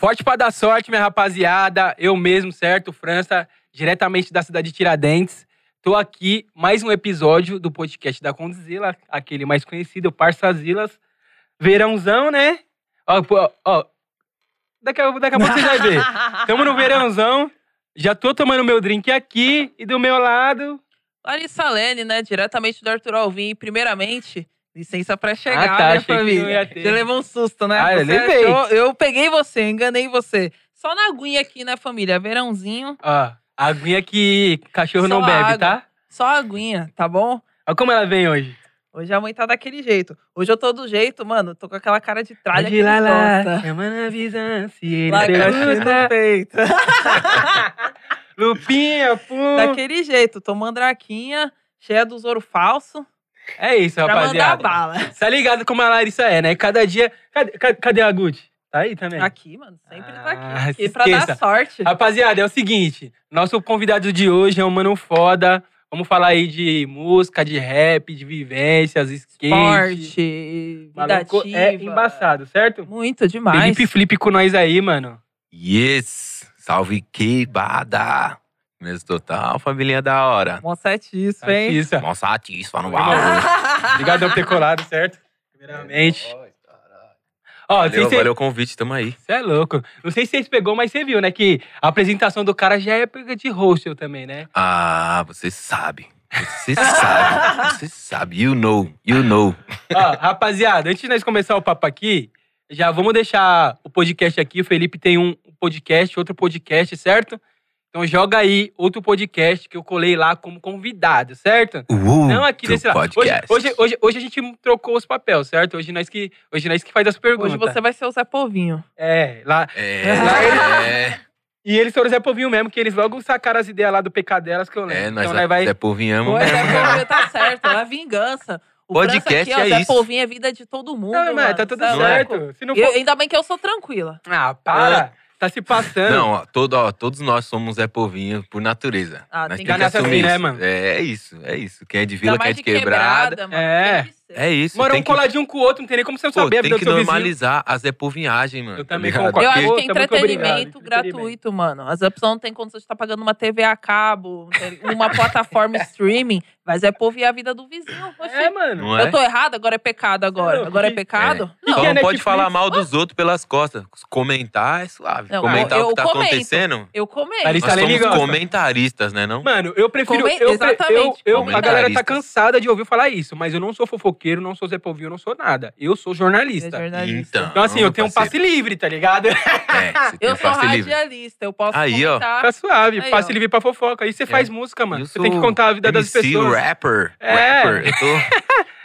Forte pra dar sorte, minha rapaziada. Eu mesmo, certo? França, diretamente da cidade de Tiradentes. Tô aqui, mais um episódio do podcast da Condzilla, aquele mais conhecido, Parçazilas. Verãozão, né? Ó, ó. Daqui a, daqui a pouco você vai ver. Tamo no verãozão. Já tô tomando meu drink aqui e do meu lado. Larissa Lene, né? Diretamente do Arthur Alvim. Primeiramente, licença pra chegar, Ah, tá, não família. Você levou um susto, né? Ah, eu levei. achou- eu peguei você, enganei você. Só na aguinha aqui, né, família? Verãozinho, Ó, a aguinha que cachorro não Só bebe, água. tá? só aguinha, tá bom? Olha como ela vem hoje. Hoje a mãe tá daquele jeito. Hoje eu tô do jeito, mano. Tô com aquela cara de tralha que ir lá, lá, gosta. chama na visão, se ele no peito. Lupinha, pum. Daquele jeito. Tô mandraquinha, cheia dos ouro falso. É isso, Pra mandar rapaziada. bala. Tá ligado como a Larissa é, né? Cada dia... Cadê, cadê, a Gucci? Tá aí também? Aqui, mano. Sempre tá Ah, aqui. se Aqui pra dar sorte. Rapaziada, é o seguinte. Nosso convidado de hoje é um mano foda. Vamos falar aí de música, de rap, de vivências, skate. Esporte, vida ativa. é embaçado, certo? Muito demais. Felipe Flip com nós aí, mano. Yes! Salve queibada! Mesmo total, família da hora. Mó satisfa, hein? Artista. Nossa, atisfa no. Obrigado por ter colado, certo? Primeiramente. Ó, Valeu, valeu o convite, tamo aí. Você é louco. Não sei se vocês pegou, mas você viu, né? Que a apresentação do cara já é pega de hostel também, né? Ah, você sabe. Você sabe. Você sabe. You know. You know. Ó, rapaziada, antes de nós começar o papo aqui, já vamos deixar o podcast aqui. O Felipe tem um podcast, outro podcast, certo? Então joga aí outro podcast que eu colei lá como convidado, certo? Uh, Não aqui desse lado. Hoje, podcast. hoje, hoje, hoje a gente trocou os papéis, certo? Hoje nós que, hoje nós que faz as perguntas. Hoje você vai ser o Zé Povinho. É, lá. É, Lá é, E eles foram Zé Povinho mesmo, que eles logo sacaram as ideias lá do PK delas que eu lembro. é, nós então nós vai. Zé Povinhamos Pô, Zé mesmo. Povinho tá certo, é a vingança. O Podcast aqui, ó, é Zé isso. Povinho é vida de todo mundo, Não, mas mano. tá tudo é certo. Se não Eu- ainda bem que eu sou tranquila. Ah, para. Tá se passando. Não, ó, todo, ó, todos nós somos Zé Povinho por natureza. Ah, nós tem que que assumir assim, né, mano? É, é isso, é isso. Quem é de vila, quem é de quebrada. mano. É. É isso. Moram tem um que, coladinho com o outro, não tem nem como você não pô, saber tem que do seu vizinho. normalizar a Zé Povinhagem, mano. Eu tá também ligado? concordo. Eu acho que tá muito entretenimento obrigado, gratuito, mano. Às vezes a pessoa não tem condição de estar pagando uma TV a cabo, uma plataforma streaming, mas é povo e a vida do vizinho. Oxi. É, mano. Não é? Eu tô errado? Agora é pecado agora. Não, Agora é pecado? Que Só que não é pode Netflix? falar mal dos outros pelas costas. Comentar é suave. Não, Comentar eu- o que tá eu comento. acontecendo. Eu comento. Nós somos gosta. comentaristas, né não? Mano, eu prefiro. Comen- eu, Exatamente. eu, eu, a galera tá cansada de ouvir falar isso, mas eu não sou fofoqueiro, não sou Zé Povinho, eu não sou nada. Eu sou jornalista. É jornalista. Então. Então, assim, eu tenho um passe livre, tá ligado? É, Eu um sou livre. radialista, eu posso Aí, ó. comentar. Tá suave, Aí, passe ó. livre pra fofoca. Aí você faz música, mano. Você tem que contar a vida das MC, pessoas. rapper. É. Rapper. Eu tô...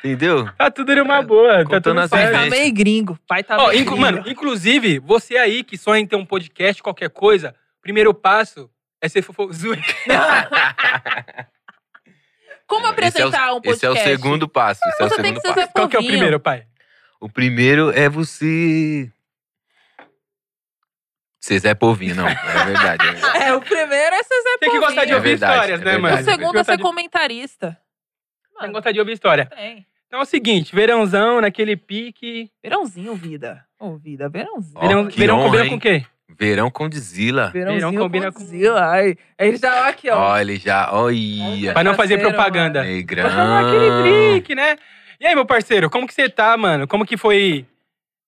Entendeu? Tá tudo numa boa, tá Contando tudo as Pai certo. tá meio gringo. Pai tá Ó, meio inclu- gringo. mano, inclusive, você aí que sonha em ter um podcast, qualquer coisa, primeiro passo é ser fofo... Como apresentar esse é o, um podcast? Esse é o segundo passo. Esse é o Você tem segundo que ser passo. Qual que é o Povinho. primeiro, pai? O primeiro é você. Ser Zé Povinho, não. É verdade. É verdade. É, o primeiro é ser Zé Tem que gostar de Povinho. ouvir verdade, histórias, é né, mano? O segundo é ser de- comentarista. Tem que Mano, gostar de ouvir história. tem. Então é o seguinte, verãozão, naquele pique. Verãozinho, vida. Ô, vida, verãozinho. Ó, verão verão honra, hein? com o quê? Verão com Dizila. Verãozinho verão combina com com- Zila. Ai, ele já, ó, aqui, ó. Olha, ele já. Olha. Pra não fazer Parceiro, propaganda. Negrão. Ah, aquele drink, né? E aí, meu parceiro, como que você tá, mano? Como que foi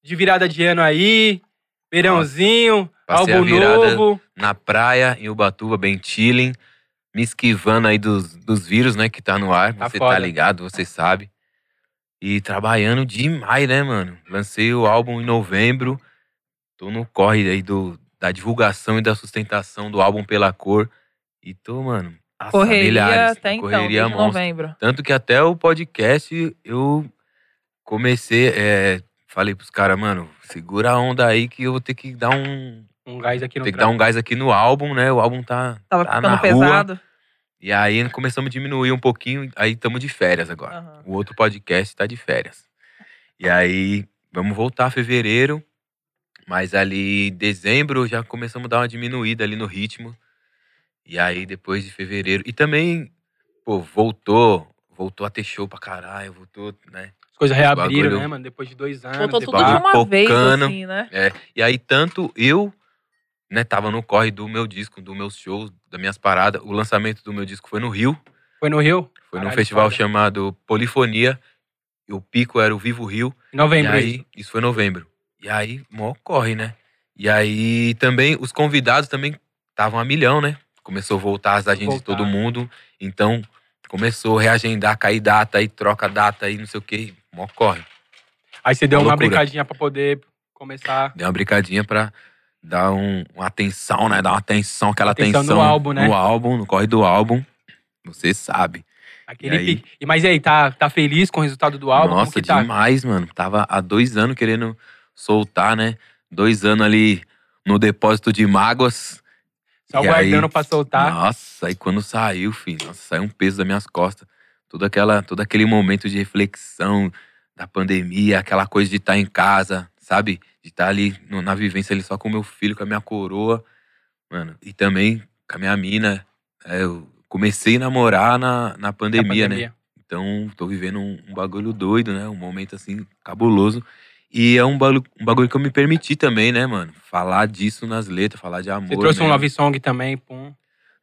de virada de ano aí? Verãozinho, Passei álbum novo. Na praia, em Ubatuba, bem chilling. Me esquivando aí dos, dos vírus, né, que tá no ar. Tá Você foda. tá ligado, você sabe. E trabalhando demais, né, mano? Lancei o álbum em novembro. Tô no corre aí do, da divulgação e da sustentação do álbum pela cor. E tô, mano. nossa, Correria milhares, até então, correria novembro. Tanto que até o podcast eu comecei, é, falei pros caras, mano, segura a onda aí que eu vou ter que dar um. Um gás aqui no Ter que dar um gás aqui no álbum, né? O álbum tá, Tava tá ficando na rua. pesado. E aí começamos a diminuir um pouquinho, aí estamos de férias agora. Aham. O outro podcast tá de férias. E aí, vamos voltar fevereiro. Mas ali, dezembro, já começamos a dar uma diminuída ali no ritmo. E aí, depois de fevereiro. E também, pô, voltou. Voltou a ter show pra caralho. Voltou, né? As coisas reabriram, bagulho- né, mano? Depois de dois anos. Voltou tudo de uma vez, assim, né? É, e aí tanto eu, né, tava no corre do meu disco, dos meus shows, das minhas paradas. O lançamento do meu disco foi no Rio, Foi no Rio? foi num festival foda. chamado Polifonia. E o pico era o Vivo Rio. Em novembro. e isso. aí, isso foi em novembro. E aí, mó corre, né? E aí também, os convidados também estavam a milhão, né? Começou a voltar as agendas de todo Voltar. mundo. Então, começou a reagendar, cair data, aí troca data, aí não sei o quê. Mó corre. Aí você deu Uma uma brincadinha pra poder começar. Deu uma brincadinha pra dar um, uma atenção, né? Dar uma atenção, aquela Atenção atenção. no álbum, né? No álbum, no corre do álbum. Você sabe. Aquele E aí? pique. E, mas e aí, tá, tá feliz com o resultado do álbum? Nossa, tá? demais, mano. Tava há dois anos querendo soltar, né? Dois anos ali no depósito de mágoas. Só E guardando aí, pra soltar. Nossa, aí quando saiu, filho, nossa, saiu um peso das minhas costas. Todo, aquela, todo aquele momento de reflexão da pandemia, aquela coisa de estar em casa, sabe? De estar ali no- na vivência ali só com meu filho, com a minha coroa, mano. E também com a minha mina. É, eu comecei a namorar na, na pandemia, né? pandemia. Então, tô vivendo um, um bagulho doido, né? Um momento assim, cabuloso. E é um bagulho, um bagulho que eu me permiti também, né, mano? Falar disso nas letras, falar de amor. Você trouxe um né? love song também, pum.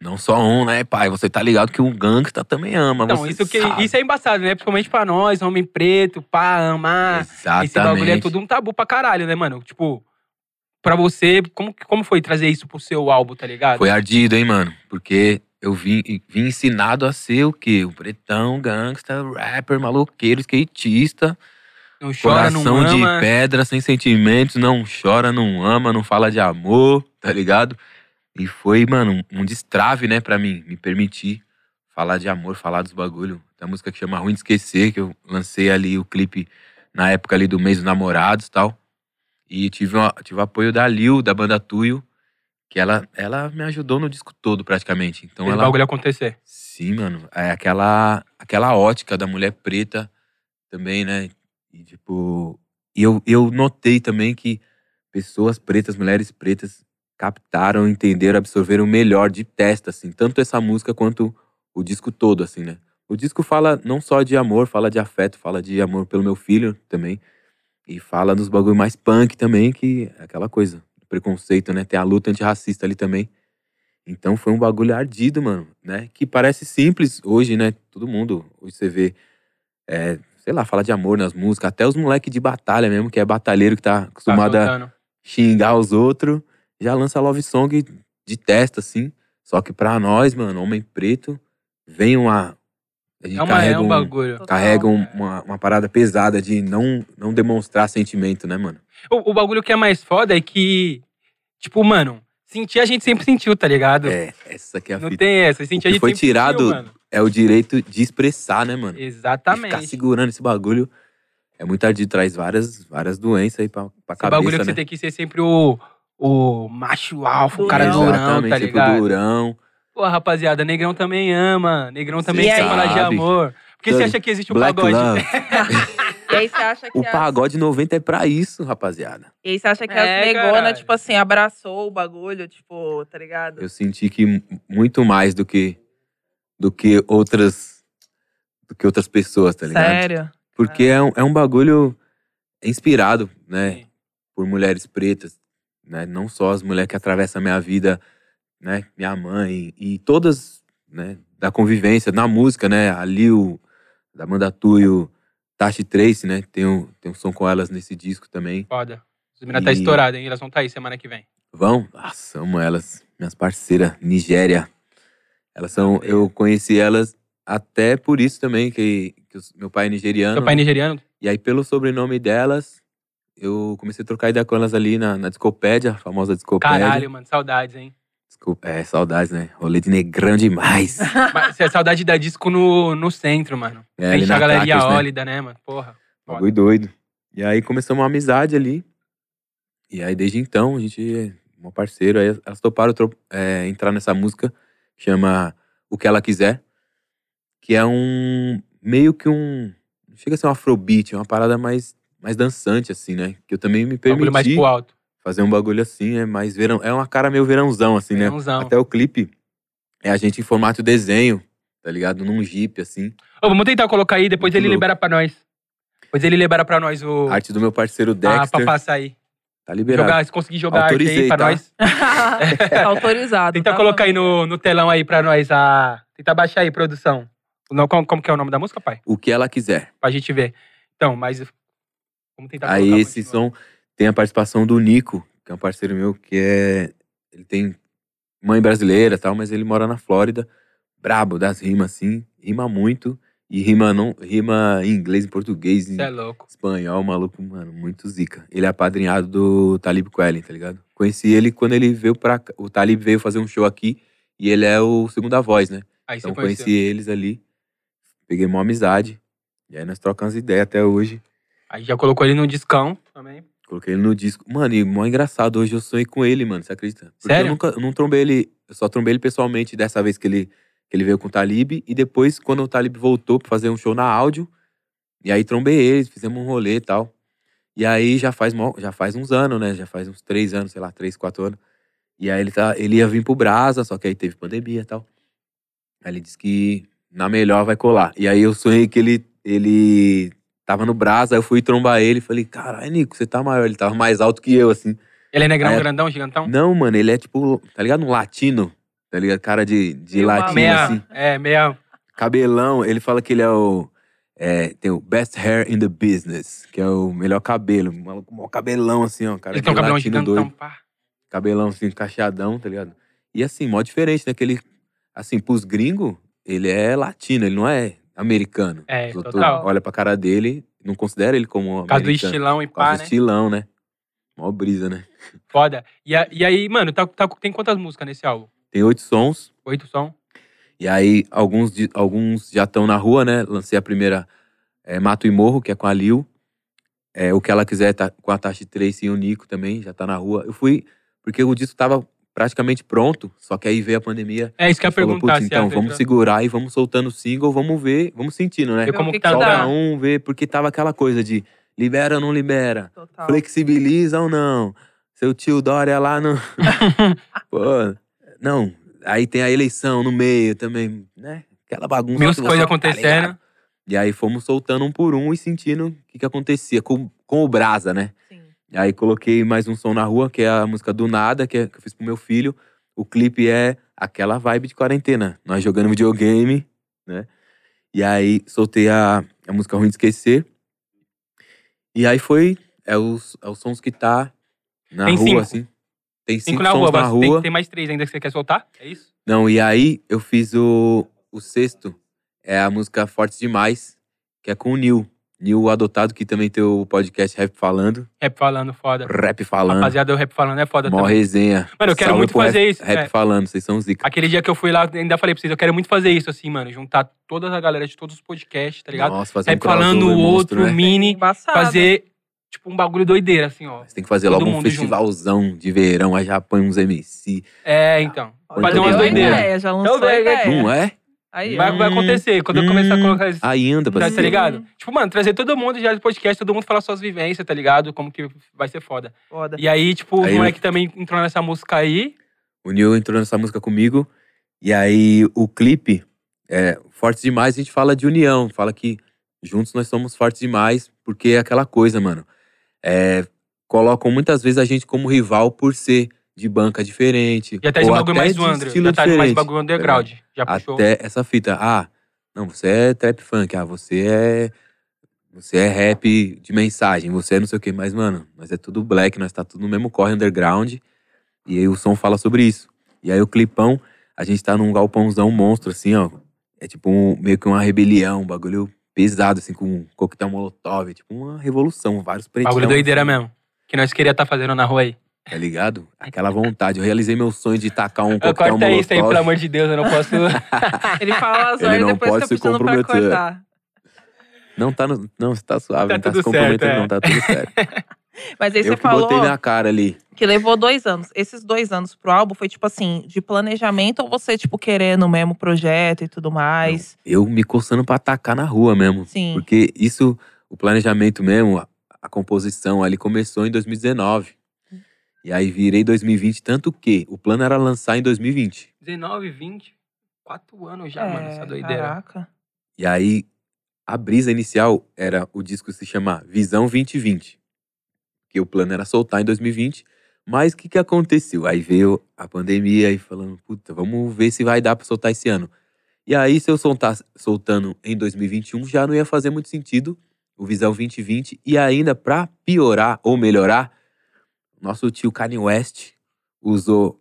Não só um, né, pai? Você tá ligado que um gangsta também ama. Você isso, que, sabe. isso é embaçado, né? Principalmente pra nós, homem preto, pá, amar. Exatamente. Esse bagulho é tudo um tabu pra caralho, né, mano? Tipo, pra você, como, como foi trazer isso pro seu álbum, tá ligado? Foi ardido, hein, mano? Porque eu vim, vim ensinado a ser o quê? O pretão, gangsta, rapper, maloqueiro, skatista. Não chora, não coração de ama. pedra, sem sentimentos, não chora, não ama, não fala de amor, tá ligado? E foi, mano, um destrave, né, pra mim, me permitir falar de amor, falar dos bagulho. Tem uma música que chama Ruim de Esquecer, que eu lancei ali o clipe na época ali do mês dos namorados e tal. E tive, uma, tive o apoio da Lil, da banda Tuyo, que ela, ela me ajudou no disco todo, praticamente. Então ela. bagulho acontecer. Sim, mano. É aquela, aquela ótica da mulher preta também, né? E, tipo, eu, eu notei também que pessoas pretas, mulheres pretas, captaram, entenderam, absorveram melhor de testa, assim. Tanto essa música quanto o disco todo, assim, né? O disco fala não só de amor, fala de afeto, fala de amor pelo meu filho também. E fala dos bagulho mais punk também, que é aquela coisa, preconceito, né? Tem a luta antirracista ali também. Então foi um bagulho ardido, mano, né? Que parece simples hoje, né? Todo mundo, hoje você vê, é, sei lá, fala de amor nas músicas. Até os moleques de batalha mesmo, que é batalheiro que tá Tá acostumado a soltando. xingar os outros, já lança love song de testa, assim. Só que pra nós, mano, homem preto, vem uma. A gente É, uma, carrega, é um um, bagulho. Total. carrega um- uma, uma parada pesada de não, não demonstrar sentimento, né, mano? O, o bagulho que é mais foda é que, tipo, mano, sentir a gente sempre sentiu, tá ligado? É, essa que é a Não fita. tem essa. Sentir a gente foi sempre sentiu, tirado mano. É o direito de expressar, né, mano? E ficar Exatamente. segurando esse bagulho é muito ardido, traz várias, várias doenças aí pra, pra Esse cabeça, bagulho que né? você tem que ser sempre o, o macho alfa, o cara Durão. Exatamente, tá sempre ligado? durão. Pô, rapaziada, negrão também ama. Negrão também quer falar de amor. Por que você acha que existe o Black pagode? Love. E aí você acha que O as- pagode 90 é pra isso, rapaziada. E aí você acha que É, as caralho. tipo assim, abraçou o bagulho, tipo, tá ligado? Eu senti que muito mais do que do que outras do que outras pessoas, tá ligado? Sério? Porque é um, é um bagulho inspirado, né, Sim. por mulheres pretas, né? Não só as mulheres que atravessam a minha vida, né, minha mãe e todas, né, da convivência, na música, né, a Lil, da Amanda Tuyo, Tashi Trace, né, tem um, tem um som com elas nesse disco também. Foda. As meninas tá E- estouradas, hein? Elas vão tá aí semana que vem. Vão? Nossa, amo elas. Minhas parceiras, Nigéria. Elas são. Eu conheci elas até por isso também, que, que meu pai é nigeriano. Seu pai nigeriano? E aí, pelo sobrenome delas, eu comecei a trocar ideia com elas ali na, na Discopédia, a famosa Discopédia. Caralho, mano. Saudades, hein? Desculpa, é, saudades, né? Rolê de negrão demais. Mas é saudade da disco no, no centro, mano. É, na a galeria Crackers, né? Ólida, né, mano? Porra. Bagulho doido. E aí começamos uma amizade ali. E aí, desde então, a gente é um parceiro. Aí elas toparam é, entrar nessa música chama O Que Ela Quiser. Que é um. meio que um. não Chega a ser um afrobeat, é uma parada mais, mais dançante, assim, né? Que eu também me Bagulho mais permiti pro alto. fazer um bagulho assim, é mais verão. É uma cara meio verãozão, assim, né? Verãozão. Até o clipe é a gente em formato desenho, tá ligado? Num jeep, assim. Ô, vamos tentar colocar aí, depois Muito ele louco. libera pra nós. Depois ele libera pra nós o. Arte do meu parceiro Ah, pra Dexter. passar aí. Tá liberado. Jogar, se conseguir jogar arte aí Autorizei, pra tá? nós. Autorizado. Tenta tá? colocar aí no, no telão aí pra nós a. Tenta baixar aí, produção. Não, como, como que é o nome da música, pai? O que ela quiser. Pra gente ver. Então, mas. Vamos tentar Aí colocar, esse som tem a participação do Nico, que é um parceiro meu, que é. Ele tem mãe brasileira e tal, mas ele mora na Flórida. Brabo das rimas, assim. Rima muito. E rima, não, rima em inglês, em português, em Cê é louco. espanhol, maluco, mano, muito zica. Ele é apadrinhado do Talib Kweli, tá ligado? Conheci ele quando ele veio pra cá. O Talib veio fazer um show aqui e ele é o segunda voz, né? Aí Então conheci eles ali, peguei uma amizade. E aí nós trocamos ideia até hoje. Aí já colocou ele no discão também. Coloquei ele no disco. Mano, e mó engraçado, hoje eu sonhei com ele, mano, você acredita? Porque Sério? eu nunca eu não trombei ele, eu só trombei ele pessoalmente dessa vez que ele, ele veio com o Talib. E depois, quando o Talib voltou pra fazer um show na áudio, e aí trombei ele, fizemos um rolê e tal. E aí já faz, já faz uns anos, né? Já faz uns três anos, sei lá, três, quatro anos. E aí ele, tá, ele ia vir pro Brasa, só que aí teve pandemia e tal. Aí ele disse que na melhor vai colar. E aí eu sonhei que ele, ele tava no Brasa, aí eu fui trombar ele e falei, caralho, Nico, você tá maior. Ele tava mais alto que eu, assim. Ele é negrão, Aí- grandão, gigantão? Não, mano, ele é tipo, tá ligado? Um latino, tá ligado? Cara de, de Meio latino, meia, assim. É, meia. Cabelão, ele fala que ele é o. é, tem o best hair in the business, que é o melhor cabelo. Maluco, mó cabelão, assim, ó. Cara Ele tem um cabelão gigantão, doido. pá. Cabelão, assim, cacheadão, tá ligado? E assim, mó diferente, né? Que ele, assim, pros gringos, ele é latino, ele não é americano. É, Os total. olha pra cara dele, não considera ele como Por causa do americano. estilão e pá, do né? estilão, né? Mó brisa, né? Foda. E, a- e aí, mano, tá, tá- tem quantas músicas nesse álbum? Tem oito sons. Oito som? E aí, alguns, alguns já estão na rua, né? Lancei a primeira é, Mato e Morro, que é com a Lil. É, o que ela quiser tá com a Tashi Trace e o Nico também, já tá na rua. Eu fui, porque o disco tava praticamente pronto, só que aí veio a pandemia. É isso que eu A ia falou, perguntar. "Putz, se então, vamos segurar e vamos soltando o single, vamos ver, vamos sentindo, né? ver como que que tá um ver, porque tava aquela coisa de libera ou não libera, Total. flexibiliza ou não. Seu tio Dória lá no. Pô, não. Aí tem a eleição no meio também, né? Aquela bagunça. Mil coisas tá acontecendo. ligado? e aí fomos soltando um por um e sentindo o que, que acontecia com, com o Brasa, né? Sim. E aí coloquei mais um som na rua, que é a música do Nada, que, é, que eu fiz pro meu filho. O clipe é aquela vibe de quarentena. Nós jogando videogame, né? E aí soltei a, a música Ruim de Esquecer. E aí foi. É os, é os sons que tá na Tem rua, cinco. assim. Tem cinco, Cinco na sons rua, na mas rua. Tem, tem mais três ainda que você quer soltar? É isso? Não, e aí eu fiz o, o sexto, é a música Fortes Demais, que é com o Nil. Nil Adotado, que também tem o podcast Rap Falando. Rap falando, foda. Rap Falando. Rapaziada, o rap falando é foda Mó também. resenha. Mano, eu quero Salve muito fazer rap, isso. Rap é. Falando, vocês são zica. Aquele dia que eu fui lá, ainda falei pra vocês, eu quero muito fazer isso, assim, mano. Juntar toda a galera de todos os podcasts, tá ligado? Nossa, fazer Rap um falando, o outro, né? mini. Embaçado. Fazer, tipo, um bagulho doideira, assim, ó. Você tem que fazer todo logo um mundo junto. festivalzão de verão, aí já põe uns MC. É, então. Ó, Fazer umas doideiras. ideia, Já lançou Então, ideia. Não é? Aí, Vai, ó. vai acontecer. Quando eu começar a Hum, colocar isso. Ainda, Tá, tá ligado? Tipo, mano, trazer todo mundo já do podcast, todo mundo falar suas vivências, tá ligado? Como que vai ser foda. Foda. E aí, tipo, o Aí eu- moleque também entrou nessa música aí. O Nil entrou nessa música comigo. E aí, o clipe, é, Fortes Demais, a gente fala de união. Fala que juntos nós somos fortes demais, porque é aquela coisa, mano. É, colocam muitas vezes a gente como rival por ser de banca diferente. Já tá esse bagulho até mais do André. estilo tá mais bagulho underground. Já puxou. Até essa fita. Ah, não, você é trap funk. Ah, você é. Você é rap de mensagem. Você é não sei o quê. Mas, mano, nós é tudo black, nós tá tudo no mesmo corre underground. E aí o som fala sobre isso. E aí o clipão, a gente tá num galpãozão monstro, assim, ó. É tipo um- meio que uma rebelião, um bagulho pesado, assim, com um coquetel molotov. É tipo uma revolução, vários pretos. Bagulho doideira mesmo. Que nós queria estar fazendo na rua aí. Tá ligado? Aquela vontade. Eu realizei meu sonho de tacar um Eu coquetel corta molotov. isso aí, pelo amor de Deus, eu não posso. Ele fala as Ele horas não depois pode fica se pedindo pra comprometer. cortar. Não, tá no, não, você tá suave, Tá não tá se comprometendo, certo, é. não, tá tudo certo. Mas aí eu você que falou botei minha cara ali. Que levou dois anos. Esses dois anos pro álbum foi tipo assim, de planejamento ou você, tipo, querendo o mesmo projeto e tudo mais? Eu me coçando pra atacar na rua mesmo. Sim. Porque isso, o planejamento mesmo, a, a composição ali começou em 2019. E aí virei 2020, tanto que o plano era lançar em 2020. 19, 20, quatro anos já, mano, essa doideira. É, Caraca. E aí a brisa inicial era o disco se chamar Visão 2020. Que o plano era soltar em 2020. Mas o que, que aconteceu? Aí veio a pandemia e falando, puta, vamos ver se vai dar pra soltar esse ano. E aí, se eu soltar soltando em 2021, já não ia fazer muito sentido o Visão 2020. E ainda, pra piorar ou melhorar, nosso tio Kanye West usou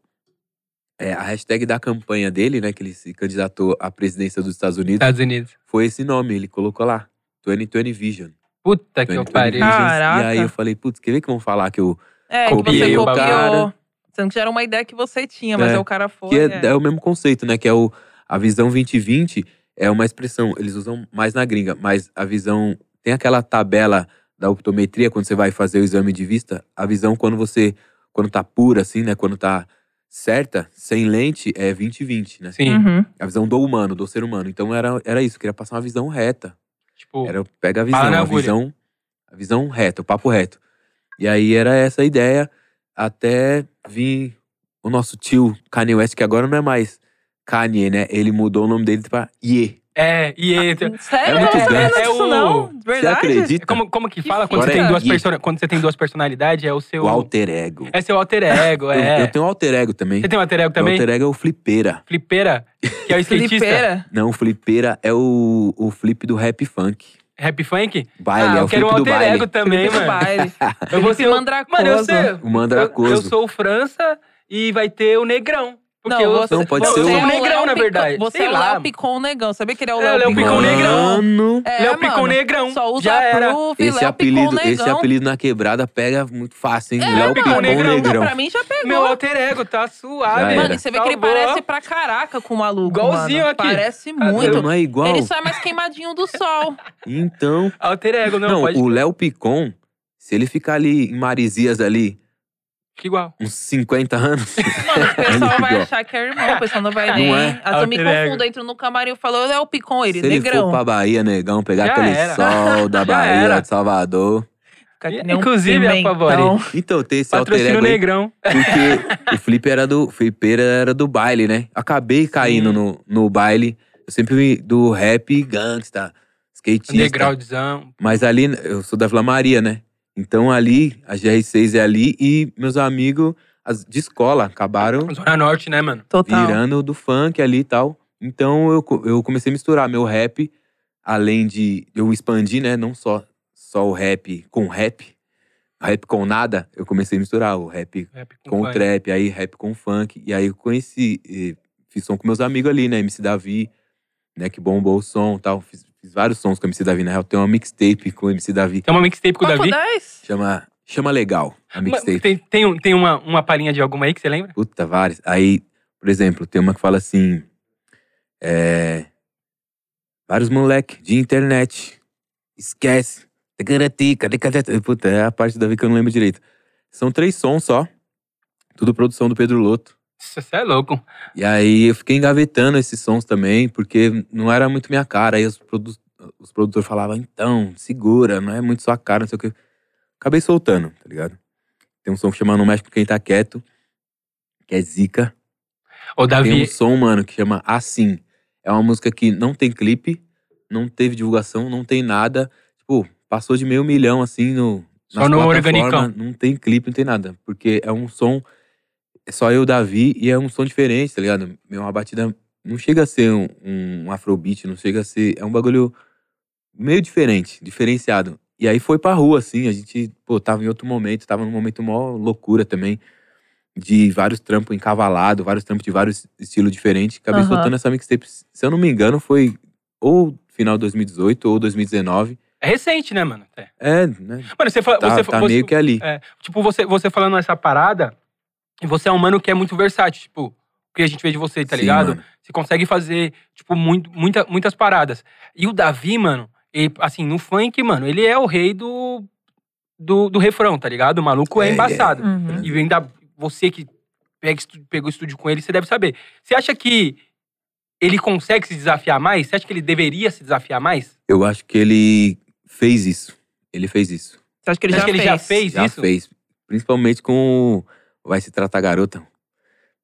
é, a hashtag da campanha dele, né? Que ele se candidatou à presidência dos Estados Unidos. Estados Unidos. Foi esse nome, ele colocou lá. 2020 Vision. Puta que eu 2020 pariu. Caraca. E aí eu falei, putz, quer ver que vão falar que eu. É, que Copiei você o copiou. cara. Sendo que já era uma ideia que você tinha, mas É, aí o cara foi. Que é, é. é o mesmo conceito, né? Que é o. A visão 2020 é uma expressão, eles usam mais na gringa, mas a visão. Tem aquela tabela da optometria, quando você vai fazer o exame de vista, a visão quando você. Quando tá pura, assim, né? Quando tá certa, sem lente, é 2020, né? Sim. Uhum. A visão do humano, do ser humano. Então era, era isso, eu queria passar uma visão reta. Tipo, Era pega a visão, a visão, a visão reta, o papo reto. E aí era essa a ideia até vir o nosso tio Kanye West, que agora não é mais Kanye, né? Ele mudou o nome dele pra Ye. é, e entra. Sério? É muito Eu ganso. disso, É o- não. Você Verdade? acredita? Como, como que Que fala quando você, fita. tem duas Ye. persona- quando você tem duas personalidades? É o seu. O alter ego. É seu alter ego, Eu, é. eu tenho um alter ego também. Você tem um alter ego Meu também? alter ego é o flipeira. Flipeira, que é o skatista. Flipeira? Não, o flipeira é o, o flip do rap funk. Rap funk? Baile, ah, é eu quero um alter baile. ego também, mano. baile. Eu vou ser o- Mandracoso. Mano, eu sei. O Eu, mandracoso. eu sou o França e vai ter o Negrão. Porque Não, você, Não, pode ser sou o- o Negrão, na Picon- verdade. Você Sei é o lá. Léo Picon Negão. Sabia que ele é o É, Léo Léo Picon Picon Negrão. Mano, É, Léo Picon. Negrão. Só usa Já era. proof, esse Léo apelido, Picon esse Negão. apelido na quebrada pega muito fácil, hein? É, Léo Picon Picon Negrão. Negrão. Não, pra mim já pegou. Meu alter ego tá suave. Mano, e você vê que ele Salvou. parece pra caraca com o maluco, Igualzinho mano. aqui. Parece muito. Não é igual? Ele só é mais queimadinho do sol. Então. Alter ego, não, Não, pode. o Léo Picon, se ele ficar ali em Marizias ali igual. uns 50 anos. Mano, o pessoal Ele vai achar que é irmão, o pessoal não vai Não nem. é? Às vezes eu me Alter ego. confundo, entro no camarim e falo, Léo Picon, ele, se ele negrão. for pra Bahia, negão, pegar Já aquele era. sol da Já Bahia, era. de Salvador. Um Inclusive, a pimentão. Favori. Então, tem esse alter Patrocínio ego aí, Negrão. Porque o Flip era do, Flipper era do baile, né? Acabei caindo Sim. no, no baile. Eu sempre vi do rap gangsta, skatista. Undergroundzão. Mas ali, eu sou da Vila Maria, né? Então ali, a GR6 é ali e meus amigos as- de escola acabaram Zona Norte, né, mano? Total. virando do funk ali e tal. Então eu, eu comecei a misturar meu rap, além de eu expandir, né? Não só, só o rap com rap, rap com nada, eu comecei a misturar o rap Rap com o funk. trap, aí rap com funk. E aí eu conheci, eh, fiz som com meus amigos ali, né? MC Davi, né? Que bombou o som e tal. Fiz, fiz vários sons com o MC Davi, na real. Tem uma mixtape com o MC Davi. Tem uma mixtape com o Davi. 10? Chama, chama Legal, a mixtape. Tem, tem, um- tem uma, uma palhinha de alguma aí que você lembra? Puta, várias. Aí, por exemplo, tem uma que fala assim. É. Vários moleque de internet. Esquece. Puta, é a parte da Davi que eu não lembro direito. São três sons só. Tudo produção do Pedro Loto. Você é louco. E aí eu fiquei engavetando esses sons também, porque não era muito minha cara. Aí os, produ os produtores falavam, então, segura, não é muito sua cara, não sei o que. Acabei soltando, tá ligado? Tem um som que chama Não Mexe com Quem Tá Quieto, que é Zica. Ô, Tem um Davi. som, mano, que chama Assim. É uma música que não tem clipe, não teve divulgação, não tem nada. Tipo, passou de meio milhão, assim, no. Só no organicão. Não tem clipe, não tem nada. Porque é um som. É só eu, Davi, e é um som diferente, tá ligado? É uma batida. Não chega a ser um, um afrobeat, não chega a ser. É um bagulho meio diferente, diferenciado. E aí foi pra rua, assim, a gente, pô, tava em outro momento, tava num momento mó loucura também de vários trampos encavalados, vários trampos de vários estilos diferentes. Acabei Aham. soltando essa mixtape, se eu não me engano, foi ou final de 2018 ou 2019. É recente, né, mano? É. É, né? Mano, você, fa- Tá, você, tá você- meio que ali. É, tipo, você, você falando essa parada, e você é um mano que é muito versátil, tipo, o que a gente vê de você, tá Sim, ligado? mano. Você consegue fazer, tipo, muito, muita, muitas paradas. E o Davi, mano, ele, assim, no funk, mano, ele é o rei do, do, do refrão, tá ligado? O maluco é, É, é. embaçado. Uhum. E ainda você que pega, pegou estúdio com ele, você deve saber. Você acha que ele consegue se desafiar mais? Você acha que ele deveria se desafiar mais? Eu acho que ele fez isso. Ele fez isso. Você acha que ele Você já acha que ele fez? já fez Já isso? fez. Principalmente com Vai Se Tratar Garota.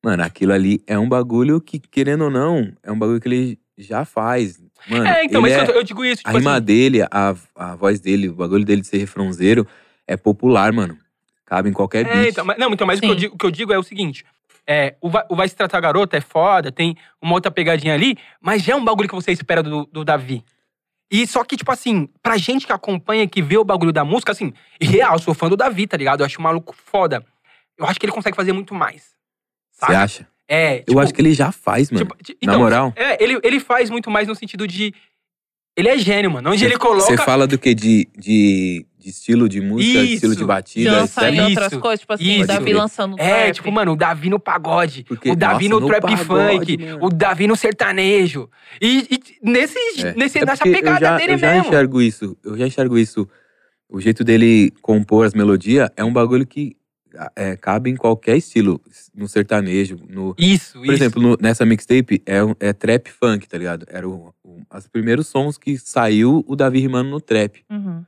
Mano, aquilo ali é um bagulho que, querendo ou não, é um bagulho que ele já faz. Mano, É, então, mas é- eu, eu digo isso, a tipo rima assim. dele, a, a voz dele, o bagulho dele de ser refrãozeiro é popular, mano. Cabe em qualquer É, beat. então, mas, não, então, mas o que, digo, o que eu digo é o seguinte. É, o, vai, o Vai Se Tratar Garota é foda, tem uma outra pegadinha ali, mas já é um bagulho que você espera do, do Davi. E só que, tipo assim, pra gente que acompanha, que vê o bagulho da música, assim, real, sou fã do Davi, tá ligado? Eu acho o maluco foda. Eu acho que ele consegue fazer muito mais. Você acha? É, Eu acho que ele já faz, mano. tipo, ti- Na então, moral. É, ele, ele faz muito mais no sentido de. Ele é gênio, mano. Onde ele coloca. Você fala do que? De, de, de estilo de música, de estilo de Isso. batida, Dança em etc. outras Isso, coisas, tipo assim, isso. Davi lançando É, trap. tipo, mano, o Davi no pagode, Porque, o Davi nossa, no trap pagode, funk, mano. o Davi no sertanejo. E, e nesse, É. nesse, É nessa pegada eu já, dele eu já mesmo. enxergo isso. Eu já enxergo isso. O jeito dele compor as melodias é um bagulho que é, cabe em qualquer estilo. No sertanejo, no, Isso, Por isso. exemplo, no- nessa mixtape é, é trap funk, tá ligado? Era o, o- os primeiros sons que saiu o Davi rimando no trap. Uhum.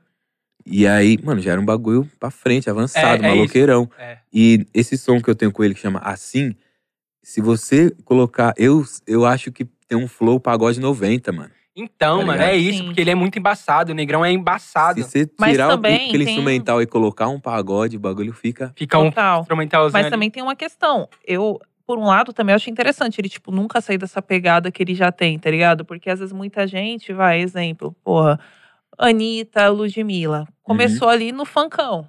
E aí, mano, já era um bagulho pra frente, avançado, É, é maloqueirão. É. E esse som que eu tenho com ele que chama Assim, se você colocar. Eu, eu acho que tem um flow pagode 90, mano. Então, Tá mano, é isso, Sim. porque ele é muito embaçado. O Negrão é embaçado. Se você Mas tirar o- também aquele tem- instrumental e colocar um pagode, o bagulho fica. Fica um Total. instrumentalzinho Mas ali. também tem uma questão. Eu, por um lado, também acho interessante ele, tipo, nunca sair dessa pegada que ele já tem, tá ligado? Porque às vezes muita gente, vai, exemplo, porra, Anitta, Ludmilla. Começou Uhum. ali no funkão.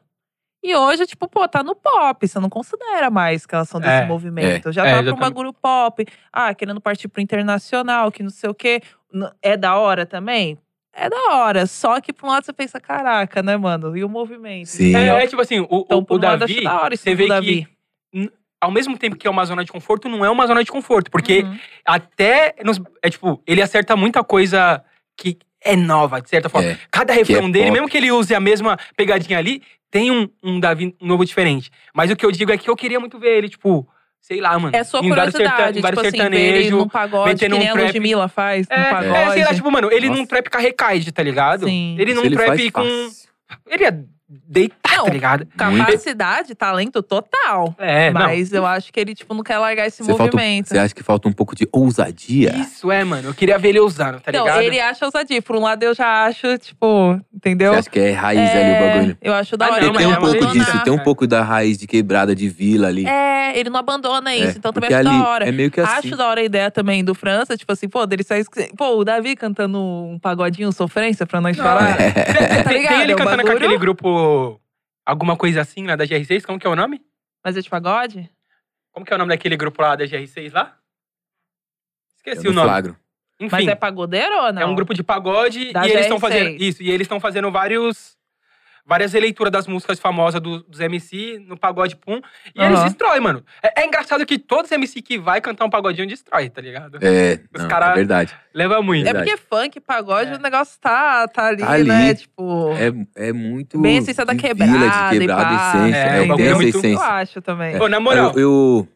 E hoje, tipo, pô, tá no pop. Você não considera mais que elas são desse É, movimento. Já É, tá pra um bagulho pop. Ah, querendo partir pro internacional, que não sei o quê. É da hora também? É da hora. Só que, por um lado, você pensa, caraca, né, mano? E o movimento? Sim. É, entendeu? é tipo assim, o, Então, o, o Davi, da hora você vê Davi. que ao mesmo tempo que é uma zona de conforto, não é uma zona de conforto. Porque Uhum. até, nos- é tipo, ele acerta muita coisa que é nova, de certa forma. É. Cada refrão é dele, pop. mesmo que ele use a mesma pegadinha ali, tem um, um Davi novo diferente. Mas o que eu digo é que eu queria muito ver ele, tipo, sei lá, mano. É sua em vários, curiosidade, em vários tipo assim, ver ele sertanejos. num pagode, que metendo um nem a trap. Ludmilla faz, É, num é, pagode. sei lá, tipo, mano, ele Nossa. num trap carrecaide, tá ligado? Sim. Ele num ele trap faz com. fácil. Ele ia deitar, Não, tá ligado? Capacidade, talento total. É, não. Mas eu acho que ele, tipo, não quer largar esse Você, falta, movimento. você acha que falta um pouco de ousadia? Isso é, mano. Eu queria ver ele usando, tá Então, ligado? ele acha ousadia. Por um lado, eu já acho, tipo, entendeu? Você acha que é raiz ali o É, bagulho? Eu acho da Ah, hora. não, ele tem um não é pouco disso, tem um pouco da raiz de quebrada de vila ali. É, ele não abandona isso. É, então também acho ali da hora. É meio que assim. Acho da hora a ideia também do França, tipo assim, pô, dele sair. Pô, o Davi cantando um pagodinho sofrência pra nós Não, falar. É. Tem, Tá tem ligado? ele É um cantando com aquele grupo. Alguma coisa assim lá da GR6, como que é o nome? Mas é de pagode? Como que é o nome daquele grupo lá da GR6 lá? Esqueci Eu o nome. flagro. Enfim, Mas é pagodeiro ou não? é um grupo de pagode Da e eles estão GR6. fazendo. Isso, e eles estão fazendo vários. Várias releituras das músicas famosas do- dos MC no pagode pum. E eles Aham. destroem, mano. É, é engraçado que todos os MC que vai cantar um pagodinho destrói, tá ligado? É, Os não, cara- é verdade. Leva muito. É Verdade. porque funk, pagode, É. o negócio tá, tá ali, Tá ali. né? Tipo. É, é muito. Bem essência da quebrada, quebrada, e essência. É, É, o bagulho tem é essa muito- Eu acho também. Pô, na moral. Eu, eu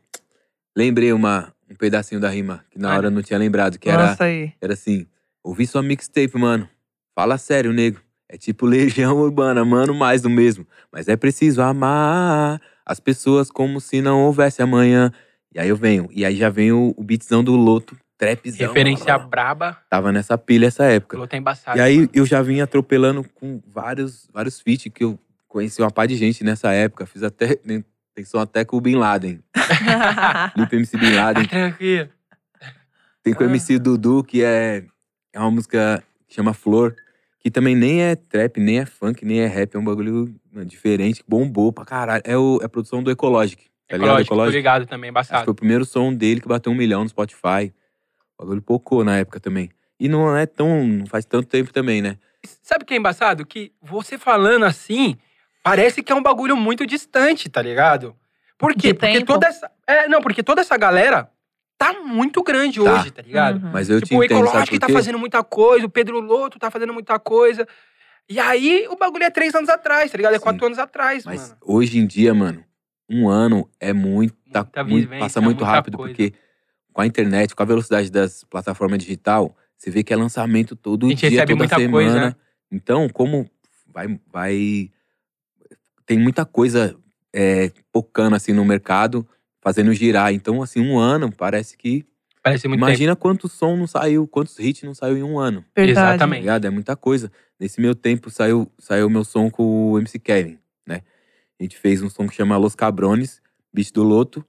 lembrei uma, um pedacinho da rima, que na hora eu não tinha lembrado, que era, Nossa aí. era assim: ouvi sua mixtape, mano. Fala sério, nego. É tipo Legião Urbana, mano, mais do mesmo. Mas é preciso amar as pessoas como se não houvesse amanhã. E aí eu venho, e aí já vem o, o beatzão do Loto, trapzão. Referência braba. Tava nessa pilha essa época. Falou, tá embaçado. E aí mano. eu já vim atropelando com vários, vários feats que eu conheci uma par de gente nessa época. Fiz até. Tem som até com o Bin Laden. Lipe MC Bin Laden. Tá tranquilo. Tem com o. MC Dudu, que é, é uma música que chama Flor. Que também nem é trap, nem é funk, nem é rap. É um bagulho mano, diferente, que bombou pra caralho. É, o, é a produção do Ecologic. Tá ligado? Ecológico, tô Ecologic. ligado também, embaçado. foi o primeiro som dele que bateu um milhão no Spotify. O bagulho pocou na época também. E não é tão. Não faz tanto tempo também, né? Sabe o que é embaçado? Que você falando assim, parece que é um bagulho muito distante, tá ligado? Por quê? De Porque tempo? toda essa. É, não, porque toda essa galera tá muito grande Tá. hoje, tá ligado? Uhum. Mas eu te tipo, o entendo, sabe Ecológico tá fazendo muita coisa, o Pedro Loto tá fazendo muita coisa. E aí, o bagulho é três anos atrás, tá ligado? É Sim. quatro anos atrás, Mas mano. hoje em dia, mano, um ano é muita, Muita muito- vivência, passa muito muita rápido, coisa. porque com a internet, com a velocidade das plataformas digital, você vê que é lançamento todo A gente dia, recebe toda muita semana. coisa, né? Então, como vai, vai, tem muita coisa é, pocando assim no mercado, fazendo girar. Então, assim, um ano parece que Parece muito tempo. Imagina quantos som não saiu, quantos hits não saiu em um ano. Verdade. Tá Exatamente. ligado? É muita coisa. Nesse meu tempo saiu saiu meu som com o MC Kevin, né? A gente fez um som que chama Los Cabrones, Beat do Loto.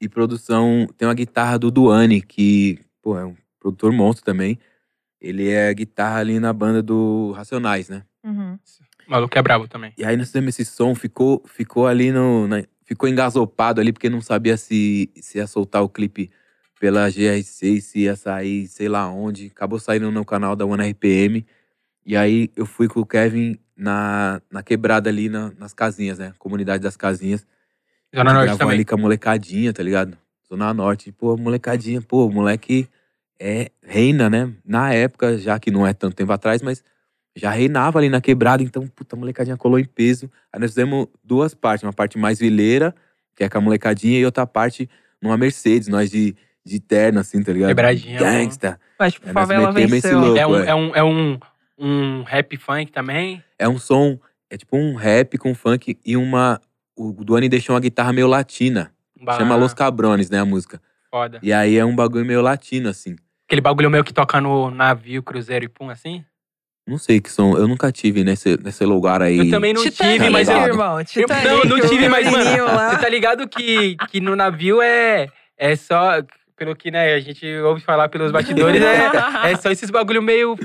E produção, tem uma guitarra do Duane, que, pô, é um produtor monstro também. Ele é guitarra ali na banda do Racionais, né? Uhum. O maluco é brabo também. E aí nós fizemos esse som, ficou, ficou ali no. na- ficou engasopado ali, porque não sabia se, se ia soltar o clipe pela GR6, se ia sair, sei lá onde. Acabou saindo no canal da One RPM. E aí eu fui com o Kevin na, na quebrada ali na- nas casinhas, né? Comunidade das casinhas. Zona Norte também. ali com a molecadinha, tá ligado? Zona Norte. Pô, molecadinha, pô, moleque é reina, né? Na época, já que não é tanto tempo atrás, mas já reinava ali na quebrada. Então, puta, a molecadinha colou em peso. Aí nós fizemos duas partes. Uma parte mais vileira, que é com a molecadinha, e outra parte numa Mercedes, nós de, de terno, assim, tá ligado? Quebradinha, Gangsta. Mas, tipo, É, favela venceu. louco. É um, é. é um, é um, um rap funk também. É um som, é tipo um rap com funk e uma... O Duane deixou uma guitarra meio latina. Bah, Chama Los Cabrones, né, a música. Foda. E aí é um bagulho meio latino, assim. Aquele bagulho meio que toca no navio, cruzeiro e pum, assim. Não sei que som. Eu nunca tive nesse, nesse lugar aí. Eu também não Titanic, tive, mas eu, irmão. Titanic, não, não tive, mas, mano, lá. você tá ligado que, que no navio é, é só, pelo que né, a gente ouve falar pelos bastidores, é, é só esses bagulho meio.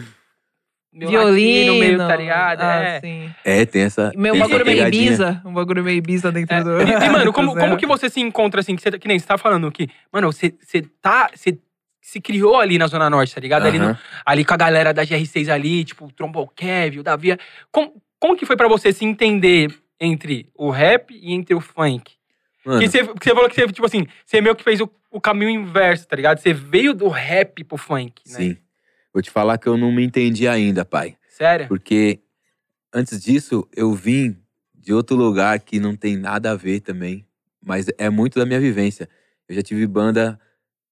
meio Violino, latino, meio, tá ligado? Ah, é. sim. É, tem essa. Meu tem bagulho meio. Ibiza. Um bagulho meio Ibiza dentro É, do. E, e, mano, como, como que você se encontra assim? Que, você, que nem você tá falando que, mano, você, você tá. Você se criou ali na Zona Norte, tá ligado? Ali, no- ali com a galera da GR6 ali, tipo, o Trombo o Kevin, o Davi. Como, como que foi pra você se entender entre o rap e entre o funk? Mano, Que você, que você falou que você, tipo assim, você meio que fez o, o caminho inverso, tá ligado? Você veio do rap pro funk, né? sim. Vou te falar que eu não me entendi ainda, pai. Sério? Porque antes disso, eu vim de outro lugar que não tem nada a ver também. Mas é muito da minha vivência. Eu já tive banda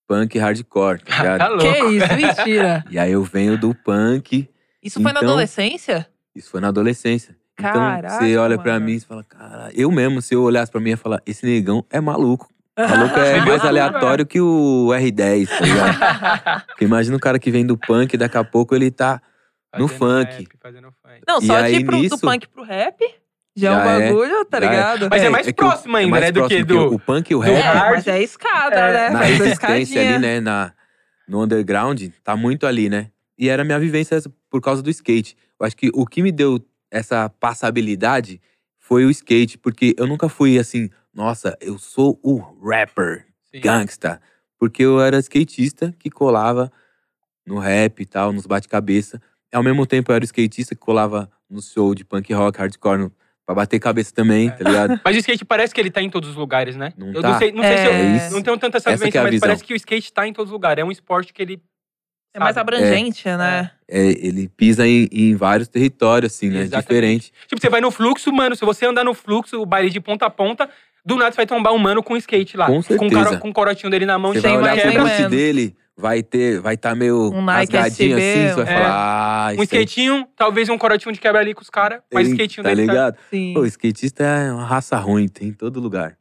punk hardcore, tá ligado? tá louco. Que isso? Mentira. E aí eu venho do punk. Isso foi na Então- adolescência? Isso foi na adolescência. então, Caraca, você olha pra mano. mim e fala, cara, eu mesmo, se eu olhasse pra mim, ia falar, esse negão é maluco. O maluco é Bebeu mais tudo, aleatório que o R10, tá ligado? Porque imagina um cara que vem do punk, daqui a pouco ele tá. No Fazendo funk. rap, fazendo funk. Não, E só de aí, ir pro, do nisso- punk pro rap. Já, Já é um é, bagulho, tá é. ligado? Mas é mais que o- próximo ainda, mais né, do que do- O punk e o rap, É, hard. mas é escada, É, né? na Faz a resistência ali, né, na, no underground, tá muito ali, né? E era minha vivência por causa do skate. Eu acho que o que me deu essa passabilidade foi o skate, porque eu nunca fui assim, nossa, eu sou o rapper, Sim. gangsta. Porque eu era skatista que colava no rap e tal, nos bate-cabeça. Ao mesmo tempo eu era o skatista que colava no show de punk rock, hardcore, no, pra bater cabeça também, tá ligado? Mas o skate parece que ele tá em todos os lugares, né? Não eu tá. não sei, não sei se eu É não tenho tanta essa Essa que vivência, é mas visão. parece que o skate tá em todos os lugares. É um esporte que ele. É mais abrangente, né? É, ele pisa em, em vários territórios, assim, né? Exatamente. Diferente. Tipo, você vai no fluxo, mano. Se você andar no fluxo, o baile de ponta a ponta, do nada você vai tombar um mano com skate lá. Com Com, o certeza. coro- com o corotinho dele na mão, Você de vai olhar pro menos. dele, vai ter, vai estar meio Um Nike rasgadinho SB, assim, você vai é. falar, ah, Um isso aí skatinho, talvez um corotinho de quebra ali com os caras, mas o tem, skatinho tá dele ligado? Sim. Pô, o skatista é uma raça ruim, tem em todo lugar.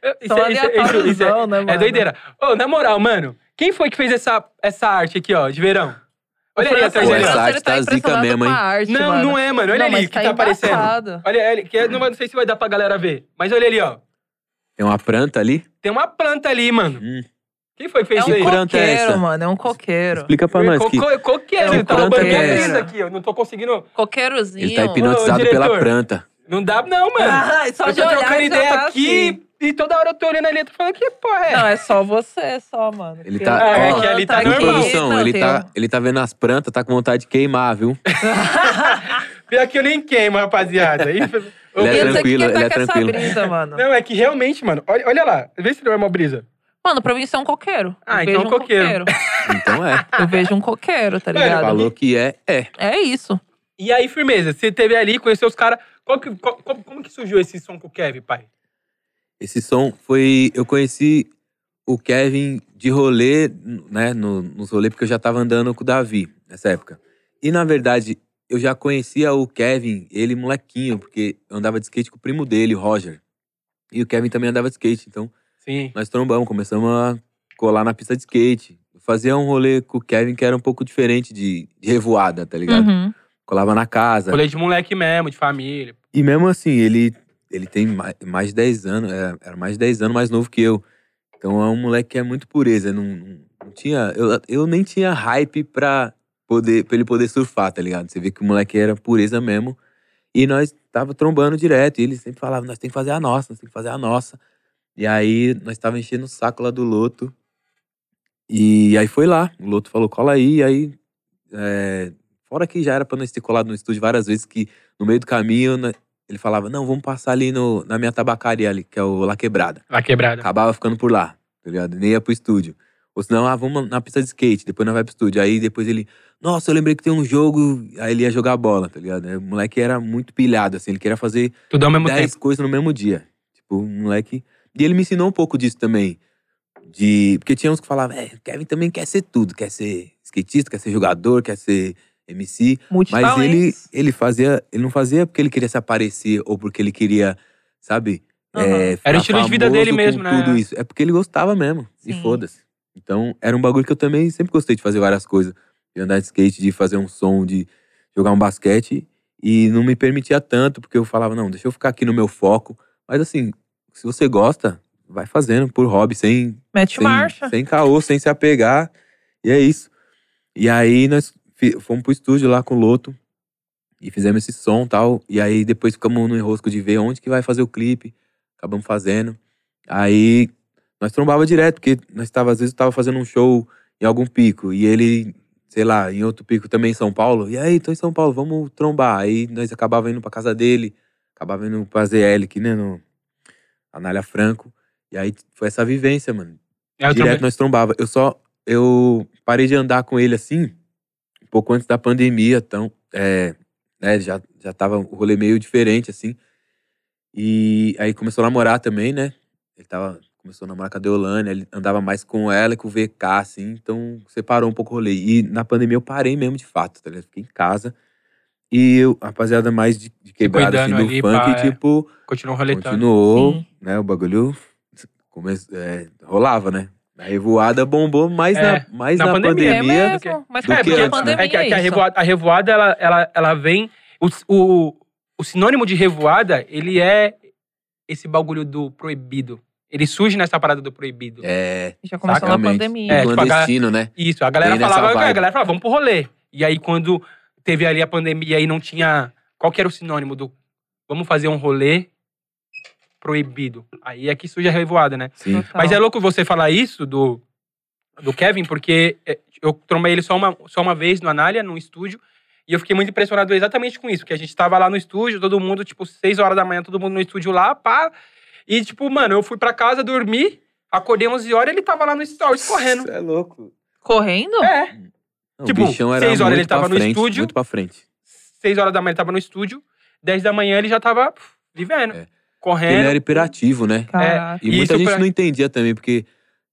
Tá... Isso, Só é- isso, é- isso- isso é, aleatóriozão, né, mano? é doideira. Ô, na moral, mano, quem foi que fez essa, essa arte aqui, ó, de verão? Olha ali atrás dele, essa arte ele tá zica mesmo, com hein? arte, Não, mano. não é, mano. Olha Não, ali que tá tá aparecendo. Olha ele, que é- não, não sei se vai dar pra galera ver, mas olha ali, ó. Tem uma planta ali? Tem uma planta ali, mano. Hum, Quem foi que fez É isso um aí? planta é coqueiro, essa? mano. É um coqueiro. explica pra nós Co- que co- Coqueiro, É um tá planta roubando é minha brisa aqui, ó. Não tô conseguindo. Coqueirozinho. ele tá hipnotizado Ô, pela planta. Não dá, não, mano. Ah, só eu de tô olhar trocando ideia tá aqui assim. e toda hora eu tô olhando a letra falando que porra é. Não, é só você, só, mano. Ele tá- É, ó, que ali tá aqui, normal. Produção, não, ele tem tá, ele tá vendo as plantas, tá com vontade de queimar, viu? Pior que eu nem queimo, rapaziada. Aí- Ele é tranquilo, ele é essa tranquilo. brisa, mano. Não, é que realmente, mano, olha, olha lá. Vê se não é uma brisa. Mano, pra mim isso é um coqueiro. Ah, Eu então vejo um coqueiro. Então é. Eu vejo um coqueiro, tá Mano, ligado? Falou que é, é. É isso. E aí, firmeza, você teve ali, conheceu os caras. Qual que- qual- como, como que surgiu esse som com o Kevin, pai? Esse som foi. Eu conheci o Kevin de rolê, né? No, nos rolês, porque eu já tava andando com o Davi nessa época. E na verdade, eu já conhecia o Kevin, ele molequinho, porque eu andava de skate com o primo dele, o Roger. E o Kevin também andava de skate. Então, Sim. nós trombamos, começamos a colar na pista de skate. Eu fazia um rolê com o Kevin que era um pouco diferente de, de revoada, tá ligado? Uhum. Colava na casa. Rolê de moleque mesmo, de família. E mesmo assim, ele, ele tem mais, mais de 10 anos, é, era mais de 10 anos mais novo que eu. Então é um moleque que é muito pureza. Não, não, não tinha. Eu, eu nem tinha hype pra, poder, pra ele poder surfar, tá ligado? Você vê que o moleque era pureza mesmo. E nós tava trombando direto. E ele sempre falava: nós tem que fazer a nossa, nós tem que fazer a nossa. E aí nós tava enchendo o saco lá do Loto. E aí foi lá. O Loto falou: cola aí. E aí. é, fora que já era pra nós ter colado no estúdio várias vezes, que no meio do caminho né, ele falava: não, vamos passar ali no, na minha tabacaria ali, que é o La Quebrada. Lá quebrada. Acabava ficando por lá, tá ligado? Nem ia pro estúdio. Ou senão, ah, vamos na pista de skate, depois nós vai pro estúdio. Aí depois ele, nossa, eu lembrei que tem um jogo. Aí ele ia jogar bola, tá ligado? Aí O moleque era muito pilhado, assim, ele queria fazer Tudo ao mesmo 10 tempo. coisas no mesmo dia. Tipo, um moleque. E ele me ensinou um pouco disso também. De. Porque tinha uns que falavam, é, Kevin também quer ser tudo, quer ser skatista, quer ser jogador, quer ser MC. Mas Multitalentos. ele, ele fazia. Ele não fazia porque ele queria se aparecer ou porque ele queria, sabe? Aham. é, ficar Era o estilo de vida dele mesmo, né? Tudo isso. É porque ele gostava mesmo. E Sim. foda-se. Então, era um bagulho que eu também sempre gostei de fazer várias coisas. De andar de skate, de fazer um som, de jogar um basquete. E não me permitia tanto, porque eu falava, não, deixa eu ficar aqui no meu foco. Mas assim, se você gosta, vai fazendo por hobby, sem Mete sem, marcha. sem caô, sem se apegar. E é isso. E aí nós fomos pro estúdio lá com o Loto e fizemos esse som e tal. E aí depois ficamos no enrosco de ver onde que vai fazer o clipe. Acabamos fazendo. Aí nós trombava direto, porque nós tava, às vezes eu tava fazendo um show em algum pico. E ele, sei lá, em outro pico também em São Paulo. E aí, tô em São Paulo, vamos trombar. Aí nós acabava indo pra casa dele, acabava indo pra ZL aqui, né? No Anália Franco. E aí foi essa vivência, mano. Aí eu Direto trombei- nós trombava. Eu só. Eu parei de andar com ele assim, um pouco antes da pandemia, então. É, né, já, já tava o rolê meio diferente, assim. E aí começou a namorar também, né? Ele tava. Começou a namorar com a Deolane, ele andava mais com ela e com o VK, assim, então separou um pouco o rolê. E na pandemia eu parei mesmo de fato, tá ligado? Fiquei em casa. E eu, a rapaziada mais de, de quebrada, assim, do ali, funk, pá, é. tipo, Continuou roletando. Continuou, Sim. né? O bagulho come... é, rolava, né? A revoada bombou mais, É, na, mais na na, pandemia. pandemia. é que- mesmo. Mas do cara, que porque a antes, né? pandemia é que, é que a isso. revoada, a revoada ela, ela, ela vem. O, o, o sinônimo de revoada, ele é esse bagulho do proibido. Ele surge nessa parada do proibido. É, Já começou na pandemia. É, tipo, clandestino, né? Isso, a galera falava, a galera falava, vamos pro rolê. E aí, quando teve ali a pandemia e não tinha. Qual que era o sinônimo do. Vamos fazer um rolê proibido. Aí é que surge a revoada, né? Sim. Total. Mas é louco você falar isso do, do Kevin, porque é, eu trombei ele só uma, só uma vez no Anália, num estúdio, e eu fiquei muito impressionado exatamente com isso, que a gente tava lá no estúdio, todo mundo, tipo, seis horas da manhã, todo mundo no estúdio lá, pá. E, tipo, mano, eu fui pra casa dormir, acordei 11 horas ele tava lá no stories correndo. Isso é louco. Correndo? É, Não, Tipo, o bichão era seis horas muito ele tava pra no frente, estúdio. Muito pra frente. seis horas da manhã ele tava no estúdio, 10 da manhã ele já tava pff, vivendo, É. correndo. Ele era hiperativo, né? Caraca. E muita gente pra- não entendia também, porque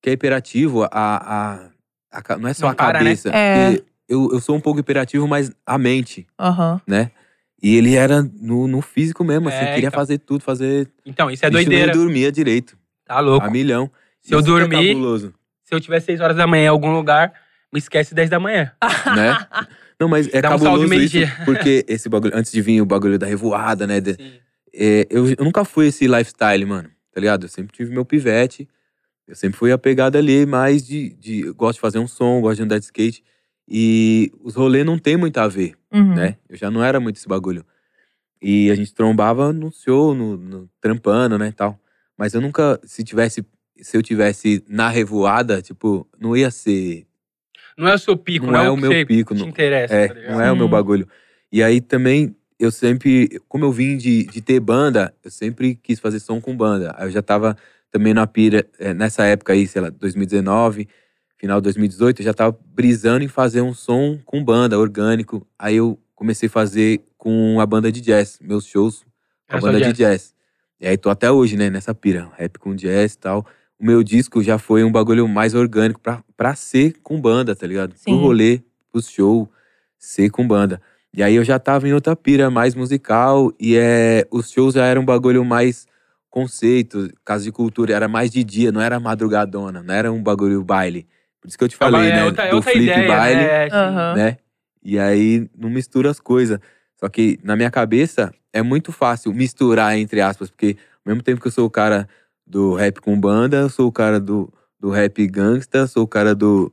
que é hiperativo, a, a, a não é só Não a para, né? cabeça. É. porque Eu, eu sou um pouco hiperativo, mas a mente, Aham. né? E ele era no, no físico mesmo, assim, É, queria então. fazer tudo, fazer. Então, isso é Bicho doideira. Nem dormia direito. Tá louco. A milhão. Se eu Isso que é dormir- cabuloso, Se eu tiver 6 horas da manhã em algum lugar, me esquece 10 da manhã. né? Não, mas é Dá um cabuloso isso, meio-dia. porque esse bagulho, antes de vir o bagulho da revoada, né? de- é, eu, eu nunca fui esse lifestyle, mano, tá ligado? Eu sempre tive meu pivete, eu sempre fui apegado ali, mais de, de. Eu gosto de fazer um som, gosto de andar de skate. E os rolês não tem muito a ver, Uhum. né? Eu já não era muito esse bagulho. E a gente trombava no show, no, no- trampando, né, e tal. Mas eu nunca, se tivesse, se eu tivesse na revoada, tipo, não ia ser, Não é o seu pico, Não não, é é o que meu pico, te não- interessa, é, tá não é o meu Sim. bagulho. E aí também, eu sempre, como eu vim de, de ter banda, eu sempre quis fazer som com banda. Aí eu já tava também na pira, eh, nessa época aí, sei lá, 2019, final de 2018, eu já tava brisando em fazer um som com banda, orgânico. Aí eu comecei a fazer com a banda de jazz, meus shows com a só banda jazz. de jazz. E aí tô até hoje, né, nessa pira, rap com jazz e tal. O meu disco já foi um bagulho mais orgânico pra, pra ser com banda, tá ligado? Pro Sim. rolê, pro show, ser com banda. E aí eu já tava em outra pira mais musical e é, os shows já eram um bagulho mais conceito, caso de cultura, era mais de dia, não era madrugadona, não era um bagulho baile. Por isso que eu te falei, é né? outra, é do outra flip ideia, baile, né? Aham. né? E aí não mistura as coisas. Só que na minha cabeça é muito fácil misturar, entre aspas, porque ao mesmo tempo que eu sou o cara do rap com banda, eu sou o cara do, do rap gangsta, sou o cara do,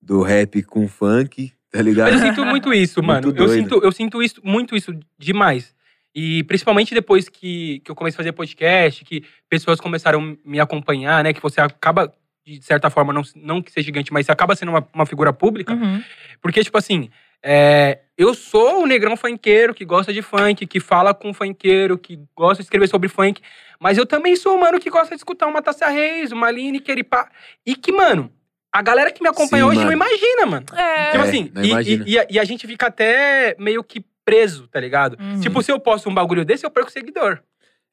do rap com funk, tá ligado? Eu sinto muito isso, Muito mano. Eu doido. sinto, eu sinto isso, muito isso demais. E principalmente depois que, que eu comecei a fazer podcast, que pessoas começaram a me acompanhar, né? Que você acaba, de certa forma, não, não que seja gigante, mas você acaba sendo uma, uma figura pública. Uhum. Porque, tipo assim, é, eu sou o negrão funkeiro que gosta de funk, que fala com funkeiro, que gosta de escrever sobre funk. Mas eu também sou o mano que gosta de escutar uma Tássia Reis, uma Lineker e pá. E que, mano, a galera que me acompanha Sim, hoje mano. não imagina, mano. É. Tipo É, assim, não e, e- e a, e a gente fica até meio que preso, tá ligado? Uhum. Tipo, se eu posto um bagulho desse, eu perco seguidor.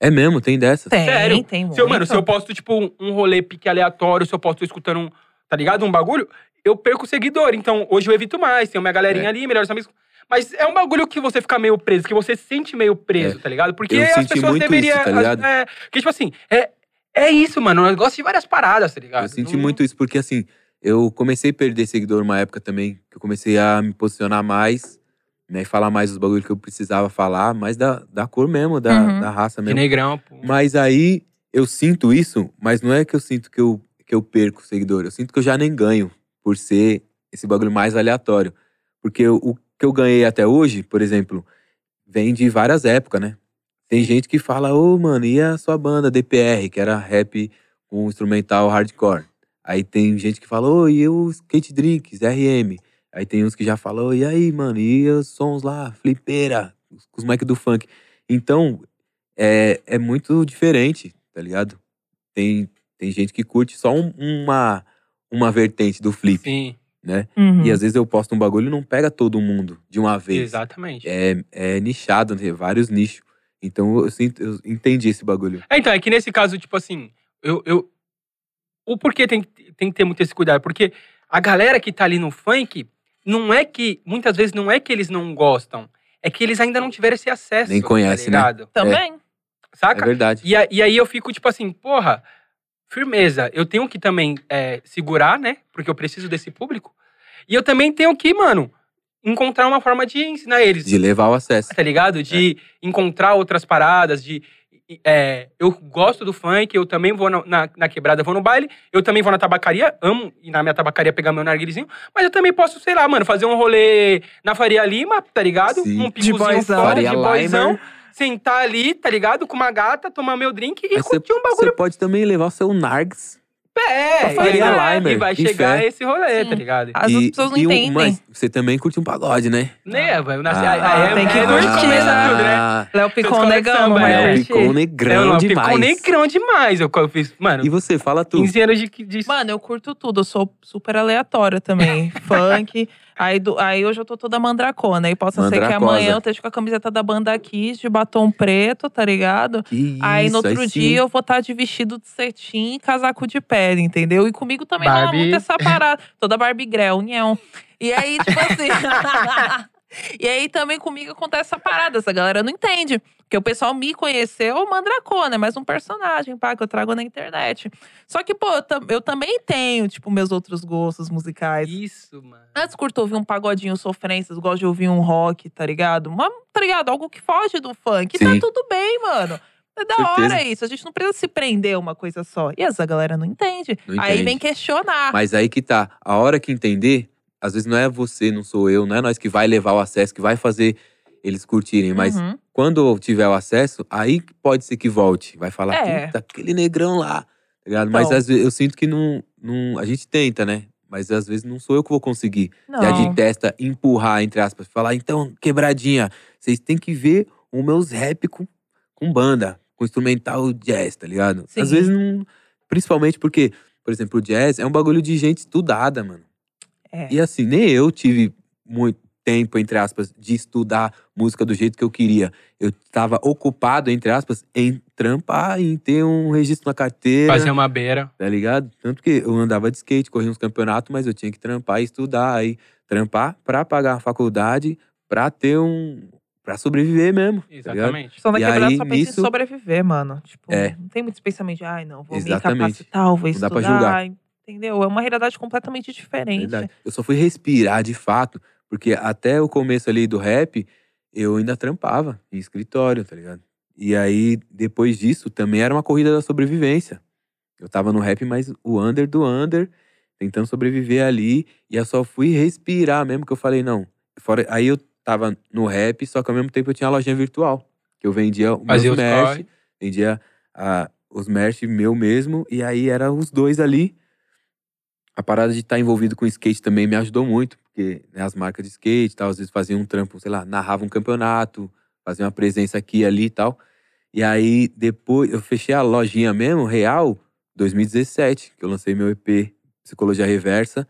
É mesmo, tem dessas. Tem, sério. tem muito. Se eu, mano, se eu posto, tipo, um, um rolê pique aleatório, se eu posto escutando um, tá ligado? Um bagulho, eu perco seguidor. Então, hoje eu evito mais, tenho minha galerinha É. ali, melhores amigos. Mas é um bagulho que você fica meio preso, que você se sente meio preso, tá ligado? Porque Eu as senti pessoas muito deveriam. isso, tá ligado? É, porque, tipo assim, é, é isso, mano. Eu gosto de várias paradas, tá ligado? Eu senti Não- muito isso, porque assim, eu comecei a perder seguidor uma época também, que eu comecei a me posicionar mais, né? E falar mais dos bagulhos que eu precisava falar, mais da, da cor mesmo, da, Uhum. da raça De mesmo. negrão, pô. Mas aí eu sinto isso, mas não é que eu sinto que eu, que eu perco seguidor. Eu sinto que eu já nem ganho por ser esse bagulho mais aleatório. Porque o, o que eu ganhei até hoje, por exemplo, vem de várias épocas, né? Tem gente que fala, ô, mano, e a sua banda DPR, que era rap com instrumental hardcore? Aí tem gente que fala, ô, e os Skate Drinks, RM? Aí tem uns que já falam, e aí, mano, e os sons lá, flipeira, os, os moleques do funk. Então, é, é muito diferente, tá ligado? Tem, tem gente que curte só um- uma, uma vertente do flip, Sim, né? Uhum. E às vezes eu posto um bagulho e não pega todo mundo de uma vez. exatamente. É, é nichado, tem vários nichos. Então eu, sinto, eu entendi esse bagulho. É, então, é que nesse caso, tipo assim, eu. eu o porquê tem, tem que ter muito esse cuidado? Porque a galera que tá ali no funk, não é que. Muitas vezes não é que eles não gostam, é que eles ainda não tiveram esse acesso. Nem conhece, tá né? ligado? Também. É Saca? verdade. E, a- e aí eu fico, tipo assim, porra, firmeza. Eu tenho que também é, segurar, né? Porque eu preciso desse público. E eu também tenho que, mano, encontrar uma forma de ensinar eles De levar o acesso. tá ligado? De encontrar outras paradas, de. É, eu gosto do funk, eu também vou na, na, na quebrada, vou no baile, eu também vou na tabacaria, amo ir na minha tabacaria pegar meu narguilizinho, mas eu também posso, sei lá, mano, fazer um rolê na Faria Lima, tá ligado? Sim. Um boyzão. fora, Faria de Limer. sentar ali, tá ligado? Com uma gata, tomar meu drink e Mas curtir um bagulho você pode também levar o seu Nargs. Pé. pra Faria e, Limer, e vai chegar fé. esse rolê, Sim. tá ligado? As e, pessoas não e um- entendem. mas você também curte um pagode, né? Né, velho? Ah, aí é, tem que é curtir, começo né? tudo, né? Ah, Léo Picon negão, é. Léo. Picon negrão não, demais. Ficou negrão demais. Eu, eu fiz, mano, E você, fala tu. 15 anos de, de Mano, eu curto tudo, eu sou super aleatória também. Funk. Aí, do- aí hoje eu tô toda mandracona. Aí possa ser que amanhã eu esteja com a camiseta da banda Kiss, de batom preto, tá ligado? Isso, aí no outro sim. dia eu vou estar de vestido de cetim e casaco de pele, entendeu? E comigo também rola Barbie. muito essa parada. Toda Barbie Grell, nhão. E aí, tipo assim. e aí também comigo acontece essa parada, essa galera não entende. Porque o pessoal me conheceu mandracona, é mais um personagem, pá, que eu trago na internet. Só que, pô, eu, eu também tenho, tipo, meus outros gostos musicais. Isso, mano. Antes curto ouvir um pagodinho sofrências, gosto de ouvir um rock, tá ligado? Uma, tá ligado? Algo que foge do funk. Sim. Tá tudo bem, mano. É da Certeza. hora isso. A gente não precisa se prender a uma coisa só. E essa galera não entende. Não Aí entende. vem questionar. Mas aí que tá. A hora que entender, às vezes não é você, não sou eu, não é nós que vai levar o acesso, que vai fazer eles curtirem. Mas Uhum. quando eu tiver o acesso, aí pode ser que volte. Vai falar, É. puta, aquele negrão lá. tá ligado? Mas Então. às vezes eu sinto que não, não. A gente tenta, né? Mas às vezes não sou eu que vou conseguir. Não. Já de testa, empurrar, entre aspas. Falar, então, quebradinha, vocês têm que ver os meus rap com, com banda, com instrumental jazz, tá ligado? Às Sim. vezes não. Principalmente porque, por exemplo, o jazz é um bagulho de gente estudada, mano. É. E assim, nem eu tive muito tempo, entre aspas, de estudar música do jeito que eu queria. Eu tava ocupado, entre aspas, em trampar, em ter um registro na carteira. Fazer uma beira. Tá ligado? Tanto que eu andava de skate, corria uns campeonatos, mas eu tinha que trampar e estudar. Aí, trampar pra pagar a faculdade, pra ter um. pra sobreviver mesmo. Tá? Exatamente. Só na E quebrada aí, só pensa nisso- em sobreviver, mano. Tipo, É. não tem muito pensamento de, ai, não, vou Exatamente. me capacitar, vou Não dá estudar. pra julgar. Entendeu? É uma realidade completamente diferente. Verdade. Eu só fui respirar de fato, porque até o começo ali do rap, eu ainda trampava em escritório, tá ligado? E aí, depois disso, também era uma corrida da sobrevivência. Eu tava no rap, mas o under do under, tentando sobreviver ali. E eu só fui respirar mesmo, que eu falei, não. Fora, aí eu tava no rap, só que ao mesmo tempo eu tinha a lojinha virtual. Que eu vendia meus os merch, vendia ah, os merch meu mesmo. E aí era os dois ali. A parada de estar envolvido com skate também me ajudou muito, porque né, as marcas de skate e tal, às vezes faziam um trampo, sei lá, narrava um campeonato, fazia uma presença aqui e ali e tal. E aí, depois, eu fechei a lojinha mesmo, real, 2017, que eu lancei meu EP Psicologia Reversa.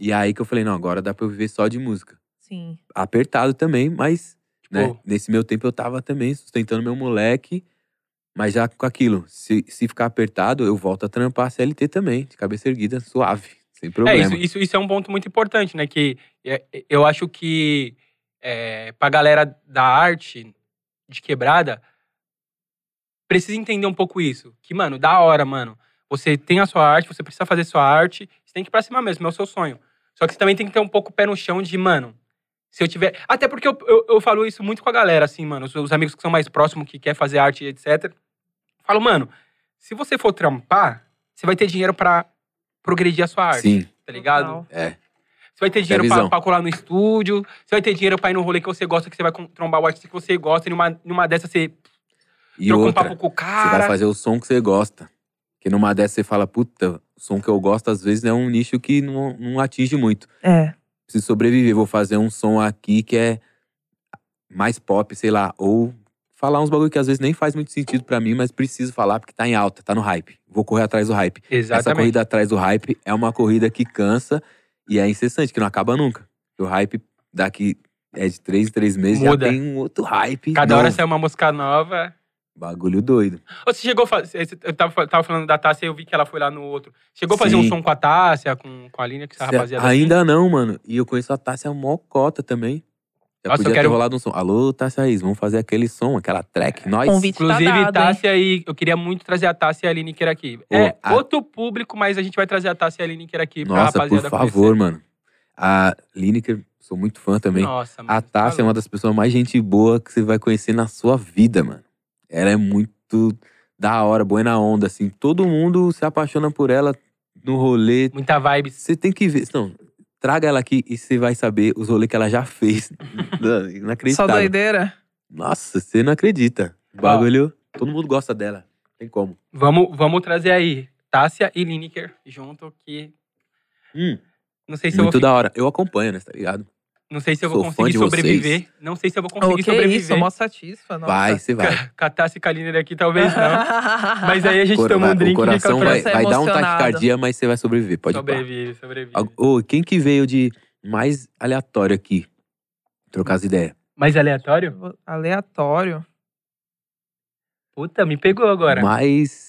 E aí que eu falei, não, agora dá pra eu viver só de música. Sim. Apertado também, mas, né, Tipo, nesse meu tempo eu tava também sustentando meu moleque, mas já com aquilo, se, se ficar apertado, eu volto a trampar CLT também, de cabeça erguida, suave, sem É, problema. isso, isso, isso é um ponto muito importante, né? Que é, eu acho que é, pra galera da arte de quebrada, precisa entender um pouco isso. Que, mano, da hora, mano. Você tem a sua arte, você precisa fazer sua arte, você tem que ir pra cima mesmo, é o seu sonho. Só que você também tem que ter um pouco o pé no chão de, mano, se eu tiver. Até porque eu, eu, eu falo isso muito com a galera, assim, mano. Os, os amigos que são mais próximos, que quer fazer arte, etc. Falo, mano, se você for trampar, você vai ter dinheiro pra progredir a sua arte, Sim, tá ligado? Total. é. Você vai ter dinheiro a pra, pra colar no estúdio, você vai ter dinheiro pra ir no rolê que você gosta, que você vai trombar o artista que você gosta, e numa, numa dessas você E troca um outra, papo com o você vai cara. fazer o som que você gosta. Que numa dessas você fala, puta, o som que eu gosto às vezes é um nicho que não, não atinge muito. É. Preciso sobreviver, vou fazer um som aqui que é mais pop, sei lá. Ou falar uns bagulho que às vezes nem faz muito sentido pra mim, mas preciso falar porque tá em alta, tá no hype. Vou correr atrás do hype. Essa Exatamente. corrida atrás do hype é uma corrida que cansa e é incessante, que não acaba nunca. O hype daqui é de três em três meses Muda. já tem um outro hype. Cada hora novo. sai uma música nova. Bagulho doido. Você chegou a fazer. Eu tava, tava falando da Tássia e eu vi que ela foi lá no outro. Chegou a fazer um som com a Tássia, com, com a Aline, que essa rapaziada. assim? Ainda não, mano. E eu conheço a Tássia Mocota também. Já Nossa, eu podia quero- ter rolado um som. Alô, Tássia Reis, vamos fazer aquele som, aquela track. Nós. Convite Inclusive, tá dado, hein? Tássia e. Eu queria muito trazer a Tássia e a Lineker aqui. Ô, é a- outro público, mas a gente vai trazer a Tássia e a Lineker aqui pra Nossa, por rapaziada favor, conhecer. mano. A Lineker, sou muito fã também. Nossa, mano. A Tássia tá é uma das pessoas mais gente boa que você vai conhecer na sua vida, mano. Ela é muito da hora, boa na onda, assim. Todo mundo se apaixona por ela no rolê. Muita vibes. Você tem que ver. Não, traga ela aqui e você vai saber os rolês que ela já fez. Não, Só Inacreditável. doideira. Nossa, você não acredita. O bagulho, todo mundo gosta dela. Tem como. Vamos, vamos trazer aí Tássia e Lineker junto, que. Hum, Não sei se eu muito vou, da hora. Eu acompanho, né? Tá ligado? Não sei se eu vou Sou conseguir de vocês. sobreviver. Não sei se eu vou O conseguir que é sobreviver. isso? Mó satisfa, nossa. Vai, você vai. E a Lineker aqui, talvez não. Mas aí a gente Cor- toma um drink o coração vai, vai dar um taquicardia, mas você vai sobreviver. Pode ir pá. Sobrevive, sobrevive. Ô, quem que veio de mais aleatório aqui? Trocar as ideias. Mais aleatório? Aleatório. Puta, me pegou agora. Mais.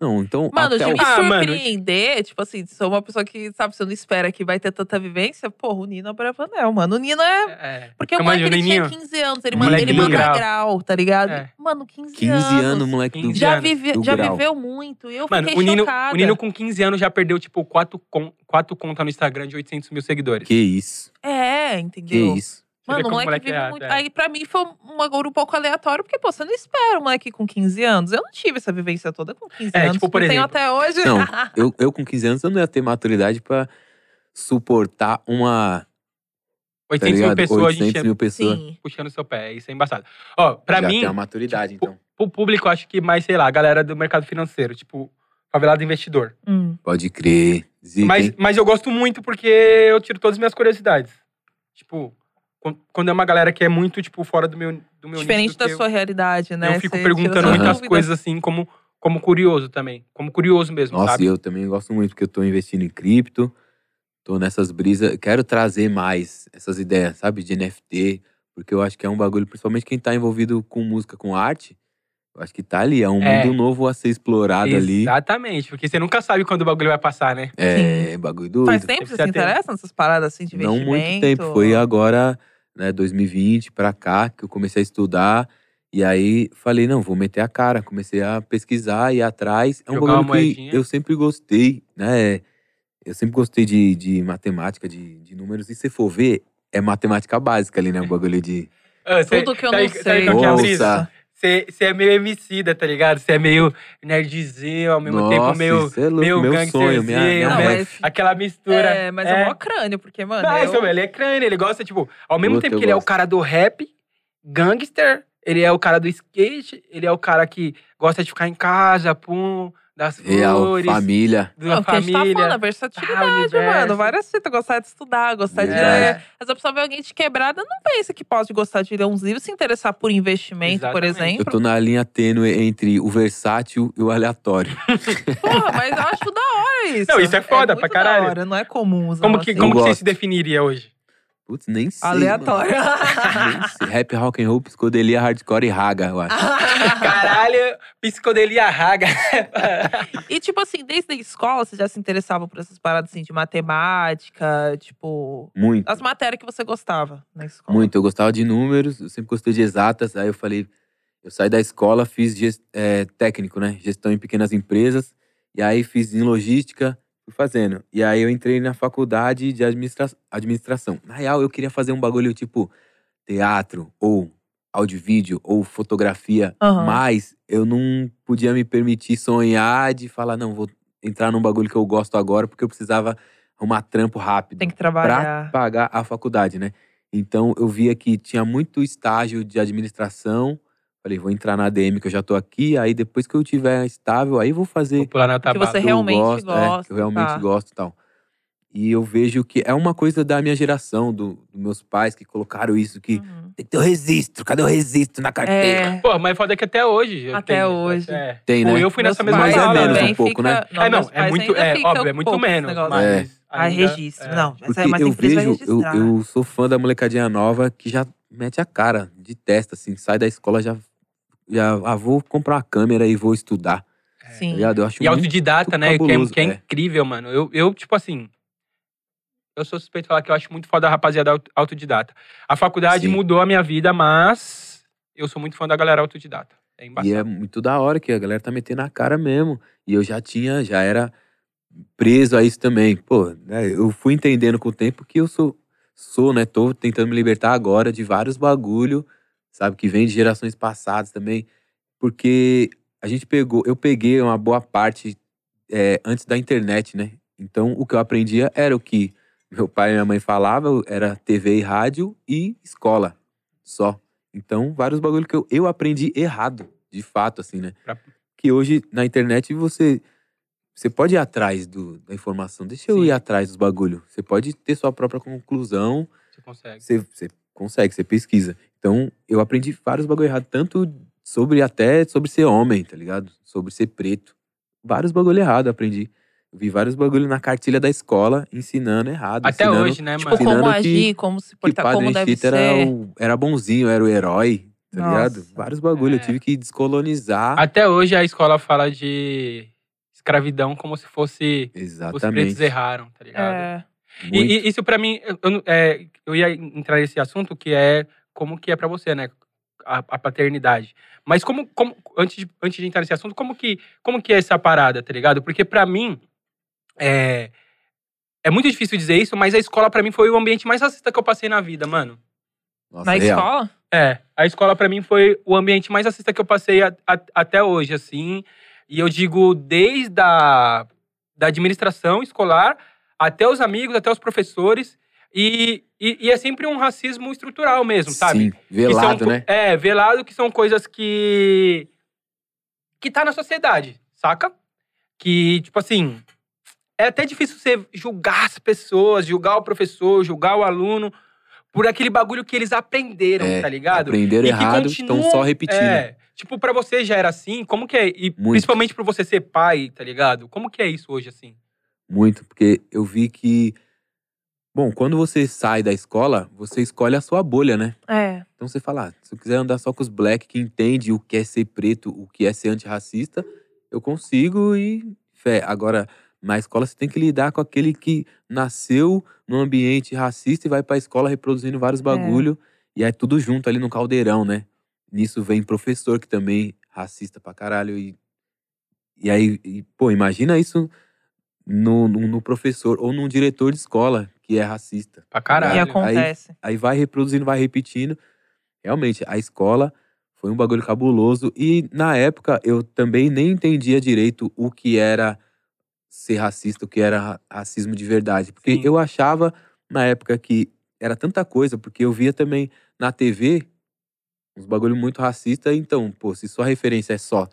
Não, então. Mano, até de o... me Ah, mano, surpreender, tipo assim, sou uma pessoa que, sabe, você não espera que vai ter tanta vivência, porra, o Nino é Bravanel, mano. O Nino é. É. Porque o de moleque ele tinha Nininho. 15 anos, ele, Moleque manda, ele manda grau. grau, tá ligado? É. Mano, 15, 15 anos, moleque do 15 Já, anos. vive, do já grau. viveu muito. E eu Mano, fiquei o Nino, chocada. o Nino com 15 anos já perdeu, tipo, quatro, con quatro contas no Instagram de 800 mil seguidores. Que isso? É, Que entendeu? isso? Mano, o moleque moleque vive é, muito. é. Aí, pra mim, foi um bagulho um pouco aleatório, porque, pô, você não espera um moleque com 15 anos. Eu não tive essa vivência toda com 15 É, anos. tipo, por não tenho exemplo- até hoje. Não, eu, eu com 15 anos eu não ia ter maturidade pra suportar uma. Tá 800 mil ligado? pessoas, a 800 gente mil pessoas. Sim. puxando seu pé. Isso é embaçado. Ó, pra Já mim, tem uma maturidade, tipo, então. pro público, acho que mais, sei lá, a galera do mercado financeiro. Tipo, favelado investidor. Hum. Pode crer. Zica, Mas, hein? mas eu gosto muito porque eu tiro todas as minhas curiosidades. Tipo, quando é uma galera que é muito, tipo, fora do meu, do meu Diferente da que eu- sua realidade, né? Eu fico Você perguntando muitas dúvidas. coisas assim, como, como curioso também. Como curioso mesmo, Nossa, sabe? e eu também gosto muito, porque eu tô investindo em cripto, tô nessas brisas. Quero trazer mais essas ideias, sabe? De NFT, porque eu acho que é um bagulho, principalmente quem tá envolvido com música, com arte. Eu acho que tá ali, é um É. mundo novo a ser explorado ali. Exatamente, porque você nunca sabe quando o bagulho vai passar, né? É, bagulho doido. Faz tempo que você se ter- interessa nessas paradas assim de Não muito tempo, foi agora, né, 2020 pra cá, que eu comecei a estudar. E aí falei, não, vou meter a cara. Comecei a pesquisar, ir atrás. É um Jogar bagulho que eu sempre gostei, né? eu sempre gostei de, de matemática, de, de números. E se for ver, é matemática básica ali, né? O bagulho de. Ah, Tudo que eu não sei. que é a Nossa. Você é meio emicida, tá ligado? Você é meio nerdzinho, ao mesmo tempo Nossa, meio. isso é louco, meio meu gangsterzinho, sonho, minha, minha Não, né? Aquela mistura. É, mas é, mó crânio, porque, mano. Não, eu- isso, ele é crânio, ele gosta, tipo, ao mesmo Puta, tempo eu que ele é o gosto. cara do rap, gangster, ele é o cara do skate, ele é o cara que gosta de ficar em casa, pum, das Real, flores, família. da Não, porque a gente tá família. falando, a ah, versatilidade, mano. Várias citas, gostar de estudar, gostar de Verdade. ler. Mas a pessoa vê alguém de quebrada, não pensa que pode gostar de ler uns livros, se interessar por investimento, por Exatamente. Eu exemplo. tô na linha tênue entre o versátil e o aleatório. Porra, mas eu acho da hora isso. Não, isso é foda pra muito caralho. Da hora, não é comum usar Como que, assim. como que você se definiria hoje? Putz, nem sei. Aleatório. Nem sei. Rap, rock and roll, psicodelia, hardcore e raga, eu acho. Caralho, psicodelia raga. e, tipo assim, desde a escola, você já se interessava por essas paradas assim de matemática, tipo. Muito. As matérias que você gostava na escola. Muito, eu gostava de números, eu sempre gostei de exatas. Aí eu falei, eu saí da escola, fiz ges- é, técnico, né? Gestão em pequenas empresas. E aí fiz em logística, fui fazendo. E aí eu entrei na faculdade de administra administração. Na real, eu queria fazer um bagulho tipo teatro, ou áudio vídeo, ou fotografia. Aham. Mas eu não podia me permitir sonhar de falar, não, vou entrar num bagulho que eu gosto agora, porque eu precisava arrumar trampo rápido Tem que pra trabalhar. pagar a faculdade, né? Então eu via que tinha muito estágio de administração. Falei, vou entrar na ADM que eu já tô aqui, aí depois que eu tiver estável, aí vou fazer Vou Que você realmente gosto, é, gosta, que eu realmente tá. gosto e tal. E eu vejo que é uma coisa da minha geração, do, dos meus pais que colocaram isso, que Uhum. tem que ter o registro, cadê o registro na carteira? É. Pô, mas foda que até hoje. eu Até tenho hoje. É. Tem, Pô, né? eu fui Meus nessa mesma Mas é sala. menos também um pouco, né? fica- é, não, é pais muito, ainda é, óbvio, é muito menos. Mas Ah, ainda- registro. é. Não, mas, Porque é, mas eu vejo, eu, eu sou fã da molecadinha nova que já mete a cara de testa, assim, sai da escola já. Já ah, vou comprar uma câmera e vou estudar. Tá Sim. ligado? Eu acho E muito autodidata, né? Que é, que é é. incrível, mano. Eu, eu, tipo assim. Eu sou suspeito de falar que eu acho muito foda a rapaziada auto- autodidata. A faculdade Sim. mudou a minha vida, mas eu sou muito fã da galera autodidata. É E embaçado. é muito da hora que a galera tá metendo a cara mesmo. E eu já tinha, já era preso a isso também. Pô, né, eu fui entendendo com o tempo que eu sou, sou, né? Tô tentando me libertar agora de vários bagulho, sabe? Que vem de gerações passadas também. Porque a gente pegou, eu peguei uma boa parte é, antes da internet, né? Então o que eu aprendia era o que meu pai e minha mãe falavam, era TV e rádio e escola, só. Então, vários bagulho que eu, eu aprendi errado, de fato, assim, né? Pra- Que hoje, na internet, você você pode ir atrás do, da informação. Deixa eu Sim. ir atrás dos bagulho. Você pode ter sua própria conclusão. Você consegue. Você, você consegue, você pesquisa. Então, eu aprendi vários bagulho errado. Tanto sobre, até sobre ser homem, tá ligado? Sobre ser preto. Vários bagulho errado eu aprendi. Eu vi vários bagulho na cartilha da escola, ensinando errado. Até ensinando hoje, né, Tipo, mano? como ensinando que- agir, como se que portar, como Padre deve Anchieta ser. era, o- era bonzinho, era o herói, tá Nossa. ligado? Vários bagulho. É. Eu tive que descolonizar. Até hoje a escola fala de escravidão como se fosse os Exatamente. pretos erraram, tá ligado? É. E, e isso pra mim, eu, eu não- é, eu ia entrar nesse assunto que é como que é pra você, né? A, a paternidade. Mas como, como antes, de, antes de entrar nesse assunto, como que, como que é essa parada, tá ligado? Porque pra mim, é, é muito difícil dizer isso, mas a escola pra mim foi o ambiente mais racista que eu passei na vida, mano. Nossa, Na real. escola? É, a escola pra mim foi o ambiente mais racista que eu passei a- a- até hoje, assim. E eu digo desde a da administração escolar até os amigos, até os professores. E, e, e é sempre um racismo estrutural mesmo, sabe? Sim, velado, são né? É, velado que são coisas que. que tá na sociedade, saca? Que, tipo assim. É até difícil você julgar as pessoas, julgar o professor, julgar o aluno por aquele bagulho que eles aprenderam, É, tá ligado? Aprenderam E errado, estão só repetindo. É, tipo, pra você já era assim, como que é? E Muito. principalmente por você ser pai, tá ligado? Como que é isso hoje, assim? Muito, porque eu vi que. Bom, quando você sai da escola, você escolhe a sua bolha, né? É. Então você fala, ah, se eu quiser andar só com os black que entende o que é ser preto, o que é ser antirracista, eu consigo e fé. Agora, na escola você tem que lidar com aquele que nasceu num ambiente racista e vai pra escola reproduzindo vários bagulho e é tudo junto ali no caldeirão, né? Nisso vem professor que também é racista pra caralho e e aí, e, pô, imagina isso no, no, no professor ou num diretor de escola que é racista. Pra E caralho. acontece. Aí vai reproduzindo, vai repetindo. Realmente, a escola foi um bagulho cabuloso. E na época eu também nem entendia direito o que era ser racista, o que era ra- racismo de verdade. Porque Sim. eu achava na época que era tanta coisa, porque eu via também na TV uns bagulho muito racista. Então, pô, se sua referência é só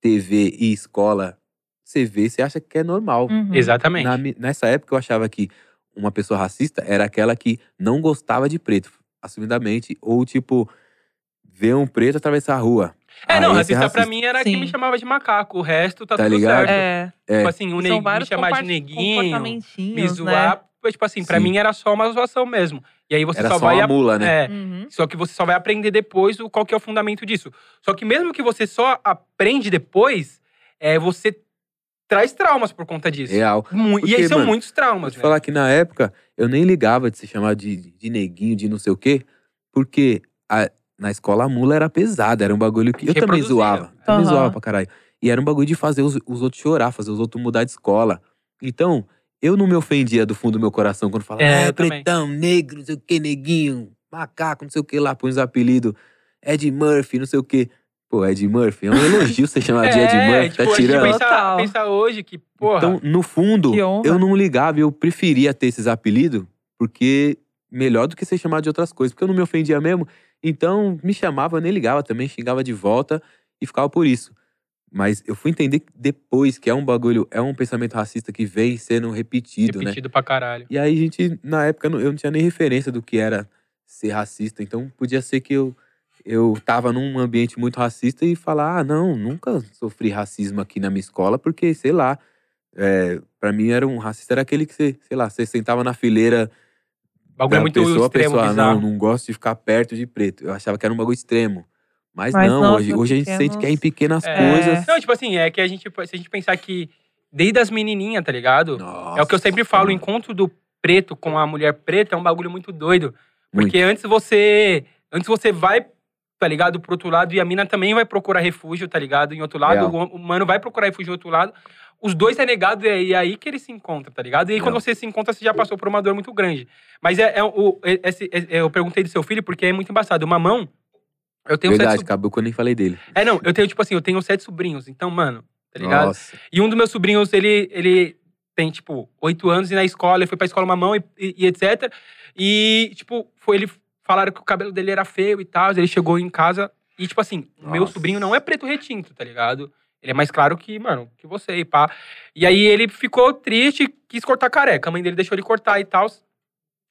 TV e escola, você vê, você acha que é normal. Uhum. Exatamente. Na nessa época eu achava que uma pessoa racista era aquela que não gostava de preto, assumidamente, ou tipo, ver um preto atravessar a rua. É, não, Aí esse racista pra mim era que Sim. me chamava de macaco. O resto tá, Tá tudo ligado? certo. É, É, Tipo assim, o neguinho me chamar de neguinho, me né? zoar. foi, Tipo assim, pra Sim. mim era só uma zoação mesmo. E aí você era só, só vai. a- mula, né? É, Uhum. só que você só vai aprender depois o, qual que é o fundamento disso. Só que mesmo que você só aprende depois, é, você traz traumas por conta disso. Real. Mu- Porque, e aí são mano, muitos Vou traumas, te né? falar que na época eu nem ligava de ser chamado de, de neguinho, de não sei o quê, porque a- na escola a mula era pesada, era um bagulho que eu também zoava. Também Aham. zoava pra caralho. E era um bagulho de fazer os, os outros chorar, fazer os outros mudar de escola. Então, eu não me ofendia do fundo do meu coração quando falava, É, ah, eu também. pretão, negro, não sei o que, neguinho, macaco, não sei o que lá, põe os apelidos, Ed Murphy, não sei o que. Pô, Ed Murphy, é um elogio você chamar de Ed Murphy, tipo, tá a gente tirando. pensa, Total. pensa hoje que, porra, Então, no fundo, eu não ligava, eu preferia ter esses apelidos, porque melhor do que ser chamado de outras coisas, porque eu não me ofendia mesmo. Então, me chamava, eu nem ligava também, xingava de volta e ficava por isso. Mas eu fui entender depois que é um bagulho, é um pensamento racista que vem sendo repetido, né? repetido pra caralho. E aí, a gente, na época, não- eu não tinha nem referência do que era ser racista. Então, podia ser que eu, eu tava num ambiente muito racista e falar: ah, não, nunca sofri racismo aqui na minha escola, porque, sei lá, é, para mim era um racista, era aquele que você, sei lá, você sentava na fileira bagulho é muito pessoa, a extremo, pessoa, "Ah, bizarro. não, não gosto de ficar perto de preto. Eu achava que era um bagulho extremo. Mas, Mas não, não, hoje, hoje a gente sente que é em pequenas É. coisas. Não, tipo assim, é que a gente, se a gente pensar que desde as menininhas, tá ligado? é o que eu sempre falo, o Nossa, encontro do preto com a mulher preta é um bagulho muito doido. muito. Porque antes você. Antes você vai, tá ligado, pro outro lado, e a mina também vai procurar refúgio, tá ligado? Em outro lado, Real. o mano vai procurar refúgio em outro lado. Os dois é negado e é- é aí que eles se encontram, tá ligado? E aí, quando você se encontra, você já passou por uma dor muito grande. Mas é, é o, é- esse- é- eu perguntei do seu filho porque é muito embaçado. O mamão, eu tenho Verdade, sete. acabou que eu nem falei dele. É, não, eu tenho, tipo assim, eu tenho sete sobrinhos. Então, mano, tá ligado? Nossa. E um dos meus sobrinhos, ele, ele tem, tipo, oito anos e na escola, ele foi pra escola mamão e, e, e etc. E, tipo, foi, ele falaram que o cabelo dele era feio e tal. Ele chegou em casa e, tipo assim, o meu Nossa. sobrinho não é preto retinto, tá ligado? Ele é mais claro que, mano, que você e pá. E aí ele ficou triste e quis cortar careca. A mãe dele deixou ele cortar e tal.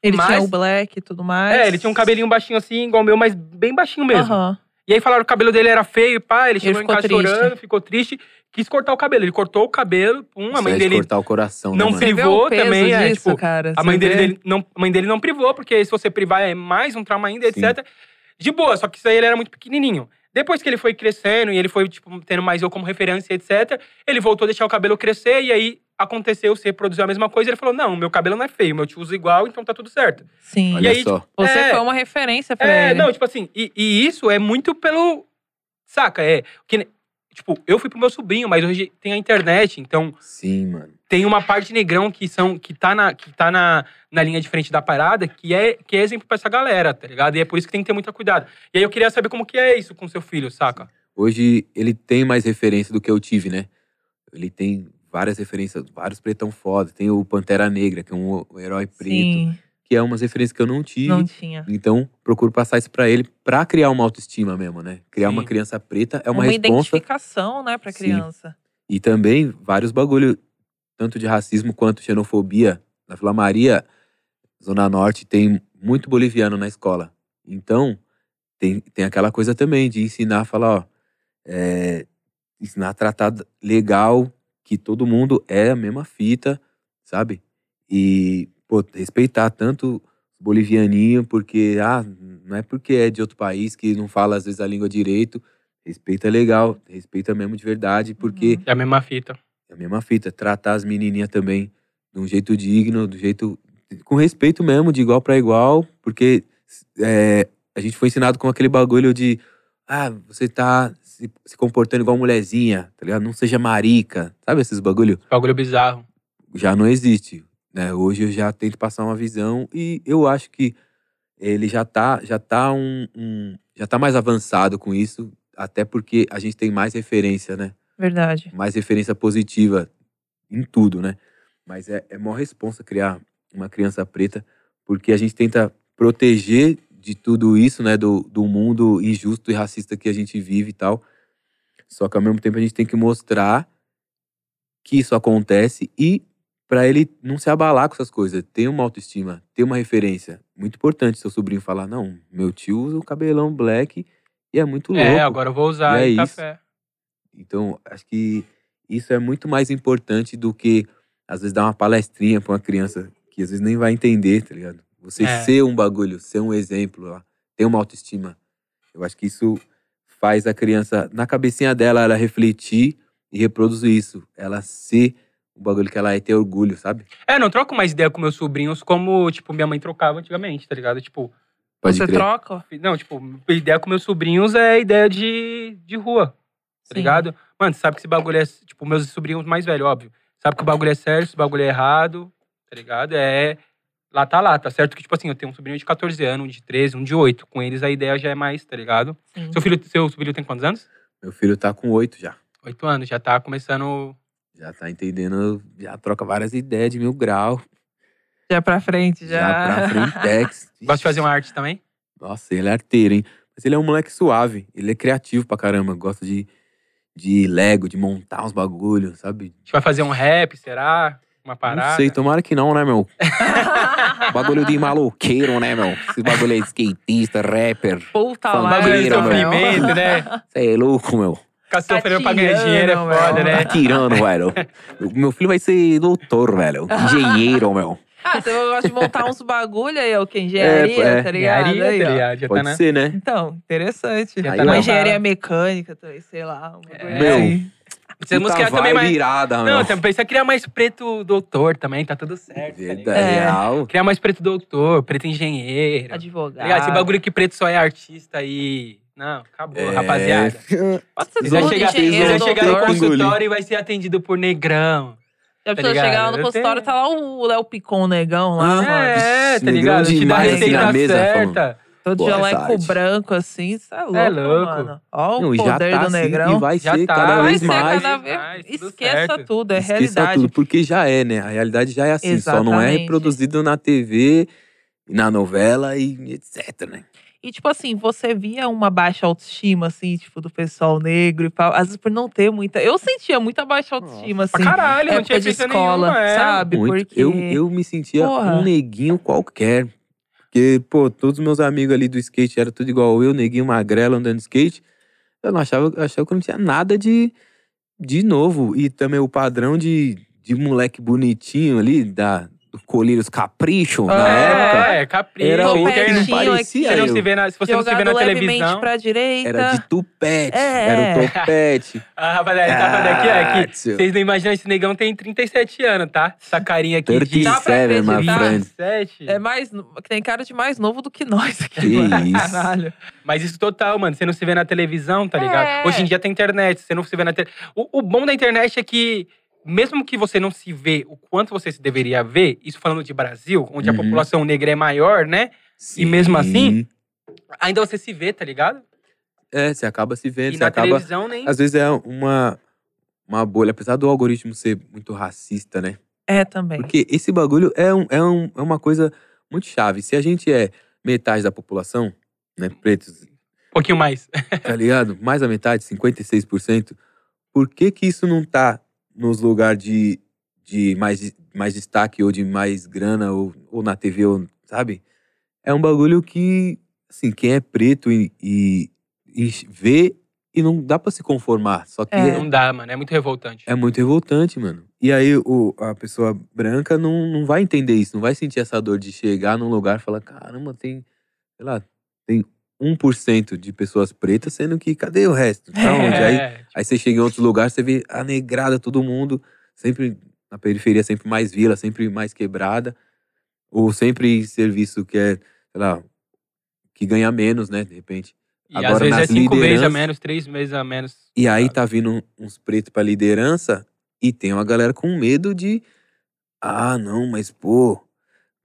Ele tinha Mas- o black e tudo mais. É, ele tinha um cabelinho baixinho assim, igual o meu, mas bem baixinho mesmo. Aham. E aí falaram que o cabelo dele era feio e pá. Ele chegou em ficou casa triste. chorando, ficou triste. Quis cortar o cabelo. Ele cortou o cabelo, pum, a mãe é de dele cortar o coração, não né, Você vê privou o peso também, é, disso, tipo, cara. A mãe Você dele, dele não, a mãe dele não privou, porque se você privar é mais um trauma ainda, Sim. etc. De boa, só que isso aí ele era muito pequenininho. Depois que ele foi crescendo e ele foi, tipo, tendo mais eu como referência, etc., ele voltou a deixar o cabelo crescer e aí aconteceu, se reproduziu a mesma coisa. Ele falou: Não, meu cabelo não é feio, meu tio usa igual, então tá tudo certo. Sim. Olha E aí, só. Você É. foi uma referência pra É, ele. não, tipo assim, e, e isso é muito pelo. Saca? É. Que, tipo, eu fui pro meu sobrinho, mas hoje tem a internet, então Sim, mano. tem uma parte negrão que são que tá na que tá na, na linha de frente da parada, que é que é exemplo pra essa galera, tá ligado? E é por isso que tem que ter muito cuidado. E aí eu queria saber como que é isso com seu filho, saca? Hoje ele tem mais referência do que eu tive, né? Ele tem várias referências, vários pretão foda. Tem o Pantera Negra, que é um, um herói preto, Sim, que é umas referências que eu não tive. não tinha. Então, procuro passar isso pra ele pra criar uma autoestima mesmo, né? Criar uma Sim. criança preta é uma, uma resposta. identificação, né, pra Sim. criança. E também vários bagulho, tanto de racismo quanto xenofobia. Na Vila Maria, Zona Norte, tem muito boliviano na escola. Então, tem, tem aquela coisa também de ensinar a falar, ó, é, ensinar a tratar legal, que todo mundo é a mesma fita, sabe? E, pô, respeitar tanto os bolivianinho, porque, ah, não é porque é de outro país que não fala às vezes a língua direito. Respeita legal, respeita mesmo de verdade, porque. É a mesma fita. é a mesma fita, tratar as menininhas também de um jeito digno, do jeito com respeito mesmo, de igual pra igual, porque é, a gente foi ensinado com aquele bagulho de ah, você tá se, se comportando igual mulherzinha, tá ligado? Não seja marica, sabe esses bagulho? Bagulho bizarro. já não existe. Né? Hoje eu já tento passar uma visão e eu acho que ele já tá, já tá um, um- já tá mais avançado com isso, até porque a gente tem mais referência, né? Verdade. Mais referência positiva em tudo, né? Mas é, é maior responsa criar uma criança preta, porque a gente tenta proteger de tudo isso, né? Do, do mundo injusto e racista que a gente vive e tal. Só que ao mesmo tempo a gente tem que mostrar que isso acontece e para ele não se abalar com essas coisas, ter uma autoestima, ter uma referência. Muito importante seu sobrinho falar: não, meu tio usa o cabelão black e é muito louco. É, agora eu vou usar E é isso. café. Então, acho que isso é muito mais importante do que, às vezes, dar uma palestrinha pra uma criança que às vezes nem vai entender, tá ligado? Você É. ser um bagulho, ser um exemplo ter uma autoestima. Eu acho que isso faz a criança, na cabecinha dela, ela refletir e reproduzir isso. Ela ser o bagulho que ela é, ter orgulho, sabe? É, não troco mais ideia com meus sobrinhos como, tipo, minha mãe trocava antigamente, tá ligado? Tipo, Pode Você crer. troca? não, tipo, ideia com meus sobrinhos é ideia de, de rua, tá Sim. ligado? Mano, você sabe que esse bagulho é, tipo, meus sobrinhos mais velhos, óbvio. Sabe que o bagulho é certo, esse bagulho é errado, tá ligado? É lá tá lá, tá certo que, tipo assim, eu tenho um sobrinho de 14 anos, um de 13, um de 8. Com eles a ideia já é mais, tá ligado? Sim. Seu filho, seu filho tem quantos anos? Meu filho tá com oito já. 8 anos, já tá começando. Já tá entendendo, já troca várias ideias de mil grau. Já pra frente, já. Já pra frentex. Gosta de fazer uma arte também? Nossa, ele é arteiro, hein? Mas ele é um moleque suave. Ele é criativo pra caramba. Gosta de, de Lego, de montar uns bagulhos, sabe? A gente vai fazer um rap, será? Uma parada? Não sei, tomara que não, né, meu? bagulho de maloqueiro, né, meu? Esse bagulho é skatista, rapper. Puta lá. bagulho de Maneiro, meu. sofrimento, né? Você é louco, meu. Ficar sofrendo pra ganhar tirando, dinheiro é meu. foda, né? Tá tirando, velho. Meu filho vai ser doutor, velho. Engenheiro, meu. Ah, você gosta de montar uns bagulho aí, o que? Engenharia, É, é. tá ligado? Engenharia, Aí, tá ligado? Tá Pode na... ser, né? Então, interessante. Já tá Uma engenharia mecânica também, sei lá. Uma coisa Meu, Puta que criar também vibe mais. irada, meu. Não, também precisa criar mais preto doutor também, tá tudo certo. Tá Verdade, ligado? É. real. Criar mais preto doutor, preto engenheiro. Tá Advogado. ligado? Esse bagulho que preto só é artista e. Não, acabou, É. rapaziada. Pode ser Você vai chegar, você chegar no consultório e vai ser atendido por negrão. Já tá precisa chegar lá no consultório, tenho- tá lá o Léo Picon negão lá, mano. É, tá negrão ligado? Te dá a assim, receita na mesa, certa. Todo Boa jaleco branco assim, isso é louco, louco. mano. Ó o Não, já poder tá do assim, negrão. e vai Já ser tá. cada Vai vez ser mais. cada vez. mais, tudo Esqueça certo. tudo, é Esqueça realidade. tudo, porque já é, né? A realidade já é assim, só não é Exatamente. reproduzido na TV, na novela e etc, né? E, tipo assim, você via uma baixa autoestima, assim, tipo, do pessoal negro e pau. Às vezes por não ter muita. Eu sentia muita baixa autoestima, Pra assim. caralho, não época tinha de escola, nenhuma, é. sabe? Muito. Porque. Eu, eu me sentia Porra. um neguinho qualquer. Porque, pô, todos os meus amigos ali do skate eram tudo igual eu, neguinho magrelo andando de skate. Eu não achava, achava que eu não tinha nada de, de novo. E também o padrão de, de moleque bonitinho ali, da, Colírios Capricho, na Ah, época. É, capricho. Era o outro, não parecia Você não eu. se vê na, se você não se vê na televisão. pra direita. Era de tupete, É. era o topete. Ah, rapaziada, tá falando aqui, ó, que tio. vocês não imaginam, esse negão tem 37 anos, tá? Essa carinha aqui de... Dá pra 37, my acreditar. friend. 37. É mais. que Tem cara de mais novo do que nós aqui. Que mano. isso. Caralho. Mas isso total, mano. Você não se vê na televisão, tá ligado? É. Hoje em dia tem internet, você não se vê na televisão. O, o bom da internet é que, mesmo que você não se vê o quanto você se deveria ver, isso falando de Brasil, onde a Uhum. população negra é maior, né? E mesmo assim, Ainda você se vê, tá ligado? É, você acaba se vendo, E você na acaba. televisão nem. Às vezes é uma, uma bolha, apesar do algoritmo ser muito racista, né? É, também. Porque esse bagulho é, um, é, um, é uma coisa muito chave. Se a gente é metade da população, né, pretos, Um pouquinho mais. tá ligado? Mais da metade, 56%, por que que isso não tá nos lugares de, de mais, mais destaque ou de mais grana ou, ou na TV, ou, sabe? É um bagulho que, assim, quem é preto e, e, e vê e não dá pra se conformar. Só que É. é, Não dá, mano. É muito revoltante. é muito revoltante, mano. E aí o, a pessoa branca não, não vai entender isso, não vai sentir essa dor de chegar num lugar e falar, caramba, tem, sei lá, tem 1% de pessoas pretas, sendo que cadê o resto? Pra onde? Aí, É, tipo, aí você chega em outros lugares, você vê a negrada, todo mundo, sempre na periferia, sempre mais vila, sempre mais quebrada, ou sempre em serviço que é, sei lá, que ganha menos, né, de repente. e às agora vezes é cinco vezes a menos, três vezes a menos. E aí tá vindo uns pretos pra liderança e tem uma galera com medo de Ah, não, mas pô,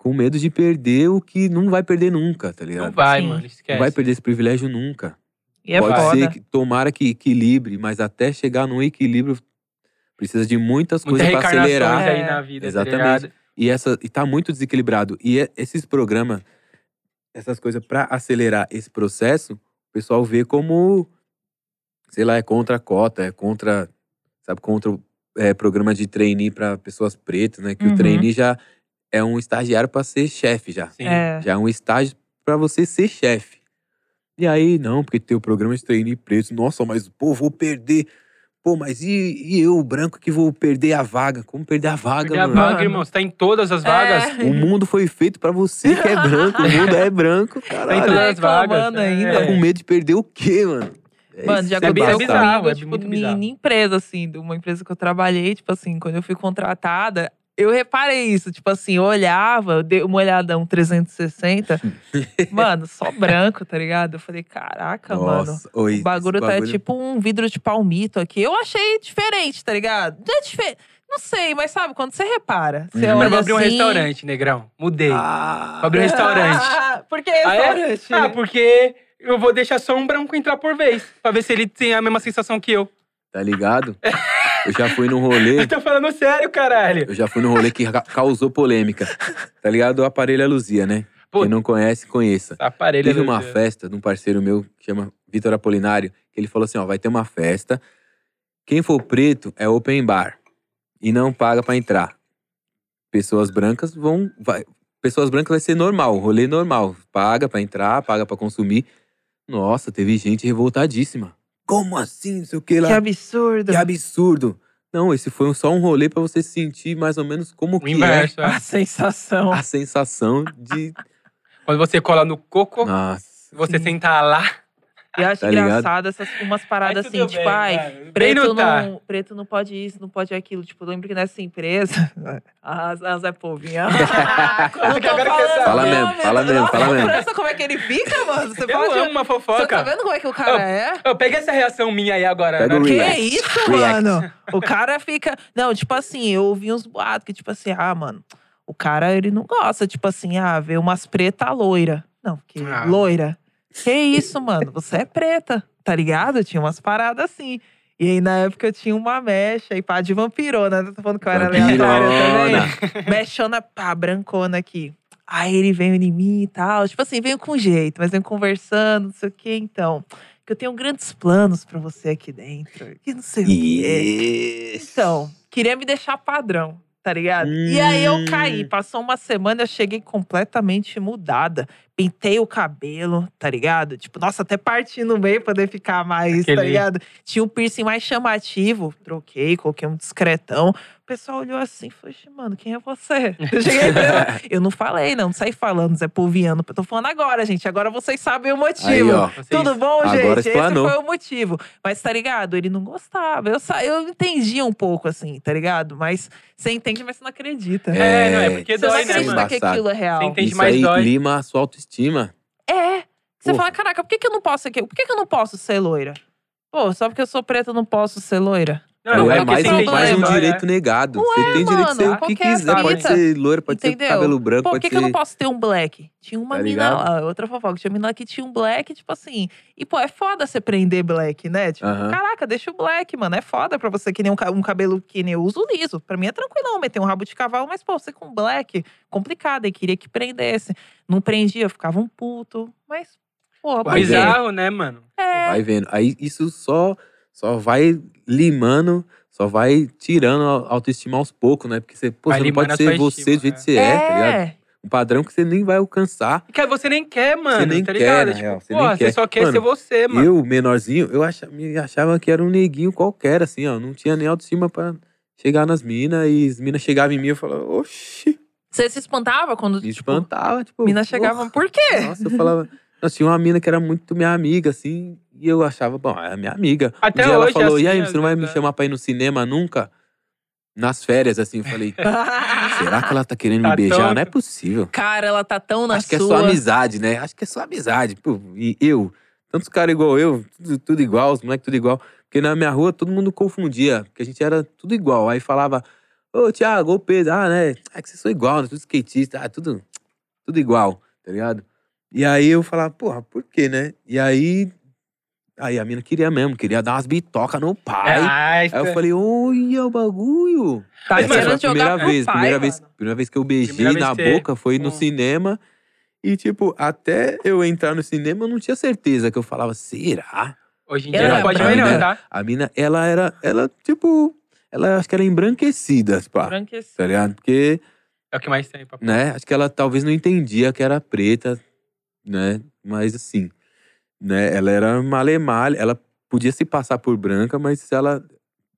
com medo de perder o que não vai perder nunca, tá ligado? Não vai, Sim. mano. Não Esquece. vai perder esse privilégio nunca. E é Pode foda. ser que tomara que equilibre, mas até chegar num equilíbrio precisa de muitas Muitas coisas pra reencarnações acelerar. aí na vida, Exatamente. tá? E essa e tá muito desequilibrado. E é- esses programas, essas coisas pra acelerar esse processo, o pessoal vê como sei lá, é contra a cota, é contra, sabe, contra o é, programa de trainee pra pessoas pretas, né? Que Uhum. o trainee já é um estagiário pra ser chefe já. Sim. É. Já é um estágio pra você ser chefe. E aí, não, porque tem o programa de trainee preto. Nossa, mas, pô, vou perder. Pô, mas e, e eu, branco, que vou perder a vaga? Como perder a vaga, Perder a mano? vaga, Mano. irmão. Você tá em todas as vagas. É. O mundo foi feito pra você que é branco. O mundo é branco, Tá em caralho. todas Tá as vagas. reclamando ainda. Tá É. com medo de perder o quê, mano? É Mano, já que é bi- é aconteceu bizarro, comigo, é tipo, em empresa, assim, de uma empresa que eu trabalhei, tipo assim, quando eu fui contratada, eu reparei isso, tipo assim, eu olhava, eu dei uma olhada um 360, mano, só branco, tá ligado? Eu falei, caraca, mano. Nossa, oi, O bagulho, esse tá tipo um vidro de palmito aqui. Eu achei diferente, tá ligado? Não é diferente. Não sei, mas sabe, quando você repara, você olha Mas vou abrir um assim... restaurante, negrão. Mudei. Ah, Vou abrir um restaurante. Por que Ah, é? restaurante? Ah, porque eu vou deixar só um branco entrar por vez. Pra ver se ele tem a mesma sensação que eu. tá ligado? Eu já fui num rolê. Eu tô falando sério, caralho. Eu já fui num rolê que ca- causou polêmica. Tá ligado? O aparelho é Luzia, né? Pô, Quem não conhece, conheça. aparelho Teve é uma doido. festa de um parceiro meu que chama Vitor Apolinário, que ele falou assim: ó, vai ter uma festa. Quem for preto é open bar. E não paga pra entrar. Pessoas brancas vão. Vai, pessoas brancas vai ser normal, rolê normal. Paga pra entrar, paga pra consumir. Nossa, teve gente revoltadíssima. Como assim? Não sei o que lá. Que absurdo. Que absurdo. Não, esse foi um- só um rolê pra você sentir mais ou menos como O que inverso, A é. sensação. é a sensação de. Quando você cola no coco, Nossa. você senta lá. Eu acho Tá engraçado essas umas paradas assim, tipo, bem, ai, preto não não, preto não pode isso, não pode aquilo. Tipo, eu lembro que nessa empresa. A, a Zé Povinha. não. Fala mesmo, fala mesmo, fala mesmo. Pensa como é que ele fica, mano. Você Eu pode. amo uma Você tá fofoca. vendo como é que o cara é? Eu pega essa reação minha aí agora. Pega né? o Que React. isso, React. mano? O cara fica. Não, tipo assim, eu ouvi uns boatos que, tipo assim, ah, mano, o cara, ele não gosta, tipo assim, ah, ver umas preta loira. Não, porque Ah. loira. Que isso, mano? Você é preta, tá ligado? Tinha umas paradas assim. E aí, na época, eu tinha uma mecha e pá de vampirona. né? Tô falando que eu era aleatória também. Mechona, pá, brancona aqui. Aí ele veio em mim e tal. Tipo assim, veio com jeito, mas veio conversando, não sei o que, então. Que eu tenho grandes planos pra você aqui dentro. Que não sei o quê. Então, queria me deixar padrão, tá ligado? E aí eu caí. Hum. Passou uma semana, eu cheguei completamente mudada. Pintei o cabelo, tá ligado? Tipo, nossa, até parti no meio pra poder ficar mais, tá Aquele- ligado? Tinha um piercing mais chamativo. Troquei, coloquei um discretão. O pessoal olhou assim e falou: "Ixi, mano, quem é você? Eu cheguei pra- Eu não falei, não, não saí falando, Zé Polviano. Eu tô falando agora, gente. Agora vocês sabem o motivo. Aí. Vocês- Tudo bom, Agora gente? Esse explanou. foi o motivo. Mas tá ligado? Ele não gostava. Eu, sa- eu entendia um pouco, assim, tá ligado? Mas você entende, mas você não acredita. É, não, é porque Você não dói, né, acredita mano? que aquilo é real. Você entende Isso mais aí dói. lima a sua autoestima. É. Você Porra. fala, caraca, por que, que eu não posso aqui? Por que, que eu não posso ser loira? Pô, só porque eu sou preta eu não posso ser loira? Não, Ou é porque mais, um, mais um direito né? negado. Não você é, tem direito de ser mano, o que qualquer quiser. Pode fita. ser loira, pode ser Entendeu? cabelo branco, por pode que, ser. que eu não posso ter um black? Tinha uma Tá mina lá, outra fofoca, tinha uma mina que tinha um black, tipo assim. E, pô, é foda você prender black, né? Tipo, Aham. caraca, deixa o black, mano. É foda pra você que nem um, um cabelo que nem eu uso liso. Pra mim é tranquilão meter um rabo de cavalo, mas, pô, você com black, complicado. E queria que prendesse. Não prendia, eu ficava um puto. Mas, pô. Bizarro, né, mano? É, Vai vendo. Aí isso só, só vai limando, só vai tirando a autoestima aos poucos, né? Porque você, pô, você não pode ser você do jeito né? que você é, tá ligado? é. Um padrão que você nem vai alcançar. Que você nem quer, mano, nem tá quer, ligado? na tipo, real, você pô, nem você quer. só quer Mano, ser você, mano. Eu, menorzinho, eu achava, me achava que era um neguinho qualquer, assim, ó. Não tinha nem autoestima pra chegar nas minas. E as minas chegavam em mim e eu falava, oxi. Você se espantava quando, Me tipo, espantava, tipo. mina porra. chegava, por quê? Nossa, eu falava. Nossa, tinha uma mina que era muito minha amiga, assim, e eu achava, bom, é minha amiga. Até um dia hoje, ela falou, assim, e aí, você não vai me vezes, é. chamar pra ir no cinema nunca? Nas férias, assim, eu falei, será que ela tá querendo Tá me beijar? tão- Não é possível. Cara, ela tá tão na Acho que é sua. só amizade, né? Acho que é só amizade. Pô, e eu, tantos caras igual eu, tudo, tudo igual, os moleques tudo igual. Porque na minha rua todo mundo confundia, porque a gente era tudo igual. Aí falava, Ô, Thiago, ô Pedro, ah, né? É que vocês são igual, né? Tudo skatista, ah, tudo, tudo igual, tá ligado? E aí eu falava, porra, por quê, né? E aí. Aí a mina queria mesmo, queria dar umas bitocas no pai. Ai, Aí eu falei, olha o bagulho. Tá Essa foi a primeira vez, pai, primeira vez, primeira vez que eu beijei Primeira na boca foi no Hum. cinema. E, tipo, até eu entrar no cinema, eu não tinha certeza que eu falava, será? Hoje em dia não é pode não, branca. tá? A mina, ela era, ela, tipo, ela acho que era embranquecida, pá, Branquecido. tá ligado? Porque, É o que mais tem, papo. né, acho que ela talvez não entendia que era preta, né? Mas, assim, né, ela era malemalha, ela podia se passar por branca, mas se ela,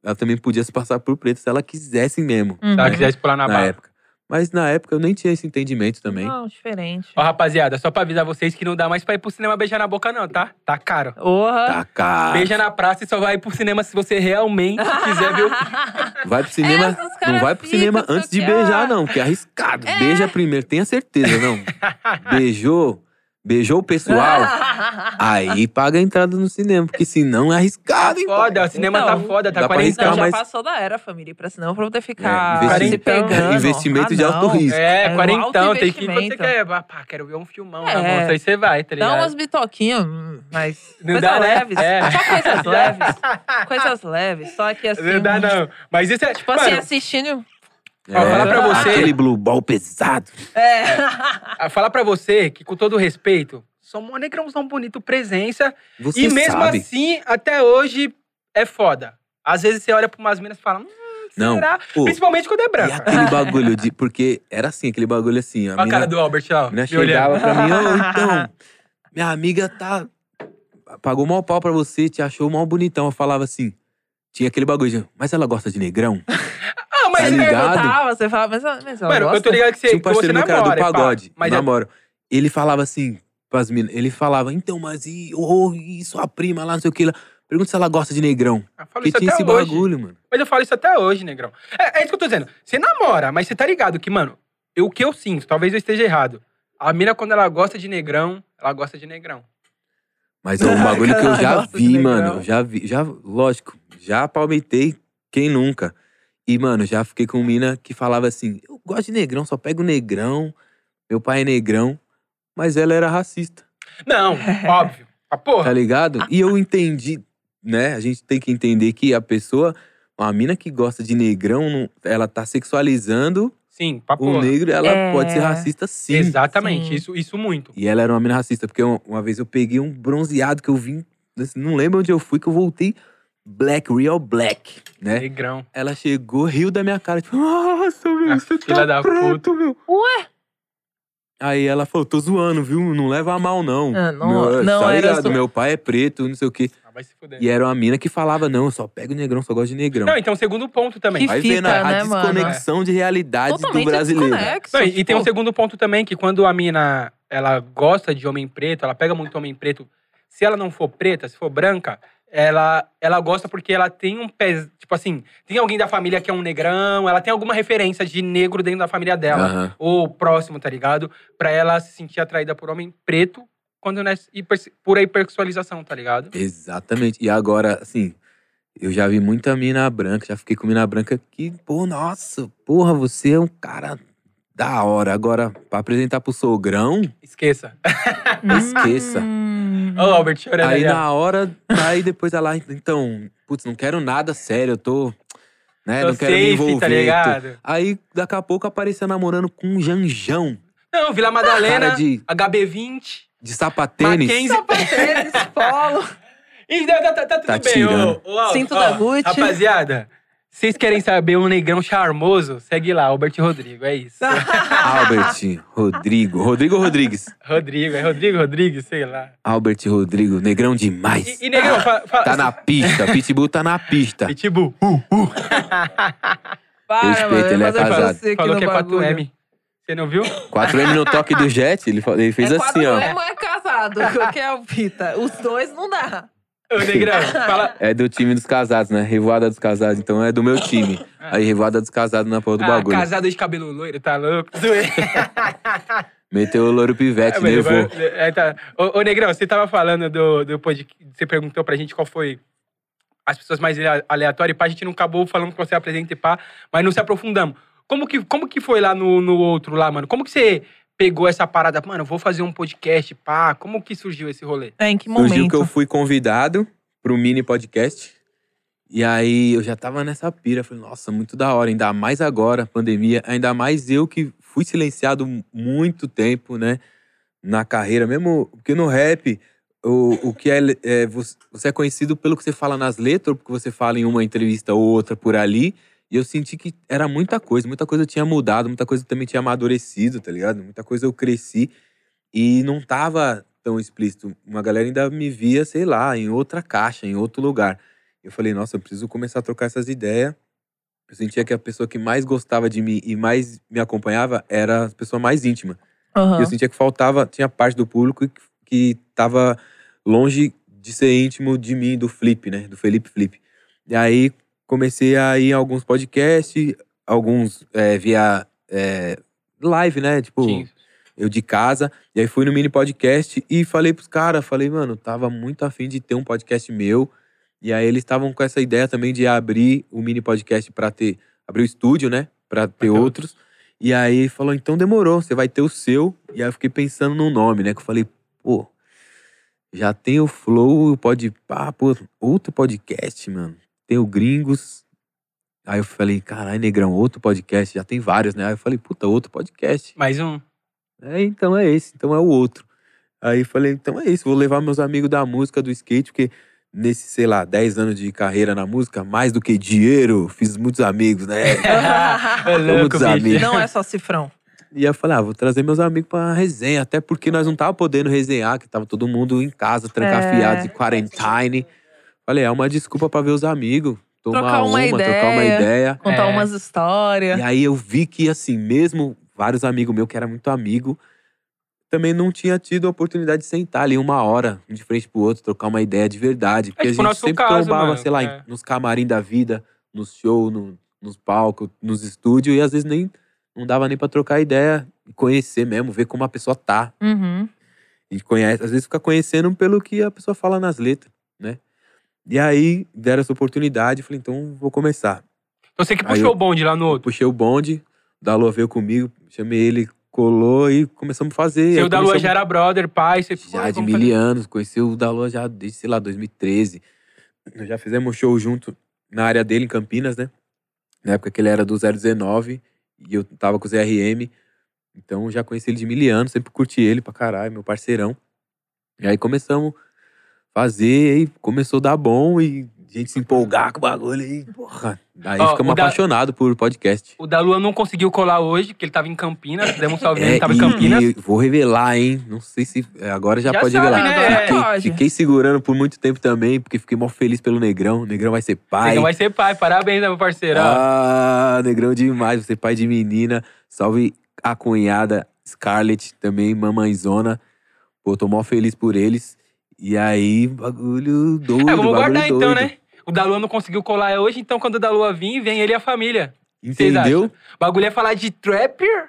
ela também podia se passar por preta se ela quisesse mesmo, Uhum. Se ela quisesse pular na, na bala. época. Mas na época eu nem tinha esse entendimento também. Não, diferente. Ó, rapaziada, só pra avisar vocês que não dá mais pra ir pro cinema beijar na boca, não, tá? Tá caro. Porra. Tá caro. Beija na praça e só vai pro cinema se você realmente quiser ver o filme. Vai pro cinema, Essas não vai pro cinema antes de que, beijar, não, porque é arriscado. Beija primeiro, tenha certeza, não. Beijou, beijou o pessoal, aí paga a entrada no cinema, porque senão é arriscado, hein, Foda, pai? o cinema Então, tá foda, tá dá pra 40 Não, arriscar, já mas- passou da era, família, pra cinema pra poder ficar É, investi- se pegando. investimento Ah, de alto não. risco. É, É quarentão, alto tem que você quer. Ah, Pá, quero ver um filmão na É. moça, aí você vai, tá Dá ligado? umas bitoquinhas, mas Não coisas dá, né? leves. É. Só coisas leves. Coisas leves. Só que assim. Não dá, não. Mas isso é. Tipo assim, mano, assistindo. Ó, falar pra você- Aquele blue ball pesado. É. ah, falar pra você que, com todo respeito, somos um negrãozão bonito, presença. Você e mesmo sabe. assim, até hoje, é foda. Às vezes você olha pra umas minas e fala, hum, Não, será? pô, Principalmente quando é e branca. aquele bagulho de... Porque era assim, aquele bagulho assim. A Olha a cara do Albert, ó. A olhando. chegava pra mim, ô, então, minha amiga tá. Pagou mal pau pra você, te achou mal bonitão. Eu falava assim. Tinha aquele bagulho, de, mas ela gosta de negrão? Tá Você ligado? perguntava, você falava, mas, mas ela Mano, eu tô ligado que você, Tinha um que você parceiro meu que era namora, do pá. pagode, Mas é, namoro. Ele falava assim pras minas, ele falava, então, mas e, oh, e sua prima lá, não sei o que lá. Pergunta se ela gosta de negrão. eu falo Porque isso tinha até esse hoje. bagulho, mano. Mas eu falo isso até hoje, negrão. É, é isso que eu tô dizendo. Você namora, mas você tá ligado que, mano, eu- o que eu sinto, talvez eu esteja errado. A mina, quando ela gosta de negrão, ela gosta de negrão. Mas é um bagulho que eu Ela já gosta de vi, negrão. mano. eu Já vi, já, lógico, já palmitei quem nunca. E, mano, já fiquei com mina que falava assim: eu gosto de negrão, só pego negrão. Meu pai é negrão. Mas ela era racista, Não, óbvio. Ah, porra. tá ligado? E eu entendi, né? A gente tem que entender que a pessoa, uma mina que gosta de negrão, ela tá sexualizando Sim, pra o negro, ela É. pode ser racista sim. Exatamente, Sim. Isso, isso muito. E ela era uma mina racista, porque uma, uma vez eu peguei um bronzeado que eu vim, assim, não lembro onde eu fui, que eu voltei black, real black, né? Negrão. Ela chegou, riu da minha cara, tipo, nossa, meu, A você filha tá da preto, meu. Ué? Aí ela falou, tô zoando, viu? Não leva a mal, não. Ah, não- meu, não tá era ligado? zo- Meu pai é preto, não sei o quê. Ah, vai se fuder. E era uma mina que falava, não, eu só pego negrão, só gosto de negrão. Não, então, segundo ponto também. Que Vai fita, vendo a, a né, mano? desconexão de realidade Totalmente do brasileiro. desconexo. Não, e, e tem um tipo, segundo ponto também, que quando a mina, ela gosta de homem preto, ela pega muito homem preto, se ela não for preta, se for branca, ela, ela gosta porque ela tem um pé, tipo assim, tem alguém da família que é um negrão, ela tem alguma referência de negro dentro da família dela, Aham. ou próximo, tá ligado? Pra ela se sentir atraída por homem preto, quando não é hiper, pura hipersexualização, tá ligado? Exatamente. E agora, assim, eu já vi muita mina branca, já fiquei com mina branca que, pô, nossa, porra, você é um cara da hora. Agora, pra apresentar pro sogrão, Esqueça. esqueça. Ô, Albert, chorando aí ó. na hora, aí depois ela, então, putz, não quero nada sério, eu tô, né, Tô não quero me safe, envolver. tá ligado? Aí, daqui a pouco, apareceu namorando com um Janjão, Não, Vila Madalena, cara de, HB20, de sapatênis. Mackenzie. Tênis, polo. Ih, tá, tá- tá tudo Tá bem, ô, ô, Cinto ó, da Gucci. Rapaziada, vocês querem saber um negrão charmoso? Segue lá, Albert Rodrigo, é isso. Albert Rodrigo. Rodrigo Rodrigues? Rodrigo, é Rodrigo Rodrigues, sei lá. Albert Rodrigo, negrão demais. E, e negrão, fa, fa, Tá na pista, Pitbull tá na pista. Pitbull, uh, uh, Para, Respeita, mano, ele é casado. falou que é bagulho. 4M. Você não viu? 4M no toque do jet, ele, ele fez é assim, ó. 4M é casado, que é o Pita. Os dois não dá. Ô, negrão, fala. É do time dos casados, né? Revoada dos casados, então é do meu time. Aí, revoada dos casados na porra do Ah, bagulho. casado de cabelo loiro, tá louco? Meteu o louro pivete, É, levou. é, tá. Ô, ô, Negrão, você tava falando do, do podcast. Você perguntou pra gente qual foi as pessoas mais ale- aleatórias, e pá, a gente não acabou falando que você apresenta e pá, mas não se aprofundamos. Como que, como que foi lá no, no outro lá, mano? Como que você pegou essa parada? Mano, eu vou fazer um podcast, pá. Como que surgiu esse rolê? É, em que Surgiu momento? que eu fui convidado pro mini podcast. E aí eu já tava nessa pira. Falei, nossa, muito da hora. Ainda mais agora, pandemia. Ainda mais eu que fui silenciado muito tempo, né? Na carreira. Mesmo porque no rap, o, o que é, é, Você você é conhecido pelo que você fala nas letras, ou porque você fala em uma entrevista ou outra por ali. E eu senti que era muita coisa. Muita coisa tinha mudado, muita coisa também tinha amadurecido, tá ligado? Muita coisa eu cresci. E não tava tão explícito. Uma galera ainda me via, sei lá, em outra caixa, em outro lugar. Eu falei, nossa, eu preciso começar a trocar essas ideias. Eu sentia que a pessoa que mais gostava de mim e mais me acompanhava era a pessoa mais íntima. E eu sentia que faltava, tinha parte do público que, que tava longe de ser íntimo de mim, do Flip, né? Do Felipe Flip. E aí comecei a ir em alguns podcasts, alguns é, via é, live, né? Tipo, Sim. eu de casa. E aí fui no mini podcast e falei pros caras, falei, mano, tava muito afim de ter um podcast meu. E aí eles estavam com essa ideia também de abrir o mini podcast pra ter, abrir o estúdio, né? Pra ter ter outros. E aí falou, então demorou, você vai ter o seu. E aí eu fiquei pensando no nome, né? Que eu falei, pô, já tem o Flow, pode pá, pô, outro podcast, mano. Tem o Gringos. Aí eu falei, caralho, negrão, outro podcast, já tem vários, né? Aí eu falei, puta, outro podcast. Mais um. É, então é esse, então é o outro. Aí falei, então é isso, vou levar meus amigos da música, do skate, porque nesse, sei lá, 10 anos de carreira na música, mais do que dinheiro, fiz muitos amigos, né? É louco, Muitos bicho. amigos. Não é só cifrão. E eu falei, ah, vou trazer meus amigos pra resenha, até porque nós não tava podendo resenhar, que tava todo mundo em casa, trancafiado, É. de quarantine. Falei, é uma desculpa pra ver os amigos, tomar Trocar uma trocar uma ideia. ideia. Contar É. umas histórias. E aí eu vi que, assim, mesmo vários amigos meus que era muito amigo, também não tinha tido a oportunidade de sentar ali uma hora, um de frente pro outro, trocar uma ideia de verdade. Porque tipo a gente sempre caso, trombava, mano, sei lá, é. nos camarim da vida, nos shows, no, nos palcos, nos estúdios, e às vezes nem não dava nem pra trocar ideia e conhecer mesmo, ver como a pessoa tá. Uhum. A gente conhece, às vezes fica conhecendo pelo que a pessoa fala nas letras, né? E aí deram essa oportunidade, falei, então vou começar. Então você que puxou eu- o bonde lá no outro. puxei o bonde, o da Lua veio comigo, chamei ele, colou e começamos a fazer. Seu Aí da Lua começamos- já era brother, pai. Você, Já de mil anos, conheci o da Lua já desde, sei lá, 2013. Nós já fizemos show junto na área dele, em Campinas, né? Na época que ele era do 019 e eu tava com o ZRM. Então já conheci ele de mil anos, sempre curti ele pra caralho, meu parceirão. E aí começamos fazer, e começou a dar bom e a gente se empolgar com o bagulho aí, porra. Aí Ó, ficamos da- apaixonados por podcast. O da Lua não conseguiu colar hoje, porque ele tava em Campinas. Demos um salve, É, ele tava em e- Campinas. e vou revelar, hein? Não sei se. é, Agora já, Já pode sabe, revelar. né? Fiquei, pode. fiquei segurando por muito tempo também, porque fiquei mó feliz pelo Negrão. O Negrão vai ser pai. Negrão vai ser pai. Parabéns, meu parceiro. Ah, Negrão demais. Você pai de menina. Salve a cunhada Scarlett, também, mamãezona. Pô, tô mó feliz por eles. E aí, bagulho doido. é, vamos bagulho guardar doido. então, né? O da Lua não conseguiu colar hoje, então quando o da Lua vir, vem ele e a família. Entendeu? O bagulho é falar de trapper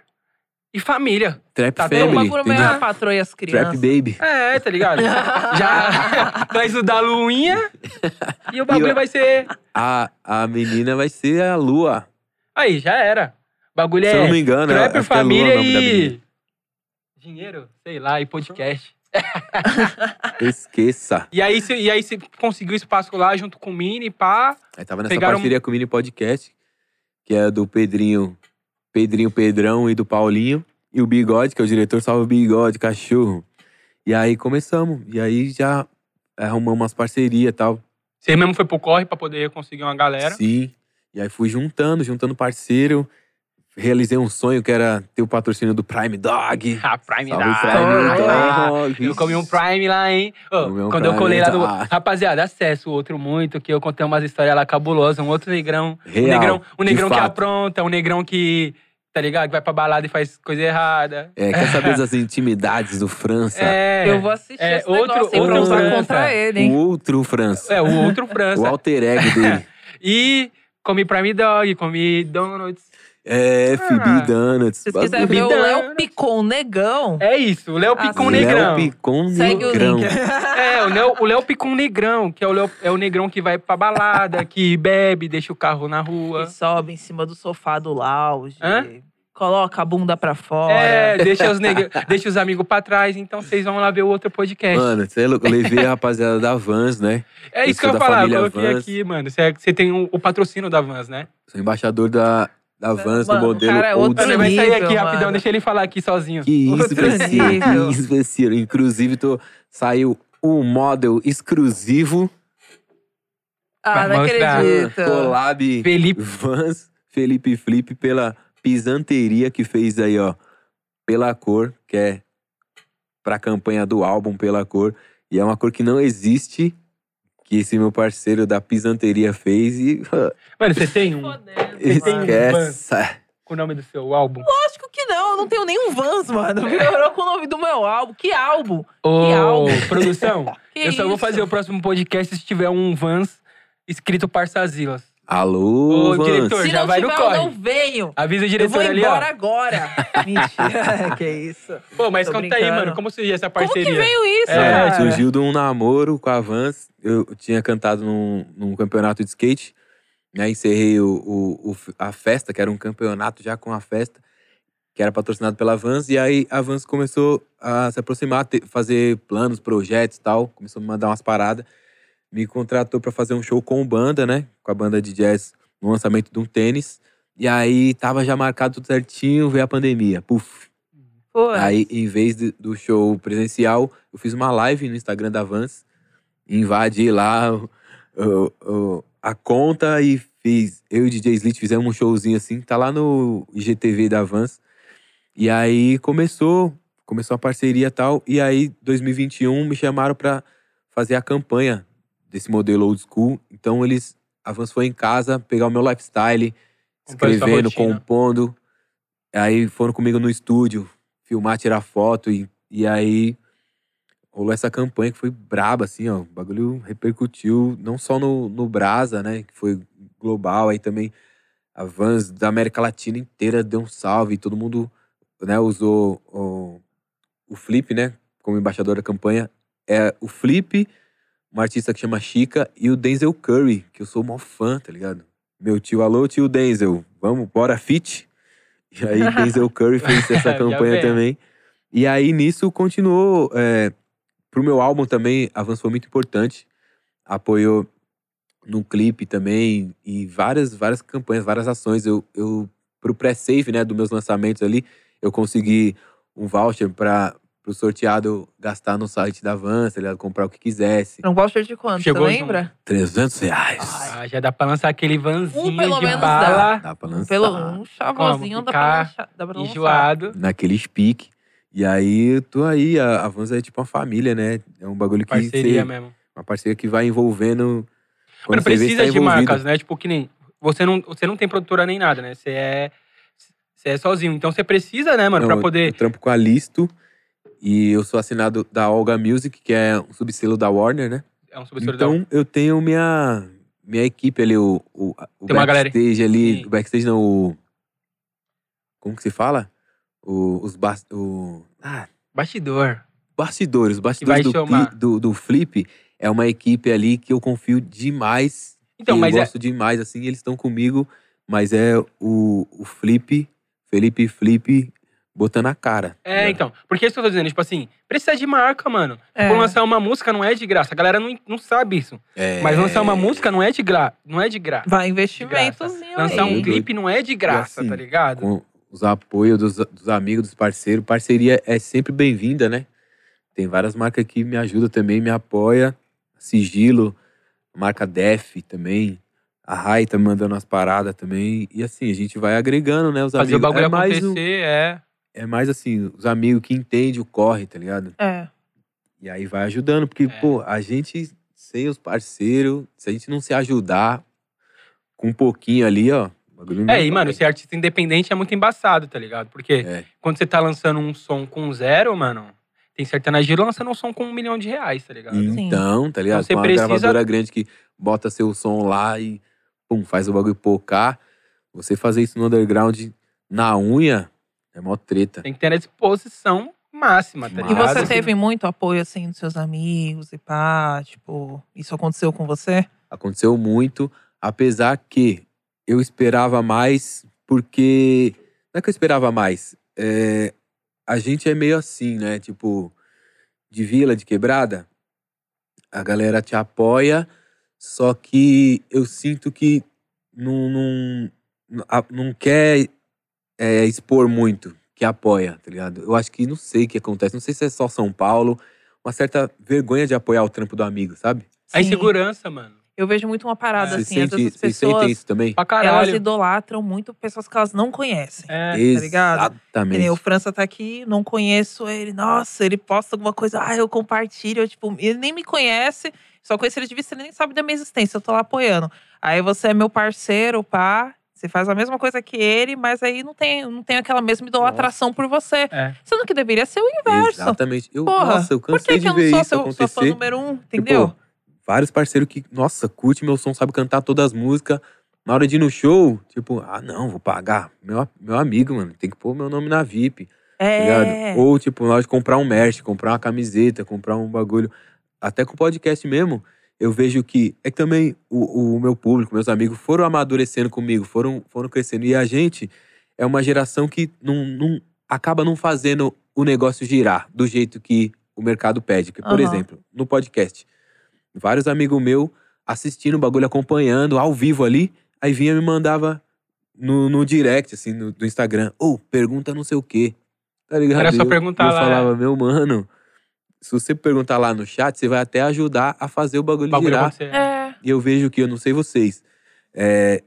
e família. Trap Tá Tem uma Family. por patroa e as Trap crianças. Baby. É, tá ligado? Já traz o da Luinha e o bagulho E o- vai ser. A, a menina vai ser a Lua. Aí, já era. O bagulho Se eu é não me engano, é Lua o família da menina. e. Dinheiro, sei lá, e podcast. Esqueça. E aí, você, e aí você conseguiu espaço lá junto com o Mini, pá. Aí tava nessa Pegaram- parceria com o Mini Podcast, que é do Pedrinho, Pedrinho Pedrão e do Paulinho. E o Bigode, que é o diretor, salve o Bigode, cachorro. E aí começamos. E aí já arrumamos umas parcerias e tal. Você mesmo foi pro corre pra poder conseguir uma galera. Sim. E aí fui juntando, juntando parceiro. Realizei um sonho que era ter o patrocínio do Prime Dog. Ah, Prime Salve, Dog. Prime Ah, Dog. Eu comi um Prime lá, hein? Um quando eu Prime colei lá no. Rapaziada, acesso o outro muito, que eu contei umas histórias lá cabulosas. Um outro negrão. Real, um negrão, um negrão que fato. apronta, um negrão que, tá ligado? Que vai pra balada e faz coisa errada. É, quer saber das intimidades do França? É. Eu vou assistir É, esse outro- negócio aí pra outro usar França. contra ele, O hein? outro França. É, o outro O França. alter ego dele. E comi Prime Dog, comi Donuts. É, Ah. Donuts. Se vocês quiserem ver o Léo Picon Negão, É isso, o Léo Picon sim. Negrão. Léo Picon segue Negrão. o link. É, o Léo, o Léo Picon Negrão, que é o, Léo, é o negrão que vai pra balada, que bebe, deixa o carro na rua. E sobe em cima do sofá do lounge. Hã? Coloca a bunda pra fora. É, deixa os, neg... deixa os amigos pra trás, então vocês vão lá ver o outro podcast. Mano, você é louco. Eu levei a rapaziada da Vans, né? é isso que eu eu sou ia falar, eu coloquei Vans. aqui, mano. Você, você tem o, o patrocínio da Vans, né? Sou embaixador da, da Vans Mano, no o modelo cara é outro Mano, school. vai sair aqui nível, rapidão, mano. deixa ele falar aqui sozinho. Que isso, Outro nível. Que isso, parceiro. Inclusive, tô, saiu um model exclusivo. Ah, não acredito. Collab Felipe. Vans Felipe Flip pela pisanteria que fez aí, ó. Pela cor, que é pra campanha do álbum Pela Cor. E é uma cor que não existe, que esse meu parceiro da pisanteria fez e Mano, você tem um Você tem um esquece. com o nome do seu álbum? Lógico que não, eu não tenho nenhum Vans, mano. Melhorou com o nome do meu álbum. Que álbum? Ô, álbum? produção, Que eu só vou isso? fazer o próximo podcast se tiver um Vans escrito Parçazilas. Alô, Ô, diretor. Se já não vai no tiver, eu corre. não venho. Avisa o Eu diretor vou ali, embora ó. agora. Mentira. que isso. Pô, mas Tô conta aí, brincando. mano, como surgiu essa Como parceria? que veio isso, É, cara? Surgiu de um namoro com a Vans. Eu tinha cantado num, num campeonato de skate. Né? Encerrei o, o- o- a festa, que era um campeonato já com a festa, que era patrocinado pela Vans. E aí a Vans começou a se aproximar, te- fazer planos, projetos e tal. Começou a me mandar umas paradas. Me contratou pra fazer um show com banda, né? Com a banda de jazz no lançamento de um tênis. E aí tava já marcado tudo certinho, veio a pandemia. Puf, Pô, Aí, em vez de- do show presencial, eu fiz uma live no Instagram da Vans. Invadi lá o- o- o- a conta e fiz. Eu e o DJ Slit fizemos um showzinho assim. Tá lá no IGTV da Vans. E aí começou, começou a parceria e tal. E aí, 2021, me chamaram pra fazer a campanha desse modelo old school. Então, eles. A Vans foi em casa pegar o meu lifestyle, escrevendo, compondo. Aí foram comigo no estúdio, filmar, tirar foto. E, e aí rolou essa campanha que foi braba, assim, ó. O bagulho repercutiu não só no, no Brasa, né? Que foi global, aí também a Vans da América Latina inteira deu um salve. Todo mundo né, usou o, o Flip, né? Como embaixador da campanha. É o Flip, uma artista que chama Chica, e o Denzel Curry, que eu sou mó fã, tá ligado? Meu tio, alô, tio Denzel, vamos, bora fit? E aí, Denzel Curry fez essa campanha também. E aí, nisso, continuou. É, pro meu álbum também, a Vans foi muito importante. Apoiou no clipe também, e várias, várias campanhas, várias ações. Eu, eu pro pré-save, né, dos meus lançamentos ali, eu consegui um voucher para pro sorteado gastar no site da Vans, tá ligado? Comprar o que quisesse. Um voucher de quanto? Chegou Você junto. lembra? 300 reais. Ah, já dá pra lançar aquele vanzinho Um, pelo de menos bala, Dá pra Um lançar. pelo um chavozinho dá pra, lançar, dá pra lançar. enjoado. Naquele speak. E aí, tô aí. A, a Vans é tipo uma família, né? É um bagulho que Parceria você- mesmo. uma parceria que vai envolvendo. Quando Mano, precisa tá de marcas, né? Tipo, que nem. Você não, você não tem produtora nem nada, né? Você é. Você é sozinho. Então você precisa, né, mano, Não, pra poder. Eu trampo com a Listo. E eu sou assinado da Olga Music, que é um subselo da Warner, né? É um subsídio da- Então eu tenho minha, minha equipe ali, o, o, o Tem backstage ali. Sim. O backstage não, o. Como que se fala? O, os bas, o, ah, Bastidor. bastidores. Os bastidores do, do, do Flip é uma equipe ali que eu confio demais. Então, mas eu é. gosto demais, assim, eles estão comigo. Mas é o, o Flip, Felipe Flip, botando a cara. É, né? então. Porque isso que eu tô dizendo, tipo assim, precisa de marca, mano. É. Por lançar uma música não é de graça. A galera não, não sabe isso. É. Mas lançar uma música não é de graça. Não é de graça. Vai investimentozinho Lançar um clipe não é de graça, assim, tá ligado? com os apoios dos, dos amigos, dos parceiros. Parceria é sempre bem-vinda, né? Tem várias marcas que me ajudam também, me apoia. Sigilo, marca Def também. A Rai tá mandando umas paradas também. E assim, a gente vai agregando, né? Os Fazer o amigos. bagulho é mais, acontecer um- é. É mais assim, os amigos que entendem o corre, tá ligado? É. E aí vai ajudando, porque, É. pô, a gente sem os parceiros, se a gente não se ajudar com um pouquinho ali, ó. É, e, mano, ser artista independente é muito embaçado, tá ligado? Porque É. quando você tá lançando um som com zero, mano, tem sertanejeiro lançando um som com um milhão de reais, tá ligado? Sim. Então, tá ligado? Então você Com uma precisa- gravadora grande que bota seu som lá e pum, faz o bagulho pocar. Você fazer isso no underground na unha é mó treta. Tem que ter a disposição máxima, tá E você teve muito apoio, assim, dos seus amigos e pá? Tipo, isso aconteceu com você? Aconteceu muito, apesar que eu esperava mais, porque. Não é que eu esperava mais. é, a gente é meio assim, né? Tipo, de vila, de quebrada, a galera te apoia, só que eu sinto que não, não, não quer é, expor muito que apoia, tá ligado? Eu acho que não sei o que acontece, não sei se é só São Paulo, uma certa vergonha de apoiar o trampo do amigo, sabe? A Sim. insegurança, mano. Eu vejo muito uma parada, É. Você assim, sente, as vocês sentem pessoas, isso também? Pra elas idolatram muito pessoas que elas não conhecem. É. tá ligado? Exatamente. o França tá aqui, não conheço ele. Nossa, ele posta alguma coisa, ah, eu compartilho. eu, tipo, ele nem me conhece, só conheço ele de vista, ele nem sabe da minha existência. Eu tô lá apoiando. Aí você é meu parceiro, pá. Você faz a mesma coisa que ele, mas aí não tem, não tem aquela mesma idolatração por você. É. Sendo que deveria ser o inverso. Exatamente. Eu, Porra, nossa, eu Por cansei que, que de eu ver não sou isso seu, sua fã número um? Entendeu? Tipo, vários parceiros que, nossa, curte meu som, sabe cantar todas as músicas. Na hora de ir no show, tipo, ah, não, vou pagar. Meu, meu amigo, mano, tem que pôr meu nome na VIP, tá é. ligado? Ou, tipo, na hora de comprar um merch, comprar uma camiseta, comprar um bagulho. Até com o podcast mesmo, eu vejo que é que também o, o meu público, meus amigos, foram amadurecendo comigo, foram, foram crescendo. E a gente é uma geração que não, não acaba não fazendo o negócio girar do jeito que o mercado pede. Por Aham. exemplo, no podcast, vários amigos meus assistindo o bagulho, acompanhando, ao vivo ali, aí vinha e me mandava no, no direct, assim, no, do Instagram, ou pergunta não sei o quê. Tá ligado? Era só Eu- perguntar eu lá, falava, meu mano, se você perguntar lá no chat, você vai até ajudar a fazer o bagulho, O bagulho girar. acontecer. É. E eu vejo que, eu não sei vocês, é,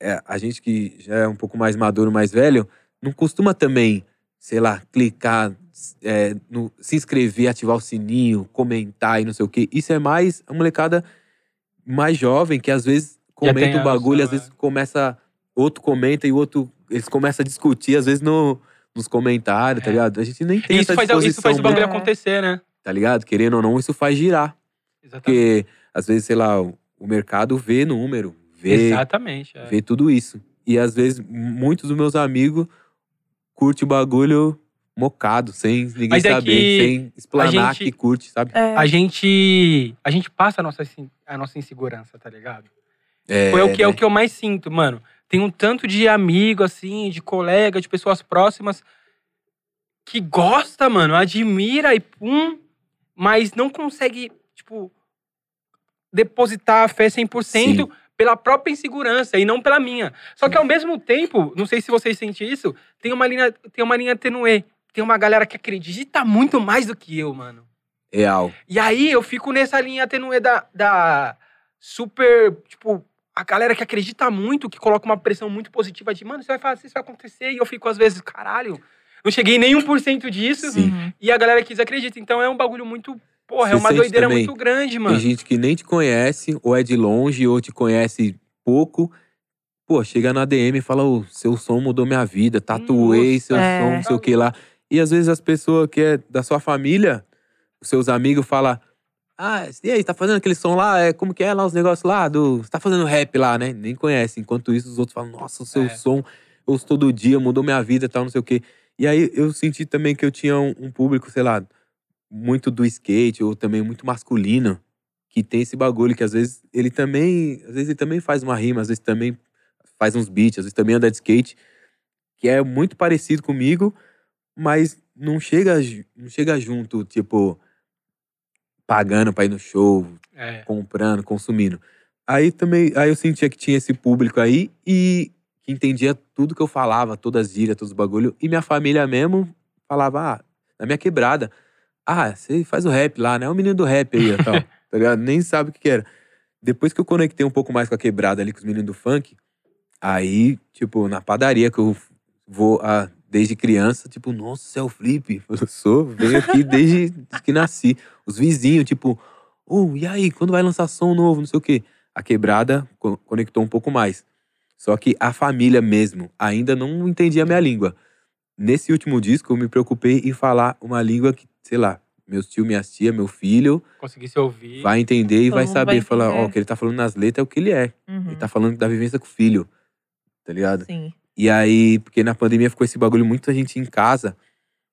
é, a gente que já é um pouco mais maduro, mais velho, não costuma também, sei lá, clicar, é, no, se inscrever, ativar o sininho, comentar e não sei o quê. Isso é mais a molecada mais jovem, que às vezes comenta o bagulho, às vezes começa, outro comenta e o outro, eles começam a discutir, às vezes no, nos comentários, tá É. ligado? A gente nem tem isso essa faz, isso faz o bagulho acontecer, né? Tá ligado? Querendo ou não, isso faz girar. Exatamente. Porque, às vezes, sei lá, o mercado vê número, vê, Exatamente. é. vê tudo isso. E às vezes, muitos dos meus amigos curtem o bagulho mocado, sem ninguém Mas é saber, que sem explanar gente- que curte, sabe? É. A gente. A gente passa a nossa, a nossa insegurança, tá ligado? É, Foi o que, é né? o que eu mais sinto, mano. Tem um tanto de amigo, assim, de colega, de pessoas próximas que gosta, mano, admira e pum, mas não consegue, tipo, depositar a fé 100% Sim. pela própria insegurança e não pela minha. Só que ao mesmo tempo, não sei se vocês sentem isso, tem uma linha, tem uma linha tenue. Tem uma galera que acredita muito mais do que eu, mano. Real. E aí eu fico nessa linha tenue da, da super, tipo, a galera que acredita muito, que coloca uma pressão muito positiva de, mano, isso vai fazer, isso vai acontecer. E eu fico, às vezes, caralho, não cheguei nem 1% disso. Sim. Uhum. E a galera que desacredita. Então é um bagulho muito, porra, é Você uma sente doideira também? muito grande, mano. Tem gente que nem te conhece, ou é de longe, ou te conhece pouco. Pô, chega na DM e fala, ô, seu som mudou minha vida, tatuei Nossa, seu é. som, não sei o que lá. E às vezes as pessoas que é da sua família, os seus amigos, falam, ah, e aí, tá fazendo aquele som lá? É, como que é lá os negócios lá? Do, você tá fazendo rap lá, né? Nem conhece. Enquanto isso, os outros falam, nossa, o seu É. som, eu ouço todo dia, mudou minha vida e tal, não sei o quê. E aí eu senti também que eu tinha um, um público, sei lá, muito do skate, ou também muito masculino, que tem esse bagulho que às vezes ele também, às vezes ele também faz uma rima, às vezes também faz uns beats, às vezes também anda de skate, que é muito parecido comigo, mas não chega, não chega junto, tipo, pagando pra ir no show, É. comprando, consumindo. Aí também, aí eu sentia que tinha esse público aí e que entendia tudo que eu falava, todas as gírias, todos os bagulho. E minha família mesmo falava, ah, na minha quebrada, ah, você faz o rap lá, né? É o menino do rap aí, e tal. tá ligado? Nem sabe o que que era. Depois que eu conectei um pouco mais com a quebrada ali, com os meninos do funk, aí, tipo, na padaria que eu vou ah, desde criança, tipo, nossa, você é o Flip? Eu sou, venho aqui desde que nasci. Os vizinhos, tipo, oh, e aí, quando vai lançar som novo, não sei o quê. A quebrada co- conectou um pouco mais. Só que a família mesmo ainda não entendia a minha língua. Nesse último disco, eu me preocupei em falar uma língua que, sei lá, meus tio, minhas tia, meu filho, Consegui se ouvir. vai entender e vai saber. vai Falar, ó, entender. o que ele tá falando nas letras é o que ele é. Uhum. Ele tá falando da vivência com o filho. tá ligado? Sim. E aí, porque na pandemia ficou esse bagulho, muita gente em casa.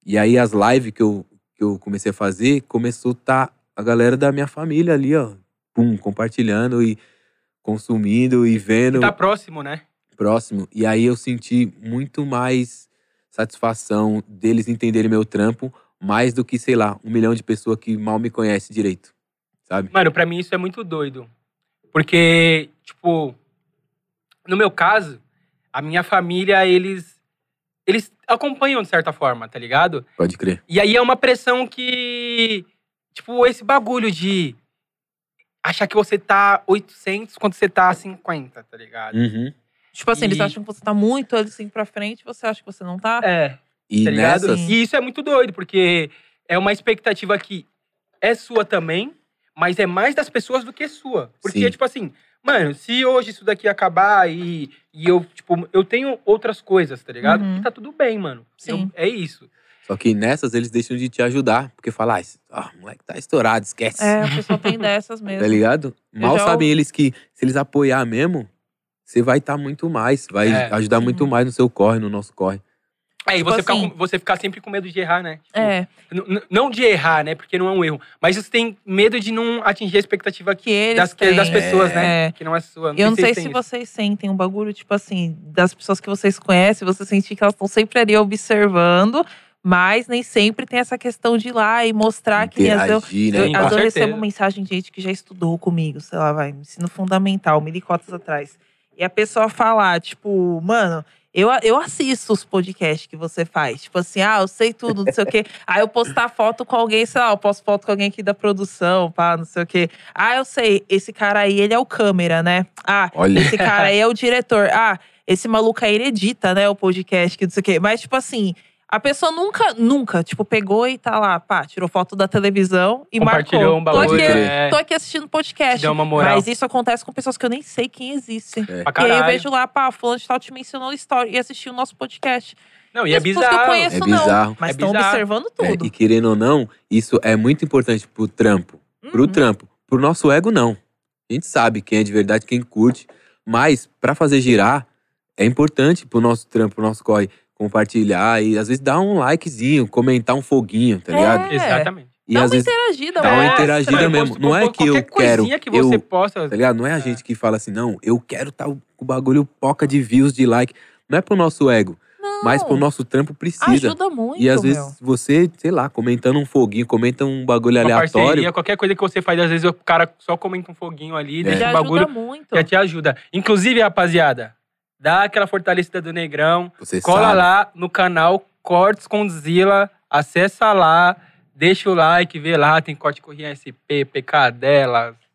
E aí as lives que eu, que eu comecei a fazer, começou a tá a galera da minha família ali, ó. Pum, compartilhando e consumindo e vendo Tá próximo, né? próximo. E aí eu senti muito mais satisfação deles entenderem meu trampo, mais do que, sei lá, um milhão de pessoas que mal me conhece direito. Sabe? Mano, pra mim isso é muito doido. Porque, tipo, no meu caso, a minha família, eles. Eles acompanham de certa forma, tá ligado? Pode crer. E aí é uma pressão que. Tipo, esse bagulho de achar que você tá 800 quando você tá 50, tá ligado? Uhum. Tipo assim, eles E- acham que você tá muito assim pra frente, você acha que você não tá? É, E tá nessas. E isso é muito doido, porque é uma expectativa que é sua também, mas é mais das pessoas do que sua. Porque, Sim. tipo assim, mano, se hoje isso daqui acabar e, e eu, tipo, eu tenho outras coisas, tá ligado? Uhum. E tá tudo bem, mano. Sim. Eu- é isso. Só que nessas eles deixam de te ajudar, porque falam, ah, o moleque tá estourado, esquece. É, o pessoal tem dessas Tá mesmo. ligado? Mal já sabem eles que se eles apoiar mesmo, você vai estar muito mais, vai É. ajudar muito Uhum. mais no seu corre, no nosso corre. É, e Tipo você, ficar assim- com- você ficar sempre com medo de errar, né? Tipo, É, Não de errar, né? Porque não é um erro. Mas você tem medo de não atingir a expectativa que eles das, têm. das pessoas, né? É. Que não é sua. Eu não sei se isso. vocês sentem um bagulho, tipo assim, das pessoas que vocês conhecem, você sentir que elas estão sempre ali observando, mas nem sempre tem essa questão de ir lá e mostrar que às vezes eu, né? eu, recebo mensagem de gente que já estudou comigo, sei lá, vai, ensino fundamental, mil e cotas atrás. E a pessoa falar, tipo, mano, eu, eu assisto os podcasts que você faz. Tipo assim, ah, eu sei tudo, não sei o quê. Aí eu postar foto com alguém, sei lá, eu posto foto com alguém aqui da produção, pá, não sei o quê. Ah, eu sei, esse cara aí, ele é o câmera, né? Ah, Olha. esse cara aí é o diretor. Ah, esse maluco aí, ele edita, né, o podcast, que não sei o quê. Mas, tipo assim, a pessoa nunca, nunca, tipo, pegou e tá lá, pá, tirou foto da televisão e Compartilhou marcou. um Tô bagulho. aqui, é, tô aqui assistindo podcast. Deu uma moral. Mas isso acontece com pessoas que eu nem sei quem existe. É. E aí eu vejo lá, pá, fulano de tal te mencionou story e assistiu o nosso podcast. Não, e é as pessoas bizarro. que eu conheço, É não. bizarro. Mas É estão bizarro. observando É, tudo. e querendo ou não, isso é muito importante pro trampo. Pro Uhum. trampo. Pro nosso ego, não. A gente sabe quem é de verdade, quem curte. Mas, pra fazer girar, é importante pro nosso trampo, pro nosso corre, compartilhar e às vezes dar um likezinho, comentar um foguinho, tá É. ligado? Exatamente. E Dá às uma vezes, interagida, dá uma mano. interagida mesmo. Não é que eu quero, que você eu- posta. tá ligado? Não é a gente que fala assim, não, eu quero tá o o bagulho poca de views, de like. Não é pro nosso ego, Não, mas pro nosso trampo precisa. Ajuda muito, E às meu. vezes você, sei lá, comentando um foguinho, comenta um bagulho uma aleatório. parceria, qualquer coisa que você faz, às o o dá aquela fortalecida do Negrão, Você cola sabe. lá no canal Cortes com Zila, acessa lá, deixa o like, vê lá, tem corte com SP, PK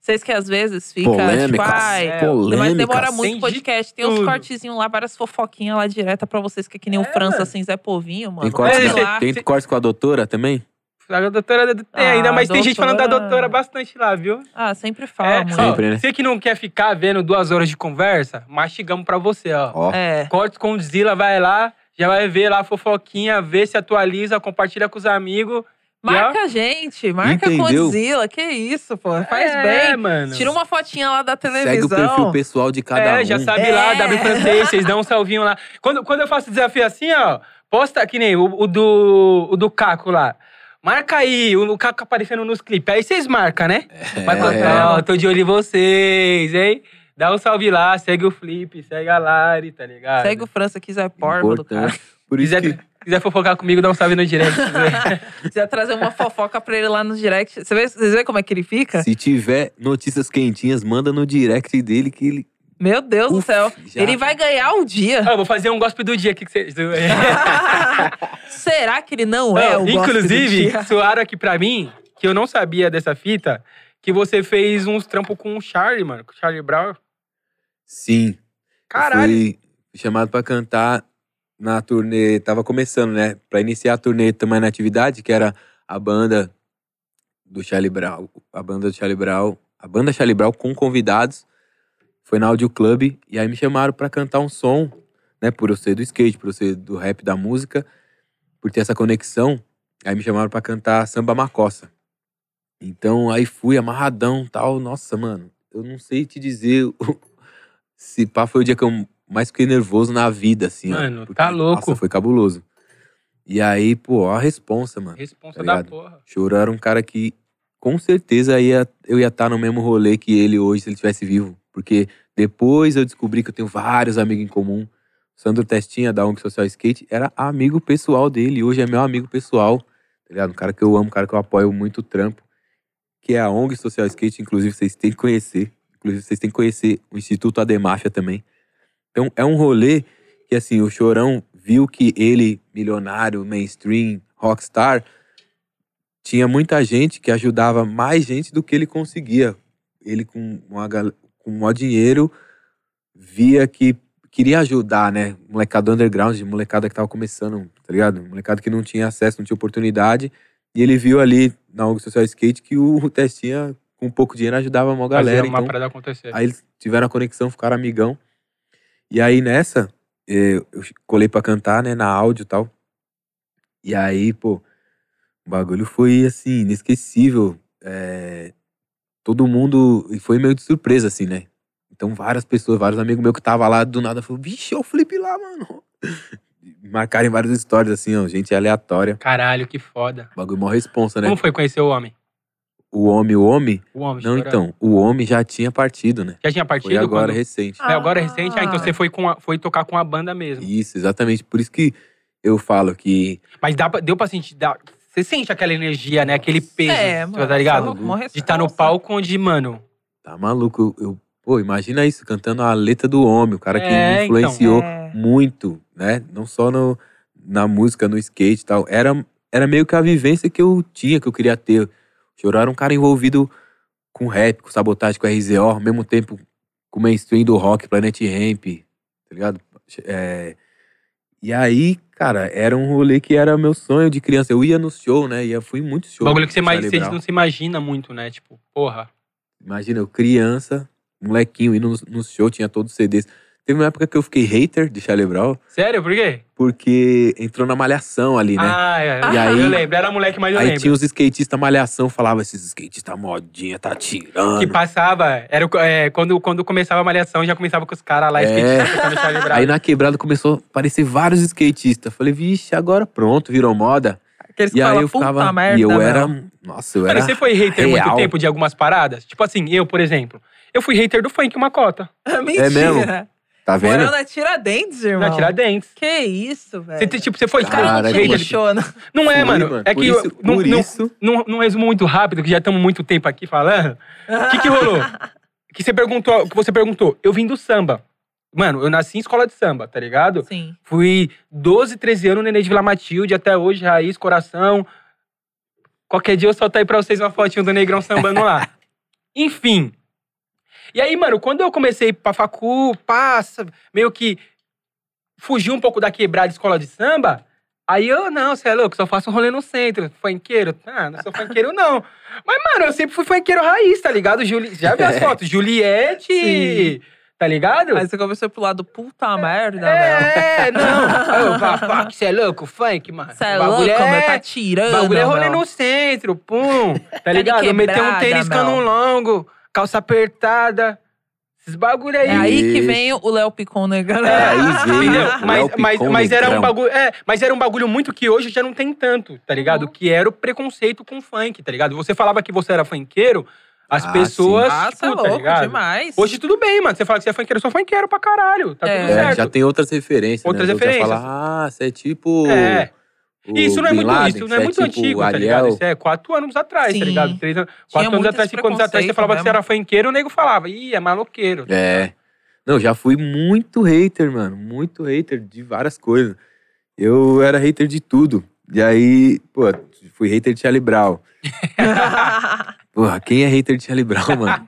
Vocês que às vezes fica, Polêmicas. tipo, ai, É. Mas demora muito o podcast. Tem uns cortezinhos lá, várias fofoquinhas lá direta pra vocês, que é que nem o É, França, mano. assim, Zé Povinho, mano. Tem corte, É, lá. tem corte com a doutora também? A doutora tem Ah, ainda, mas tem gente falando da doutora- doutora bastante lá, viu? Ah, sempre fala, É, muito. ó, Sempre, né? Você que não quer ficar vendo duas horas de conversa, mastigamos pra você, ó. Ó, É. Cortes com Zila, vai lá, já vai ver lá a fofoquinha, vê se atualiza, compartilha com os amigos. Marca a gente, marca Entendeu? Godzilla. Que isso, pô. Faz é, bem. mano. Tira uma fotinha lá da segue televisão. o perfil pessoal de cada é, um. já sabe É. lá, W francês, vocês dão um salvinho lá. Quando, quando eu faço desafio assim, ó, posta que nem o, o do, o do Caco lá. Marca aí, o, Caco aparecendo nos clipes. Aí vocês marcam, né? Vai É. botar, ó, tô de olho em vocês, hein? Dá um salve lá, segue o Flip, segue a Lari, tá ligado? Segue o França quiser porma do cara. Por isso quiser, que quiser fofocar comigo, dá um salve no direct. quiser trazer uma fofoca pra ele lá no direct. Você vê, vocês vê como é que ele fica? se tiver notícias quentinhas, manda no direct dele que ele. Meu Deus do Uf, céu. já. Ele vai ganhar um dia. Ó, vou fazer um gospel do dia aqui que vocês. Será que ele não é Não, o gosto do Inclusive, dia? soaram aqui pra mim, que eu não sabia dessa fita, que você fez uns trampos com o Charlie, mano, com o Charlie Brown. Sim. Caralho. Fui chamado pra cantar na turnê. Tava começando, né? Pra iniciar a turnê também na atividade, que era a banda do Charlie Brown. A banda do Charlie Brown. A banda Charlie Brown com convidados. Foi na Audio Club. E aí me chamaram pra cantar um som, né? Por eu ser do skate, por eu ser do rap da música, por ter essa conexão. Aí me chamaram pra cantar Samba Macossa. Então aí fui amarradão tal. Nossa, mano, eu não sei te dizer se pá foi o dia que eu mais fiquei nervoso na vida, assim, ó. Mano, Porque, tá louco. Nossa, foi cabuloso. E aí, pô, ó a responsa, mano. Responsa Tá da porra. Chorou era um cara que com certeza ia, eu ia estar no mesmo rolê que ele hoje se ele estivesse vivo. Porque depois eu descobri que eu tenho vários amigos em comum. Sandro Testinha, da ONG Social Skate, era amigo pessoal dele. Hoje é meu amigo pessoal. Tá ligado? Um cara que eu amo, um cara que eu apoio muito o trampo. Que é a ONG Social Skate. Inclusive, vocês têm que conhecer. Inclusive, vocês têm que conhecer o Instituto Ademáfia também. Então, é um rolê que, assim, o Chorão viu que ele, milionário, mainstream, rockstar, tinha muita gente que ajudava mais gente do que ele conseguia. Ele, com, uma, com maior dinheiro, via que queria ajudar, né? Molecada underground, molecada que tava começando, tá ligado? Molecada que não tinha acesso, não tinha oportunidade. E ele viu ali na ONG Social Skate que o Testinha, com pouco dinheiro, ajudava a maior galera. Uma então, acontecer. Aí eles tiveram a conexão, ficaram amigão. E aí nessa, eh, eu colei pra cantar, né, na áudio e tal. E aí, pô, o bagulho foi, assim, inesquecível. É, todo mundo, e foi meio de surpresa, assim, né? Então várias pessoas, vários amigos meus que tava lá, do nada, falaram, vixe, olha o Felipe lá, mano. Marcaram em várias histórias, assim, ó, gente aleatória. Caralho, que foda. Bagulho mó responsa, né? Como foi conhecer o homem? O homem, o homem? O homem. Não, então, o homem já tinha partido, né? Já tinha partido? Foi agora, quando- recente. É, agora é recente? Ah, então Ah. você foi, com a- foi tocar com a banda mesmo. Isso, exatamente. Por isso que eu falo que Mas dá pra- deu pra sentir. dá- você sente aquela energia, né? Aquele peso. É, você mano. tá ligado? louco, mó De estar no responsa. palco onde, mano. tá maluco. Eu, eu- pô, imagina isso, cantando a letra do homem, o cara que É, me influenciou É. muito, né? Não só no, na música, no skate e tal. Era, era meio que a vivência que eu tinha, que eu queria ter. O Choró era um cara envolvido com rap, com sabotagem, com RZO, ao mesmo tempo com o mainstream do rock, Planet Ramp, tá ligado? É, e aí, cara, era um rolê que era meu sonho de criança. Eu ia no show, né? Ia, fui em muitos O shows. bagulho que você, você não se imagina muito, né? Tipo, porra. Imagina, eu criança, molequinho, indo nos, nos shows, tinha todos os CDs. Teve uma época que eu fiquei hater de Charlie Brown, Sério? Por quê? porque entrou na malhação ali, né? Ah, é. E aí- eu lembro. Era moleque, mas eu Aí lembro. tinha os skatistas malhação, falava, esses skatistas modinha, tá tirando. Que passava. Era, o- é, quando, quando começava a malhação, já começava com os caras lá, É. skatistas, tocando Charlie Brown. Aí na quebrada começou a aparecer vários skatistas. Falei, vixe, agora pronto, virou moda. Aqueles que E aí falam, eu ficava. puta merda, e eu meu." era. Nossa, eu Mano, era. você foi hater muito real. tempo de algumas paradas? Tipo assim, eu, por exemplo. Eu fui hater do funk uma cota. Mentira. É mesmo? Tá vendo? Morando na Tiradentes, irmão. Na Tiradentes. Que isso, velho. Você, tipo, você foi Cara, não te que- lixona. Não é, Fui, mano. É por que isso, eu não, por não, isso. não, não resumo muito rápido, que já estamos muito tempo aqui falando. O que, que rolou? que você perguntou, que você perguntou. Eu vim do samba. Mano, eu nasci em escola de samba, tá ligado? Sim. Fui 12, 13 anos neném de Vila Matilde, até hoje, raiz, coração. Qualquer dia eu solto aí pra vocês uma fotinho do Negrão sambando lá. Enfim. E aí, mano, quando eu comecei pra facu, passa, meio que fugi um pouco da quebrada escola de samba, aí eu, não, você é louco, só faço um rolê no centro. Funkeiro? Ah, não sou funkeiro, não. Mas, mano, eu sempre fui funkeiro raiz, tá ligado? Juli... Já viu as fotos? Juliette, Sim. tá ligado? Aí você começou pro lado, puta merda. É, não. Aí eu, pá, pá, que você é louco, funk, mano. Você é louco, é- meu, tá tirando. bagulho é rolê meu. no centro, pum. Tá Tá ligado? Eu meter um tênis meu. cano longo, calça apertada. Esses bagulho aí. É aí que vem o Léo Picon negando. É, aí veio. Mas, Léo mas, Picon mas era um negrão. bagulho. É, mas era um bagulho muito que hoje já não tem tanto, tá ligado? Uhum. Que era o preconceito com funk, tá ligado? Você falava que você era funkeiro, as Ah, pessoas. Nossa, tipo, tá louco ligado? demais. Hoje tudo bem, mano. Você fala que você é funkeiro, eu sou funkeiro pra caralho. Tá É. tudo É, certo. já tem outras referências. Outras né? Os outros já referências. falam, ah, você é tipo. É. o Isso não é muito, Laden, isso não você é muito tipo antigo, Ariel. tá ligado? Isso é quatro anos atrás, Sim. tá ligado? Três anos, quatro anos atrás, cinco anos atrás, você falava que você era funkeiro, o nego falava, ih, é maloqueiro. É. Não, já fui muito hater, mano. Muito hater de várias coisas. Eu era hater de tudo. E aí, pô, fui hater de Charlie Brown. Porra, quem é hater de Charlie Brown, mano?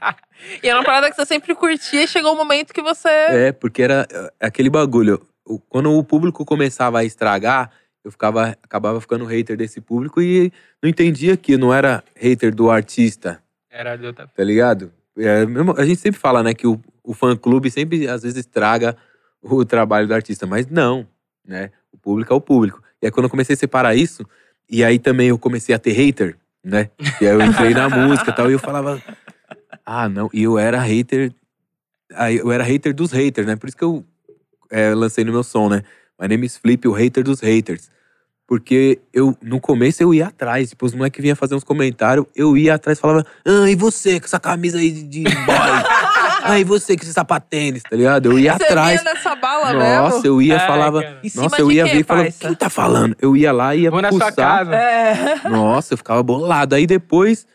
e era uma parada que você sempre curtia e chegou um momento que você. É, porque era é, aquele bagulho. O- Quando o público começava a estragar, eu ficava, acabava ficando hater desse público e não entendia que não era hater do artista, Era de outra... tá ligado? É, mesmo- a gente sempre fala, né, que o, o fã-clube sempre, às vezes, estraga o trabalho do artista, mas não, né? O público é o público. E aí, quando eu comecei a separar isso, e aí também eu comecei a ter hater, né? E aí eu entrei na música e tal, e eu falava, ah, não, e eu era hater, eu era hater dos haters, né? Por isso que eu é, lancei no meu som, né? My name is Flip, o hater dos haters. Porque eu, no começo, eu ia atrás. Tipo, os moleques vinham fazer uns comentários, eu ia atrás e falava, ah, e você com essa camisa aí de, boy? ah, e você com esse sapatênis, tá ligado? Eu ia Você atrás. vinha nessa bala Nossa, mesmo? eu ia Ai, falava. cara. Nossa, eu ia ver e falava, quem tá falando? Eu ia lá e ia Vou na sua casa. É. Nossa, eu ficava bolado. Aí depois,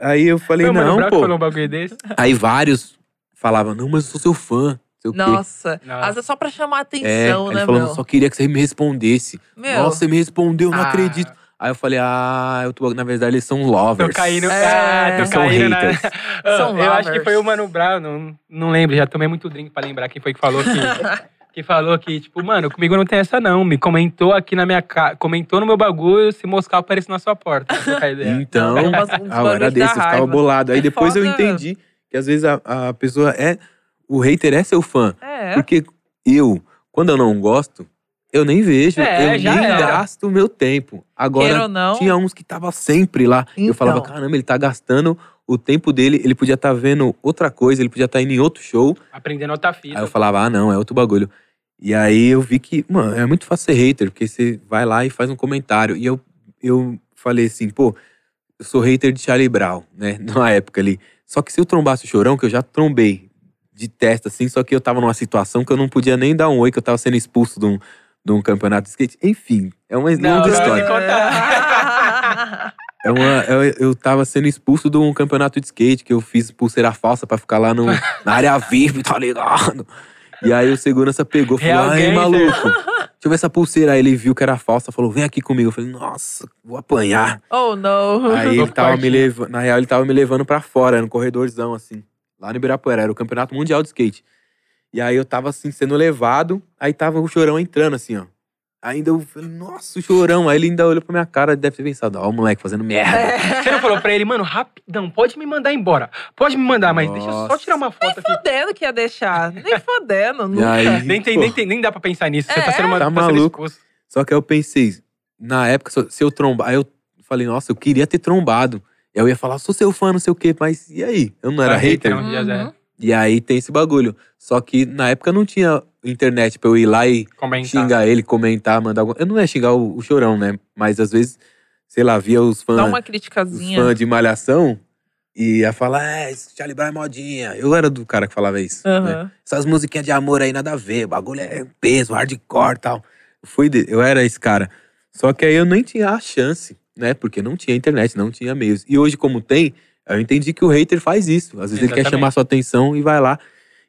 aí eu falei, não, que pô. falou um bagulho desse? Aí vários falavam, não, mas eu sou seu fã. Sei o quê. Nossa. Nossa. Vezes só pra chamar É, atenção, aí né, ele falou, meu? só queria que você me respondesse. Meu. Nossa, você me respondeu, não Ah, acredito. Aí eu falei, ah, eu tô, na verdade eles são lovers. Tô caindo. É, ah, tô são caindo na. haters. Ah, São eu acho que foi o Mano Brown, não, não lembro, já tomei muito drink pra lembrar quem foi que falou que. que falou que, tipo, mano, comigo não tem essa não. Me comentou aqui na minha casa, comentou no meu bagulho, se moscar eu apareço na sua porta. Então, uns ah, eu desse, eu ficava bolado. Aí É depois eu foda. entendi que às vezes a, a pessoa é. O hater é seu fã. É. Porque eu, quando eu não gosto, eu nem vejo. É, eu nem era. gasto o meu tempo. Agora, não. tinha uns que tava sempre lá. Eu Então. falava, caramba, ele tá gastando o tempo dele, ele podia estar vendo outra coisa, ele podia estar indo em outro show. Aprendendo outra fita. Aí eu falava, ah, não, é outro bagulho. E aí eu vi que, mano, é muito fácil ser hater, porque você vai lá e faz um comentário. E eu, eu falei assim, pô, eu sou hater de Charlie Brown, né? Na época ali. Só que se eu trombasse o chorão, que eu já trombei de testa, assim, só que eu tava numa situação que eu não podia nem dar um oi, que eu tava sendo expulso de um, de um campeonato de skate. Enfim, é uma Não, longa história. É uma, eu, eu tava sendo expulso de um campeonato de skate, que eu fiz pulseira falsa pra ficar lá no, na área VIP, tá ligado? E aí o segurança pegou e falou: gangster." maluco, deixa eu ver essa pulseira. Aí ele viu que era falsa, falou: Vem aqui comigo. Eu falei: Nossa, vou apanhar. oh, não. Aí ele tava me levando, na real, ele tava me levando pra fora, no corredorzão, assim, lá no Ibirapuera, era o campeonato mundial de skate. E aí eu tava assim, sendo levado, aí tava o chorão entrando, assim, ó. Ainda eu falei, nossa, o chorão. Aí ele ainda olhou pra minha cara, deve ter pensado, ó, o moleque fazendo merda. É. Você não falou pra ele, mano, rapidão, pode me mandar embora. Pode me mandar, mas deixa eu só Nossa. tirar uma foto aqui. Fodendo que ia deixar. Nem fodendo, E nunca. aí, Nem, tem, nem, tem, nem dá pra pensar nisso. Você É, tá sendo, uma, tá tá maluco. Só que aí eu pensei, na época, se eu- se eu trombar, aí eu falei, nossa, eu queria ter trombado. Eu ia falar, sou seu fã, não sei o quê, mas e aí? Eu não era hater? Uhum. E aí tem esse bagulho. Só que na época não tinha internet pra eu ir lá e Comentar. xingar ele, comentar, mandar alguma... Eu não ia xingar o, o chorão, né? Mas às vezes, sei lá, via os fãs Dá uma os criticazinha. fã de malhação e ia falar, é, esse Charlie Brown é modinha. Eu era do cara que falava isso. né? Aham. Essas musiquinhas de amor aí nada a ver, o bagulho é peso, hardcore e tal. Eu, fui de- eu era esse cara. Só que aí eu nem tinha a chance, né? Porque não tinha internet, não tinha meios. E hoje, como tem, eu entendi que o hater faz isso. Às vezes ele quer Exatamente. chamar sua atenção e vai lá.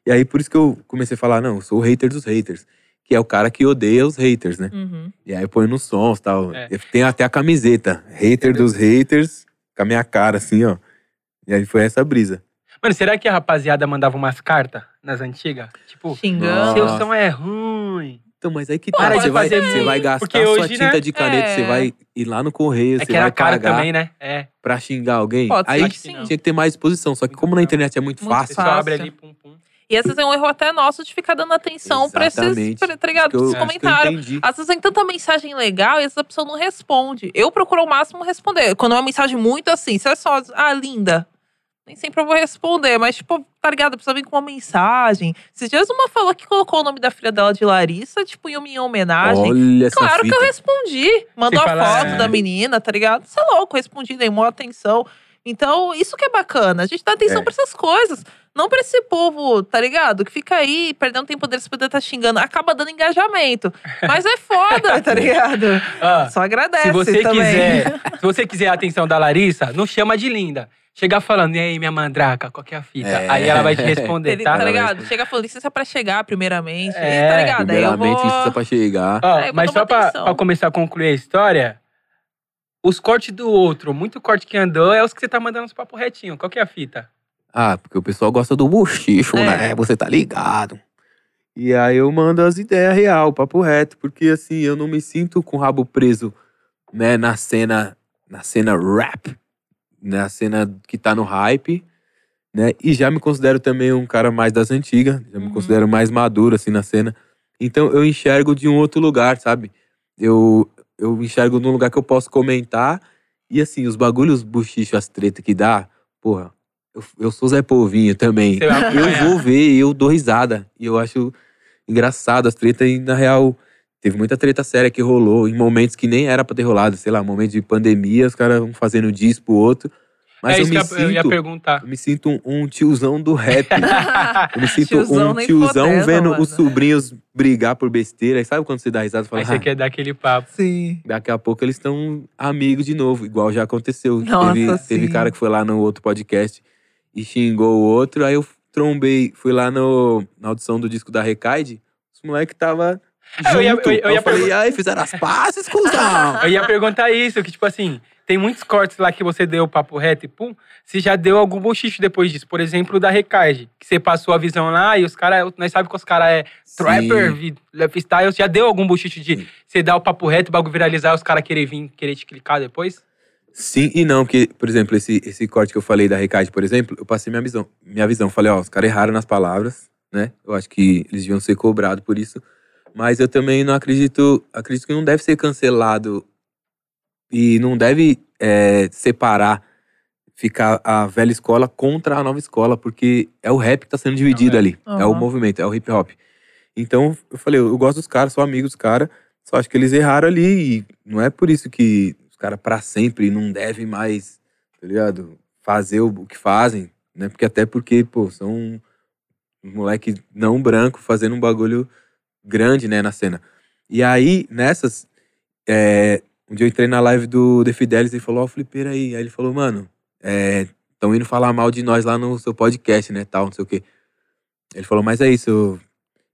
E aí por isso que eu comecei a falar, não, eu sou o hater dos haters. Que é o cara que odeia os haters, né? Uhum. E aí põe nos sons e tal. É. Tem até a camiseta. Hater dos haters, com a minha cara, assim, ó. E aí foi essa brisa. Mano, será que a rapaziada mandava umas cartas nas antigas? Tipo, Xingando. seu som é ruim. Então, mas aí que Pô, tá. Você vai, você vai gastar porque sua hoje, tinta né? de caneta, É. você vai ir lá no correio, É você que era vai caro pagar também, né? É. pra xingar alguém. Pode ser aí que sim. tinha que ter mais disposição. Só que como na internet é muito, Muito Você fácil, abre ali, pum, pum. E às vezes é um erro até nosso de ficar dando atenção pra esses, Exatamente. pra, tá ligado? eu, Esses comentários. entendi. Às vezes tem tanta mensagem legal e às vezes a pessoa não responde. Eu procuro ao máximo responder. Quando é uma mensagem muito assim, se é só, ah, linda. Nem sempre eu vou responder, mas, tipo, tá ligado? A pessoa vem com uma mensagem. Esses dias uma falou que colocou o nome da filha dela de Larissa, tipo, em minha homenagem. Olha essa Claro que eu respondi. Mandou a foto é. da menina, tá ligado? Você é louco, respondi, dei maior atenção. Então, isso que é bacana. A gente dá atenção É. pra essas coisas. Não pra esse povo, tá ligado? Que fica aí perdendo tempo deles poder estar xingando. Acaba dando engajamento. Mas é foda, tá ligado? Ah, Só agradece se você também. quiser, se você quiser a atenção da Larissa, não chama de linda. Chega falando, e aí, minha mandraca, qual que é a fita? É. Aí ela vai te responder, tá? tá ligado? Chega falando licença pra chegar, primeiramente. É, tá ligado? Aí eu Primeiramente, vou... licença pra chegar. Ó, mas só pra, pra começar a concluir a história, os cortes do outro, muito corte que andou, é os que você tá mandando uns papo retinho. Qual que é a fita? Ah, porque o pessoal gosta do bochicho, É. né? Você tá ligado. E aí eu mando as ideias real, papo reto, porque assim, eu não me sinto com o rabo preso, né, na cena, na cena rap, na cena que tá no hype, né? E já me considero também um cara mais das antigas, já me Uhum. considero mais maduro assim na cena. Então eu enxergo de um outro lugar, sabe? Eu eu enxergo num lugar que eu posso comentar e assim, os bagulhos buchicho, as treta que dá, porra, eu, eu sou Zé Polvinho também. Eu vou ver, eu dou risada. E eu acho. engraçado as tretas e, na real, teve muita treta séria que rolou em momentos que nem era pra ter rolado. Sei lá, momento de pandemia, os caras vão fazendo diz pro outro. Mas é eu isso me que eu- eu ia sinto... perguntar. Eu me sinto um, um tiozão do rap. Eu me sinto Tiozão um tiozão vendo mano. os sobrinhos brigar por besteira. E sabe quando você dá risada e fala, Aí você "Ah, quer dar aquele papo. Sim. daqui a pouco eles estão amigos de novo, igual já aconteceu. Nossa, teve, teve sim. cara que foi lá no outro podcast e xingou o outro. Aí eu trombei, fui lá no, na audição do disco da Recaide. Os moleques tava É, eu ia- junto. eu- eu Aí ia falei, aí fizeram as pazes, cuzão. Eu ia perguntar isso, que tipo assim, tem muitos cortes lá que você deu papo reto e pum, você já deu algum bochicho depois disso. Por exemplo, o da Recard, que você passou a visão lá e os caras, nós sabemos que os caras é trapper, lifestyle, já deu algum bochicho de Sim. você dar o papo reto, o bagulho viralizar, os caras querer vir, querer te clicar depois? Sim e não, porque, por exemplo, esse, esse corte que eu falei da Recaide, por exemplo, eu passei minha visão. Minha visão. Falei, ó, os caras erraram nas palavras, né? Eu acho que eles deviam ser cobrados por isso. Mas eu também não acredito. Acredito que não deve ser cancelado e não deve é, separar, ficar a velha escola contra a nova escola, porque é o rap que tá sendo dividido é. ali. É o movimento, é o hip hop. Então, eu falei, eu gosto dos caras, sou amigo dos caras, só acho que eles erraram ali e não é por isso que os caras pra sempre não devem mais, tá ligado? Fazer o o que fazem, né? Porque até porque, pô, são um moleque não branco fazendo um bagulho grande, né, na cena. E aí, nessas, é, um dia eu entrei na live do The Fidelis e ele falou, ó, flipeira aí. Aí ele falou, mano, estão indo falar mal de nós lá no seu podcast, né, tal, não sei o quê. Ele falou, mas é isso, eu-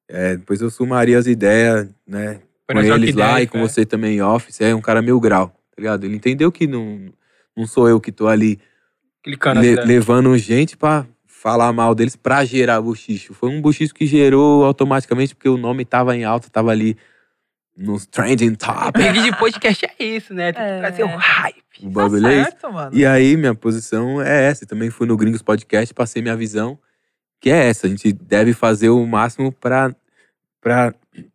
é, depois eu sumaria as ideias, né, Foi com eles lá ideia, e com é. você também em off, você é um cara mil grau, tá ligado? Ele entendeu que não, não sou eu que tô ali le- né? levando gente pra falar mal deles pra gerar buchicho. Foi um buchicho que gerou automaticamente porque o nome tava em alta, tava ali nos trending topics. Briga de podcast é isso, né? Tem que É. trazer o hype. O bagulho é isso. Tá certo, mano. E aí, minha posição é essa. Também fui no Gringos Podcast, passei minha visão, que é essa. A gente deve fazer o máximo pra, pra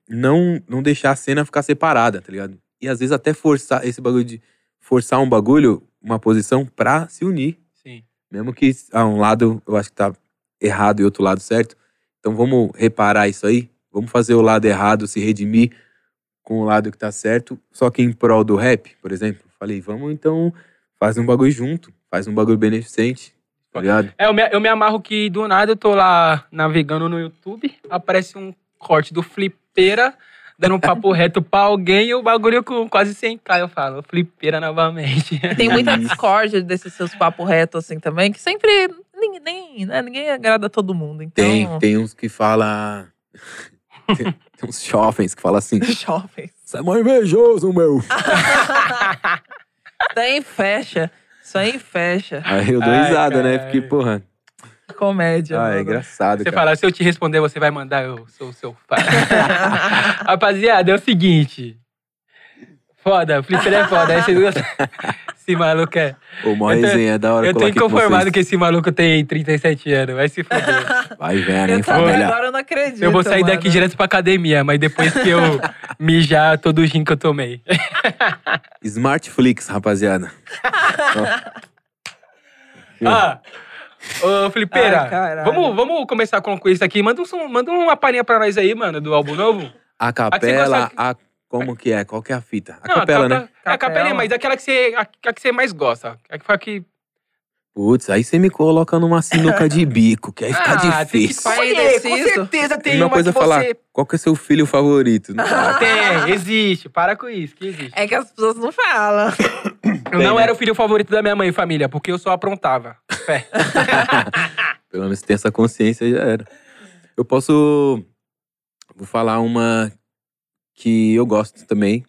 não, não deixar a cena ficar separada, tá ligado? E às vezes até forçar esse bagulho de forçar um bagulho, uma posição pra se unir. Mesmo que ah, um lado eu acho que tá errado e outro lado certo. Então vamos reparar isso aí. Vamos fazer o lado errado se redimir com o lado que tá certo. Só que em prol do rap, por exemplo. Falei, vamos então fazer um bagulho junto. Faz um bagulho beneficente. Tá ligado? É, eu me, eu me amarro que do nada eu tô lá navegando no YouTube, aparece um corte do Flipeira dando um papo reto pra alguém e o bagulho com quase 100k. Eu falo, Flipeira novamente. Tem muita discórdia desses seus papos retos, assim, também, que sempre. Ninguém, nem, né, ninguém agrada todo mundo. Então. Tem, tem uns que falam. tem, tem uns jovens que falam assim. Jovens. Você é mó invejoso, meu. Isso aí fecha. Isso aí fecha. Aí eu dou Ai, risada, né? Porque, porra. Comédia. Ah, é mano. engraçado, Você cara. fala, se eu te responder, você vai mandar, eu sou o seu fã. Rapaziada, é o seguinte. Foda, o Flipeira é foda. Viu esse maluco é. Ô, mó resenha, é da hora Eu tô com inconformado que esse maluco tem 37 anos. Vai se foder. Vai vendo, hein, família. agora eu não acredito. Eu vou sair daqui mano. direto pra academia, mas depois que eu mijar todo o gin que eu tomei. Smartflix, rapaziada. Ó. Ah, ô Felipeira, Ai, vamos, vamos começar com isso aqui. Manda, um, som- manda uma palhinha pra nós aí, mano, do álbum novo. A capela, gosta- a. Como que é? Qual que é a fita? A Não, capela, capa- né? É a Capela. mas aquela que você, a, a que você mais gosta. A que foi a que... Putz, aí você me coloca numa sinuca de bico, que aí fica Ah, tem que difícil. escolher. escolher, com certeza tem Uma uma coisa que é falar, você... qual que é seu filho favorito? Não. Tem, existe. Para com isso, que existe. É que as pessoas não falam. Eu não né? era o filho favorito da minha mãe, família, porque eu só aprontava. Fé. Pelo menos tem essa consciência, já era. Eu posso. Vou falar uma que eu gosto também,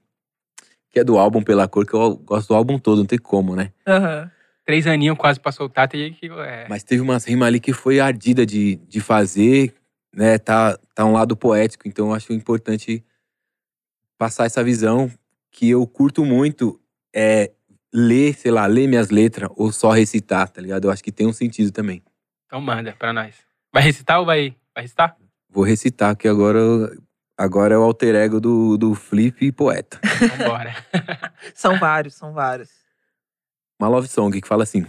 que é do álbum Pela Cor, que eu gosto do álbum todo, não tem como, né? Aham. Três aninhos quase pra soltar, tem que... É. Mas teve umas rimas ali que foi ardida de, de fazer, né? Tá, tá um lado poético, então eu acho importante passar essa visão que eu curto muito é ler, sei lá, ler minhas letras ou só recitar, tá ligado? Eu acho que tem um sentido também. Então manda pra nós. Vai recitar ou vai, vai recitar? Vou recitar, que agora, agora é o alter ego do, do Flip e poeta. Vambora. São vários, são vários. Uma love song que fala assim: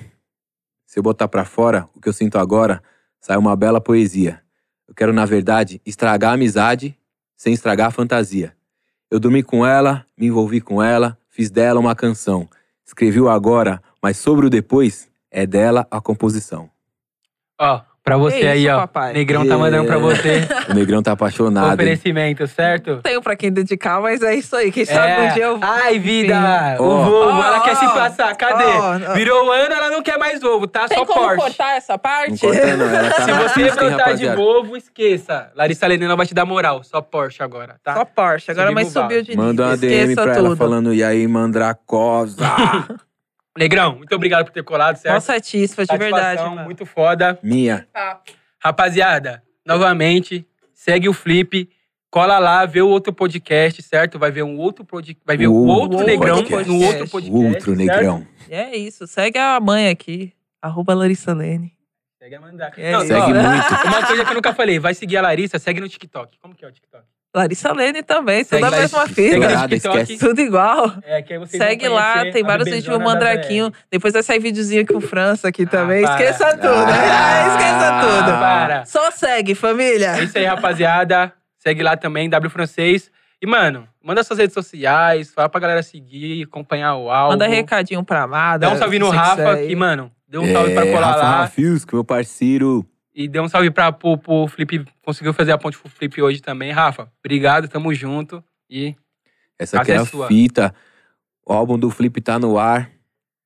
Se eu botar pra fora o que eu sinto agora, sai uma bela poesia. Eu quero, na verdade, estragar a amizade sem estragar a fantasia. Eu dormi com ela, me envolvi com ela, fiz dela uma canção. Escrevi o agora, mas sobre o depois, é dela a composição. Ó, pra você Que aí, isso, ó. papai? Negrão tá mandando pra você O negrão tá apaixonado. oferecimento, certo? Tenho pra quem dedicar, mas é isso aí. Quem sabe um dia eu. Ai, vida! O ovo, Ó, ela quer se passar. Cadê? Virou o ano, ela não quer mais ovo, tá? Tem Só como Porsche. cortar essa parte? Não corta não, ela tá Se você brotar de novo, esqueça. Larissa Lenina vai te dar moral. Só Porsche agora, tá? Só Porsche. Agora, mas subiu de nível. Manda uma DM Esqueça pra tudo. ela falando, e aí, Mandracosa? Negrão, muito obrigado por ter colado, certo? Nossa, satisfa, de verdade. Mano. muito foda. Minha. Rapaziada, novamente, segue o Flip. Cola lá, vê o outro podcast, certo? Vai ver um outro podcast. Vai ver O o outro outro negrão podcast. no outro podcast. Outro certo? negrão. É isso. Segue a mãe aqui. Arroba Larissa Lene. Segue a mandar. É Não. Segue ó, muito. Uma coisa que eu nunca falei, vai seguir a Larissa, segue no TikTok. Como que é o TikTok? Larissa Lene também. Segue Tudo a mesma fita. Tudo igual. É, que Segue lá, tem vários vídeos do Mandraquinho. Depois vai sair videozinho com o França aqui também. para. Esqueça tudo. Ah, Ah, esqueça tudo. Para. Só segue, família. É isso aí, rapaziada. Segue lá também, W Francês. E, mano, manda suas redes sociais, fala pra galera seguir, acompanhar o álbum. Manda recadinho pra Amada. Dá um salve no Rafa, que, mano, deu um salve pra É, colar Rafa lá. Rafiusk, meu parceiro. E deu um salve pra, pro, pro Flip, conseguiu fazer a ponte pro Flip hoje também. Rafa, obrigado, tamo junto. E Essa aqui é é a sua. fita. O álbum do Flip tá no ar.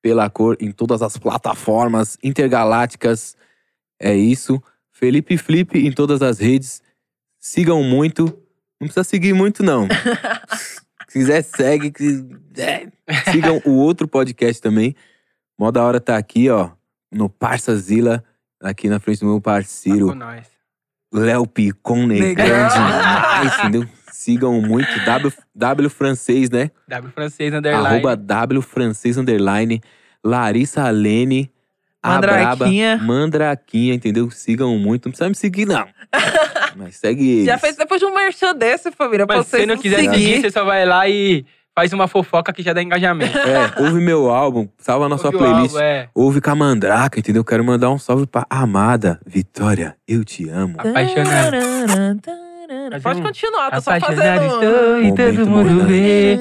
Pela cor, em todas as plataformas intergalácticas. É isso. Felipe Flip em todas as redes. Sigam muito. Não precisa seguir muito, não. Se quiser, segue. que-. Sigam o outro podcast também. Mó da hora tá aqui, ó. No Parsazila. Aqui na frente do meu tá com parceiro, nós. Léo Picon Negrão. demais, entendeu? Sigam muito. W, w francês, né? W Francês Underline. Arroba W francês underline. Larissa Lene. a Mandraquinha. braba, Mandraquinha, entendeu? Sigam muito. Não precisa me seguir, não. Mas segue eles. Já fez depois de um merchan desse, família. pra Mas se não quiser seguir. seguir, você só vai lá e faz uma fofoca que já dá engajamento. É, ouve meu álbum. Salva a nossa Ouve playlist. álbum, é. Ouve com a Mandraca, entendeu? Quero mandar um salve pra Amada. Vitória, eu te amo. Apaixonado. Fazer Pode continuar, tô só fazendo. estou e todo mundo vê.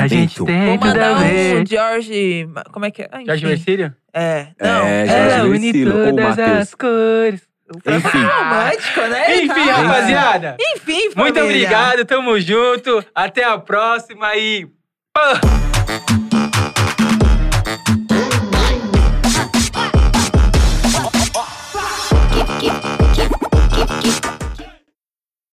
A gente Vou tem a mandar ver. um George. Como é que é? Ah, Jorge enfim. Mercílio? É. Não. É, Ela Jorge une todas as cores. Enfim. Romântico, né? Enfim, Tá. rapaziada. Enfim, família. Muito obrigado, tamo junto. Até a próxima e. 啊！